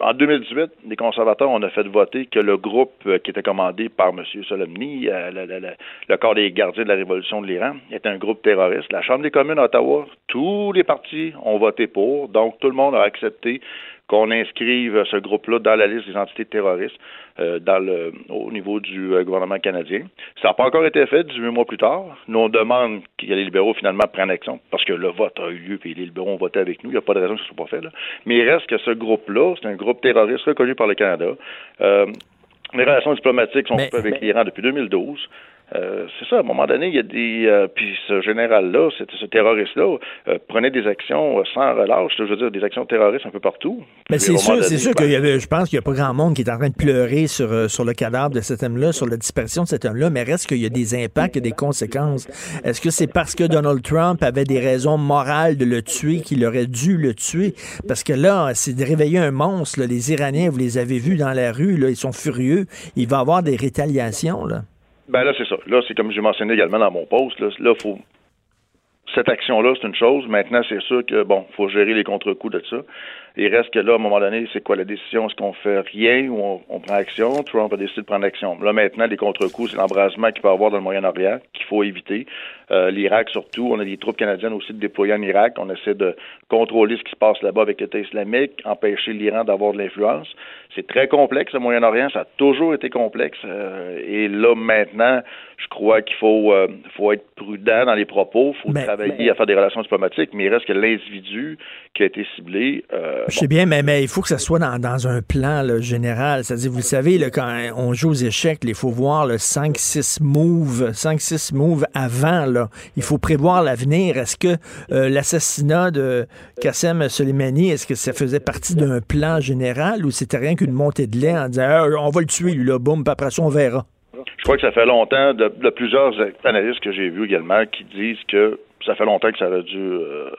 En 2018, les conservateurs, on a fait voter que le groupe euh, qui était commandé par M. Soleimani, euh, le- le corps des gardiens de la révolution de l'Iran, était un groupe terroriste. La Chambre des communes à Ottawa, tous les partis ont voté pour, donc tout le monde a accepté qu'on inscrive ce groupe-là dans la liste des entités terroristes euh, dans le, au niveau du euh, gouvernement canadien. Ça n'a pas encore été fait 18 mois plus tard. Nous, on demande que les libéraux finalement prennent action parce que le vote a eu lieu et les libéraux ont voté avec nous. Il n'y a pas de raison que ce ne soit pas fait. Là. Mais il reste que ce groupe-là, c'est un groupe terroriste reconnu par le Canada. Euh, les relations diplomatiques sont coupées avec l'Iran depuis 2012. Euh, c'est ça, à un moment donné, il y a des. euh, puis ce général-là, ce, terroriste-là, euh, prenait des actions sans relâche, je veux dire, des actions terroristes un peu partout. Mais c'est sûr, c'est sûr ben, qu'il y avait, je pense qu'il n'y a pas grand monde qui est en train de pleurer sur, sur le cadavre de cet homme-là, sur la disparition de cet homme-là, mais reste qu'il y a des impacts et des conséquences. Est-ce que c'est parce que Donald Trump avait des raisons morales de le tuer qu'il aurait dû le tuer? Parce que là, c'est de réveiller un monstre. là. Les Iraniens, vous les avez vus dans la rue, là, ils sont furieux. Il va y avoir des rétaliations. Là. Ben là, c'est ça. Là, c'est comme j'ai mentionné également dans mon post. Là, là faut cette action-là, c'est une chose. Maintenant, c'est sûr que bon, faut gérer les contre-coups de ça. Il reste que là, à un moment donné, c'est quoi la décision? Est-ce qu'on fait rien ou on, prend action? Trump a décidé de prendre action. Là, maintenant, les contre-coups, c'est l'embrasement qu'il peut avoir dans le Moyen-Orient qu'il faut éviter. Euh, L'Irak, surtout, on a des troupes canadiennes aussi déployées en Irak. On essaie de contrôler ce qui se passe là-bas avec l'État islamique, empêcher l'Iran d'avoir de l'influence. C'est très complexe, le Moyen-Orient. Ça a toujours été complexe. Euh, et là, maintenant, Je crois qu'il faut, euh, faut être prudent dans les propos, il faut travailler à faire des relations diplomatiques, mais il reste que l'individu qui a été ciblé. Euh, Je sais bien, mais, mais il faut que ça soit dans, dans un plan général. C'est-à-dire, vous le savez, là, quand on joue aux échecs, il faut voir le 5-6 moves, 5-6 moves avant. Là. Il faut prévoir l'avenir. Est-ce que l'assassinat de Qassem Soleimani, est-ce que ça faisait partie d'un plan général ou c'était rien qu'une montée de lait en disant ah, on va le tuer, lui, là, boum, puis après ça, on verra? Je crois que ça fait longtemps, de, plusieurs analystes que j'ai vus également, qui disent que ça fait longtemps que ça aurait dû euh,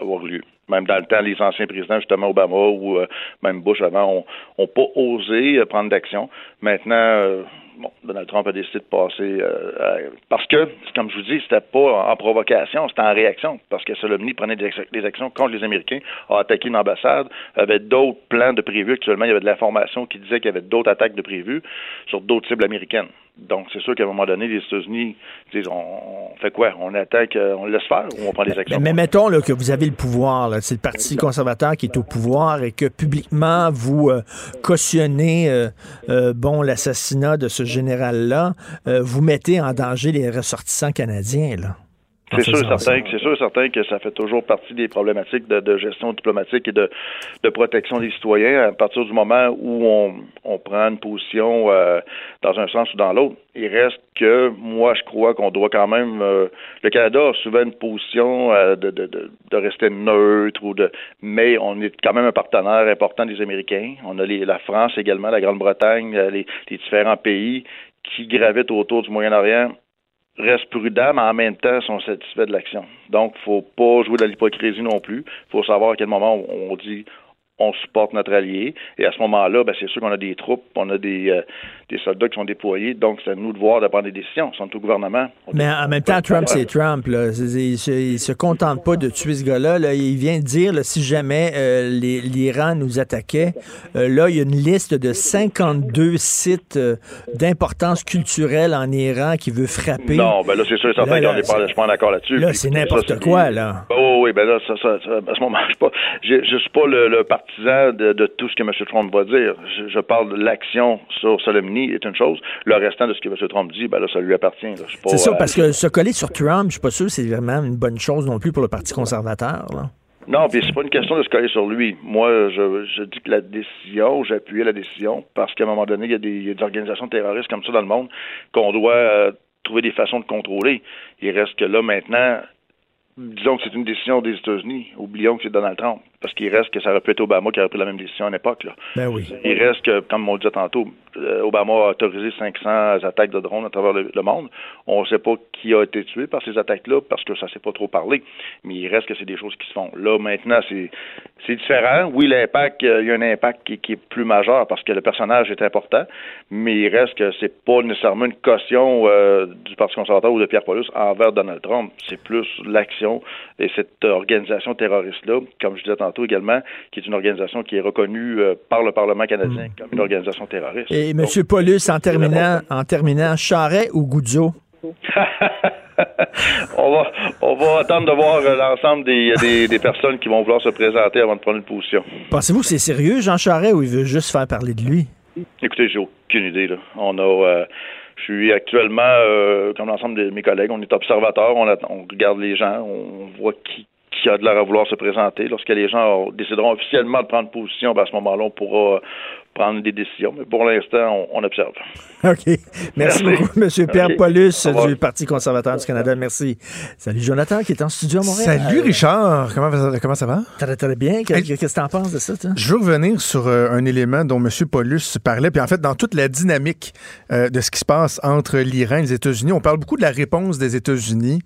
avoir lieu. Même dans le temps, les anciens présidents, justement Obama ou euh, même Bush avant, ont, pas osé euh, prendre d'action. Maintenant, bon, Donald Trump a décidé de passer parce que, comme je vous dis, c'était pas en provocation, c'était en réaction, parce que Solomni prenait des, des, actions contre les Américains, a attaqué une ambassade, avait d'autres plans de prévus. Actuellement, il y avait de l'information qui disait qu'il y avait d'autres attaques de prévues sur d'autres cibles américaines. Donc, c'est sûr qu'à un moment donné, les États-Unis disent on, fait quoi? On attaque, on le laisse faire ou on prend des actions? Mais, mettons là, que vous avez le pouvoir, c'est le Parti conservateur qui est au pouvoir et que publiquement vous euh, cautionnez euh, euh, bon l'assassinat de ce général-là, vous mettez en danger les ressortissants canadiens. Là. C'est sûr, certain, c'est sûr certain que ça fait toujours partie des problématiques de, gestion diplomatique et de, protection des citoyens à partir du moment où on, on prend une position euh, dans un sens ou dans l'autre. Il reste que moi, je crois qu'on doit quand même. Euh, le Canada a souvent une position euh, de, de, de, rester neutre ou de, mais on est quand même un partenaire important des Américains. On a les, la France également, la Grande-Bretagne, les, les différents pays qui gravitent autour du Moyen-Orient restent prudents, mais en même temps sont satisfaits de l'action. Donc, faut pas jouer de l'hypocrisie non plus. Faut savoir à quel moment on dit on supporte notre allié. Et à ce moment-là, ben, c'est sûr qu'on a des troupes, on a des, euh, des soldats qui sont déployés. Donc, c'est à nous de voir de prendre des décisions. Ils sont au gouvernement. Mais en même temps, Trump, c'est Trump. Là. Il, se, se contente pas de tuer ce gars-là. Il vient de dire, si jamais euh, l'Iran nous attaquait, euh, là, il y a une liste de 52 sites d'importance culturelle en Iran qui veut frapper. Non, ben là, c'est sûr certain qu'on n'est pas, pas d'accord là-dessus. Là, c'est n'importe quoi, là. Oh, oui, ben là, ça, ça, à ce moment, je ne suis, pas le, le parti de, tout ce que M. Trump va dire. Je, parle de l'action sur Est une chose. Le restant de ce que M. Trump dit, ben là, ça lui appartient. C'est ça, parce que se coller sur Trump, je suis pas sûr que c'est vraiment une bonne chose non plus pour le Parti conservateur. Non, puis c'est pas une question de se coller sur lui. Moi, je, dis que la décision, j'ai appuyé la décision parce qu'à un moment donné, il y, a des, organisations terroristes comme ça dans le monde qu'on doit euh, trouver des façons de contrôler. Il reste que là, maintenant, disons que c'est une décision des États-Unis. Oublions que c'est Donald Trump parce qu'il reste que ça aurait pu être Obama qui aurait pris la même décision à l'époque. Ben oui. Il reste que, comme on le disait tantôt, euh, Obama a autorisé 500 attaques de drones à travers le, monde. On ne sait pas qui a été tué par ces attaques-là parce que ça ne s'est pas trop parlé. Mais il reste que c'est des choses qui se font. Là, maintenant, c'est, différent. Oui, l'impact, euh, il y a un impact qui, est plus majeur parce que le personnage est important, mais il reste que c'est pas nécessairement une caution euh, du Parti conservateur ou de Pierre Paulus envers Donald Trump. C'est plus l'action et cette organisation terroriste-là, comme je disais tantôt, également, qui est une organisation qui est reconnue euh, par le Parlement canadien hmm. comme une organisation terroriste. Et M. Paulus, en terminant, en terminant, Charret ou Goudzo? [LAUGHS] on, va, on va attendre de voir euh, l'ensemble des, des, personnes qui vont vouloir se présenter avant de prendre une position. Pensez-vous que c'est sérieux, Jean Charret, ou il veut juste faire parler de lui? Écoutez, j'ai aucune idée. Là. On a. Euh, je suis actuellement, comme l'ensemble de mes collègues, on est observateur, on, on regarde les gens, on voit qui, qui a de l'air à vouloir se présenter. Lorsque les gens décideront officiellement de prendre position, ben à ce moment-là, on pourra prendre des décisions. Mais pour l'instant, on, observe. OK. Merci, beaucoup, M. Pierre Paulus du Parti conservateur du Canada. Merci. Salut, Jonathan, qui est en studio à Montréal. Salut, Richard. Comment, comment ça va? Très, très bien. Qu'est-ce que tu en penses de ça, toi? Je veux revenir sur euh, un élément dont M. Paulus parlait, puis en fait, dans toute la dynamique euh, de ce qui se passe entre l'Iran et les États-Unis, on parle beaucoup de la réponse des États-Unis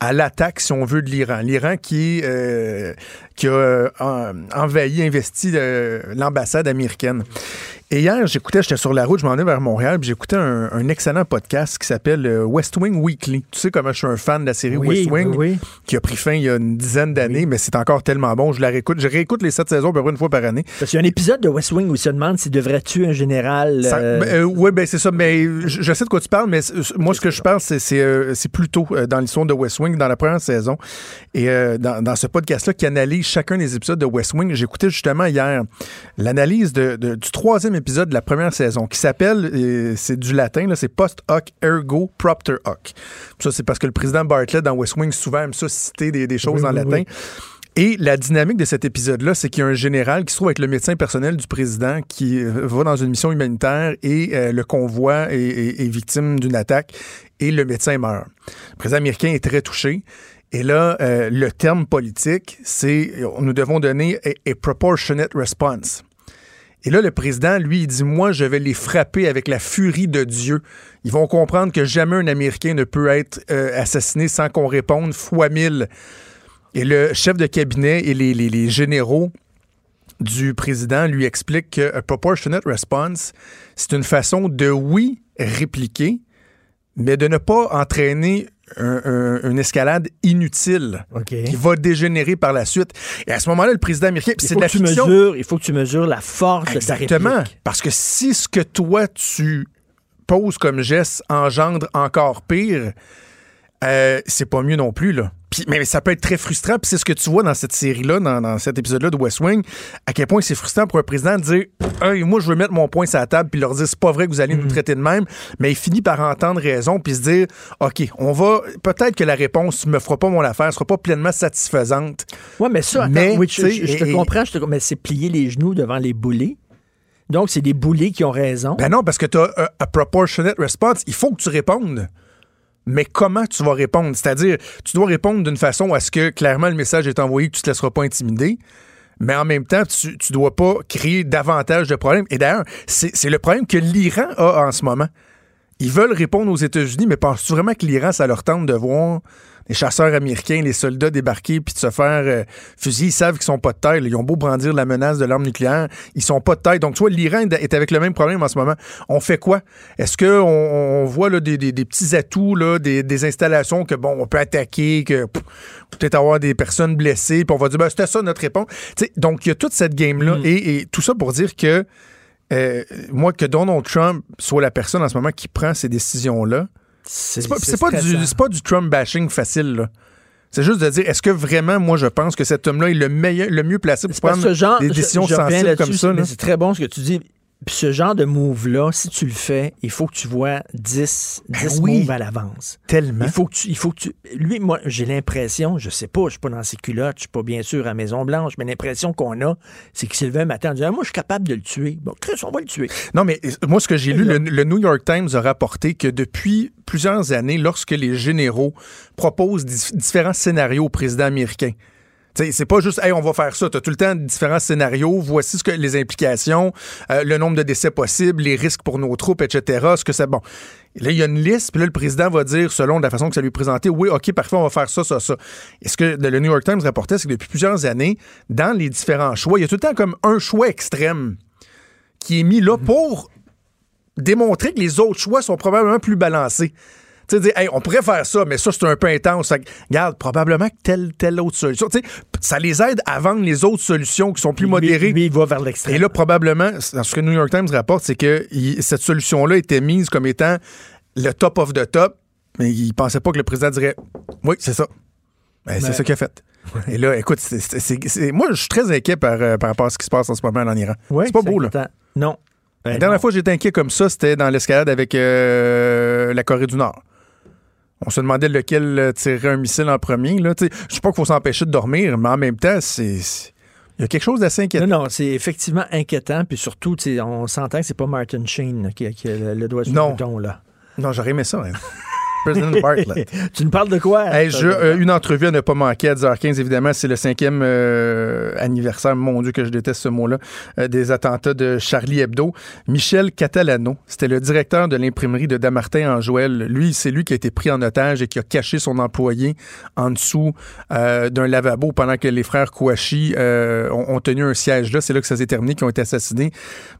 à l'attaque, si on veut, de l'Iran. L'Iran qui, euh, qui a euh, envahi, investi euh, l'ambassade américaine. Et hier, j'écoutais, j'étais sur la route, je m'en ai vers Montréal, puis j'écoutais un, excellent podcast qui s'appelle euh, West Wing Weekly. Tu sais comment je suis un fan de la série West Wing, qui a pris fin il y a une dizaine d'années, mais c'est encore tellement bon. Je la réécoute. Je réécoute les sept saisons à peu près une fois par année. Parce qu'il y a un épisode de West Wing où il se demande s'il devrait tuer un général. Ben, euh... oui, ben c'est ça. Mais je, sais de quoi tu parles, mais moi, ce que je parle, c'est, euh, plus tôt euh, dans l'histoire de West Wing, dans la première saison. Et dans, dans, ce podcast-là qui analyse chacun des épisodes de West Wing, j'écoutais justement hier l'analyse de, du troisième épisode de la première saison qui s'appelle, c'est du latin, c'est Post hoc ergo propter hoc. Ça, c'est parce que le président Bartlett dans West Wing souvent aime ça citer des, des choses Oui, en oui, latin. oui. Et la dynamique de cet épisode-là, c'est qu'il y a un général qui se trouve avec le médecin personnel du président qui euh, va dans une mission humanitaire et euh, le convoi est, est- est victime d'une attaque et le médecin meurt. Le président américain est très touché. Et là, euh, le terme politique, c'est nous devons donner a, a proportionate response. Et là, le président, lui, il dit Moi, je vais les frapper avec la furie de Dieu. Ils vont comprendre que jamais un Américain ne peut être euh, assassiné sans qu'on réponde fois mille. Et le chef de cabinet et les, généraux du président lui expliquent que a proportionate response, c'est une façon de, oui, répliquer, mais de ne pas entraîner un- un- une escalade inutile qui va dégénérer par la suite. Et à ce moment-là, le président américain, c'est faut, de la que tu fiction. mesures, il faut que tu mesures la force de ta Exactement. Parce que si ce que toi, tu poses comme geste engendre encore pire, euh, c'est pas mieux non plus, là. Puis- mais ça peut être très frustrant, puis c'est ce que tu vois dans cette série-là, dans, dans cet épisode-là de West Wing, à quel point c'est frustrant pour un président de dire Hey, moi, je veux mettre mon point sur la table, puis leur dire c'est pas vrai que vous allez Mm. nous traiter de même, mais il finit par entendre raison, puis se dire OK, on va. Peut-être que la réponse me fera pas mon affaire, sera pas pleinement satisfaisante. Ouais, mais ça, attends, Mais, oui, je, sais, je- je te et- comprends, je te- mais c'est plier les genoux devant les boulets. Donc, c'est des boulets qui ont raison. Ben non, parce que tu as a, a proportionate response. Il faut que tu répondes. Mais comment tu vas répondre? C'est-à-dire, tu dois répondre d'une façon à ce que clairement le message est envoyé, tu ne te laisseras pas intimider. Mais en même temps, tu ne dois pas créer davantage de problèmes. Et d'ailleurs, c'est c'est le problème que l'Iran a en ce moment. Ils veulent répondre aux États-Unis, mais penses-tu vraiment que l'Iran, ça leur tente de voir les chasseurs américains, les soldats débarquer puis de se faire euh, fusiller? Ils savent qu'ils sont pas de taille. là. Ils ont beau brandir la menace de l'arme nucléaire, ils sont pas de taille. Donc, tu vois, l'Iran est avec le même problème en ce moment. On fait quoi? Est-ce qu'on on voit là, des, des- des petits atouts, là, des, des installations que, bon, on peut attaquer, que peut-être avoir des personnes blessées, puis on va dire, ben, c'était ça notre réponse. Donc, il y a toute cette game-là. Et, et tout ça pour dire que euh, moi, que Donald Trump soit la personne en ce moment qui prend ces décisions-là, c'est pas, pas, du, pas du Trump bashing facile. là. C'est juste de dire, est-ce que vraiment, moi, je pense que cet homme-là est le, meilleur, le mieux placé pour prendre genre, des décisions je sensibles comme ça? C'est très bon ce que tu dis. Puis ce genre de move-là, si tu le fais, il faut que tu vois 10, 10 Ben oui. moves à l'avance. Tellement. Il faut que tu. Il faut que tu lui, moi, j'ai l'impression, je sais pas, je suis pas dans ses culottes, je suis pas bien sûr à Maison-Blanche, mais l'impression qu'on a, c'est levé un matin en disant Moi, je suis capable de le tuer. Bon, Chris, on va le tuer. Non, mais euh, moi, ce que j'ai lu, le, le New York Times a rapporté que depuis plusieurs années, lorsque les généraux proposent dif- différents scénarios au président américain, c'est pas juste, hey, on va faire ça. Tu as tout le temps différents scénarios. Voici ce que les implications, euh, le nombre de décès possibles, les risques pour nos troupes, etc. Ce que c'est bon. Là, il y a une liste, puis là, le président va dire, selon la façon que ça lui est présenté, oui, OK, parfait, on va faire ça, ça, ça. Et ce que le New York Times rapportait, c'est que depuis plusieurs années, dans les différents choix, il y a tout le temps comme un choix extrême qui est mis là pour démontrer que les autres choix sont probablement plus balancés. Tu sais, dire, Hey, on pourrait faire ça, mais ça, c'est un peu intense. Fait regarde, probablement que telle, telle autre solution. Tu sais, ça les aide à vendre les autres solutions qui sont plus modérées. Lui, il va vers l'extrême. Et là, probablement, dans ce que le New York Times rapporte, c'est que il- cette solution-là était mise comme étant le top of the top, mais il pensait pas que le président dirait Oui, c'est ça. Ben, c'est Ouais. ça qu'il a fait. Et là, écoute, moi, je suis très inquiet par, euh, par rapport à ce qui se passe en ce moment en Iran. C'est pas beau, là. Non. La Ben dernière non. fois que j'étais inquiet comme ça, c'était dans l'escalade avec euh, la Corée du Nord. On se demandait lequel euh, tirerait un missile en premier. Là. Je sais pas qu'il faut s'empêcher de dormir, mais en même temps, c'est. Il y a quelque chose d'assez inquiétant. Non, non, c'est effectivement inquiétant. Puis surtout, on s'entend que c'est pas Martin Sheen qui, a, qui a le, le doigt sur le bouton. Là. Non, j'aurais aimé ça. hein. President [LAUGHS] Bartlett. tu nous parles de quoi? Hey, je- euh, une entrevue à ne pas manquer à 10h15, évidemment, c'est le cinquième euh, anniversaire, mon Dieu que je déteste ce mot-là, euh, des attentats de Charlie Hebdo. Michel Catalano, c'était le directeur de l'imprimerie de Damartin en Joël. Lui, c'est lui qui a été pris en otage et qui a caché son employé en dessous d'un lavabo pendant que les frères Kouachi ont, ont tenu un siège là. C'est là que ça s'est terminé, qu'ils ont été assassinés.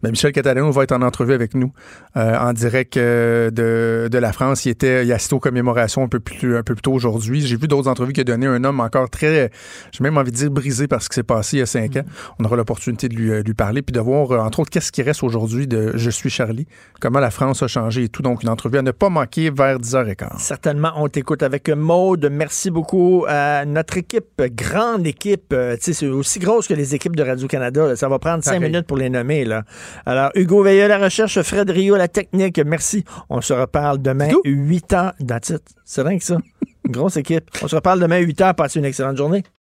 Ben, Michel Catalano va être en entrevue avec nous en direct de, de la France. Il était, il a assisté aux commémorations un peu plus, un peu plus tôt aujourd'hui. J'ai vu d'autres entrevues qu'il a donné un homme encore très, j'ai même envie de dire brisé par ce qui s'est passé il y a cinq ans. On aura l'opportunité de lui, euh, lui parler puis de voir, euh, entre autres, qu'est-ce qui reste aujourd'hui de Je suis Charlie, comment la France a changé et tout. Donc, une entrevue à ne pas manquer vers 10h15. Certainement, on t'écoute avec Maude. Merci beaucoup à notre équipe, grande équipe. euh, c'est aussi grosse que les équipes de Radio-Canada. Ça va prendre cinq minutes pour les nommer. Là. Alors, Hugo Veilleux à la recherche, Fred Rio à la technique. Merci. On se reparle demain, 8 ans. That's it. C'est rien que ça. Grosse équipe. On se reparle demain, 8 ans. Passez une excellente journée.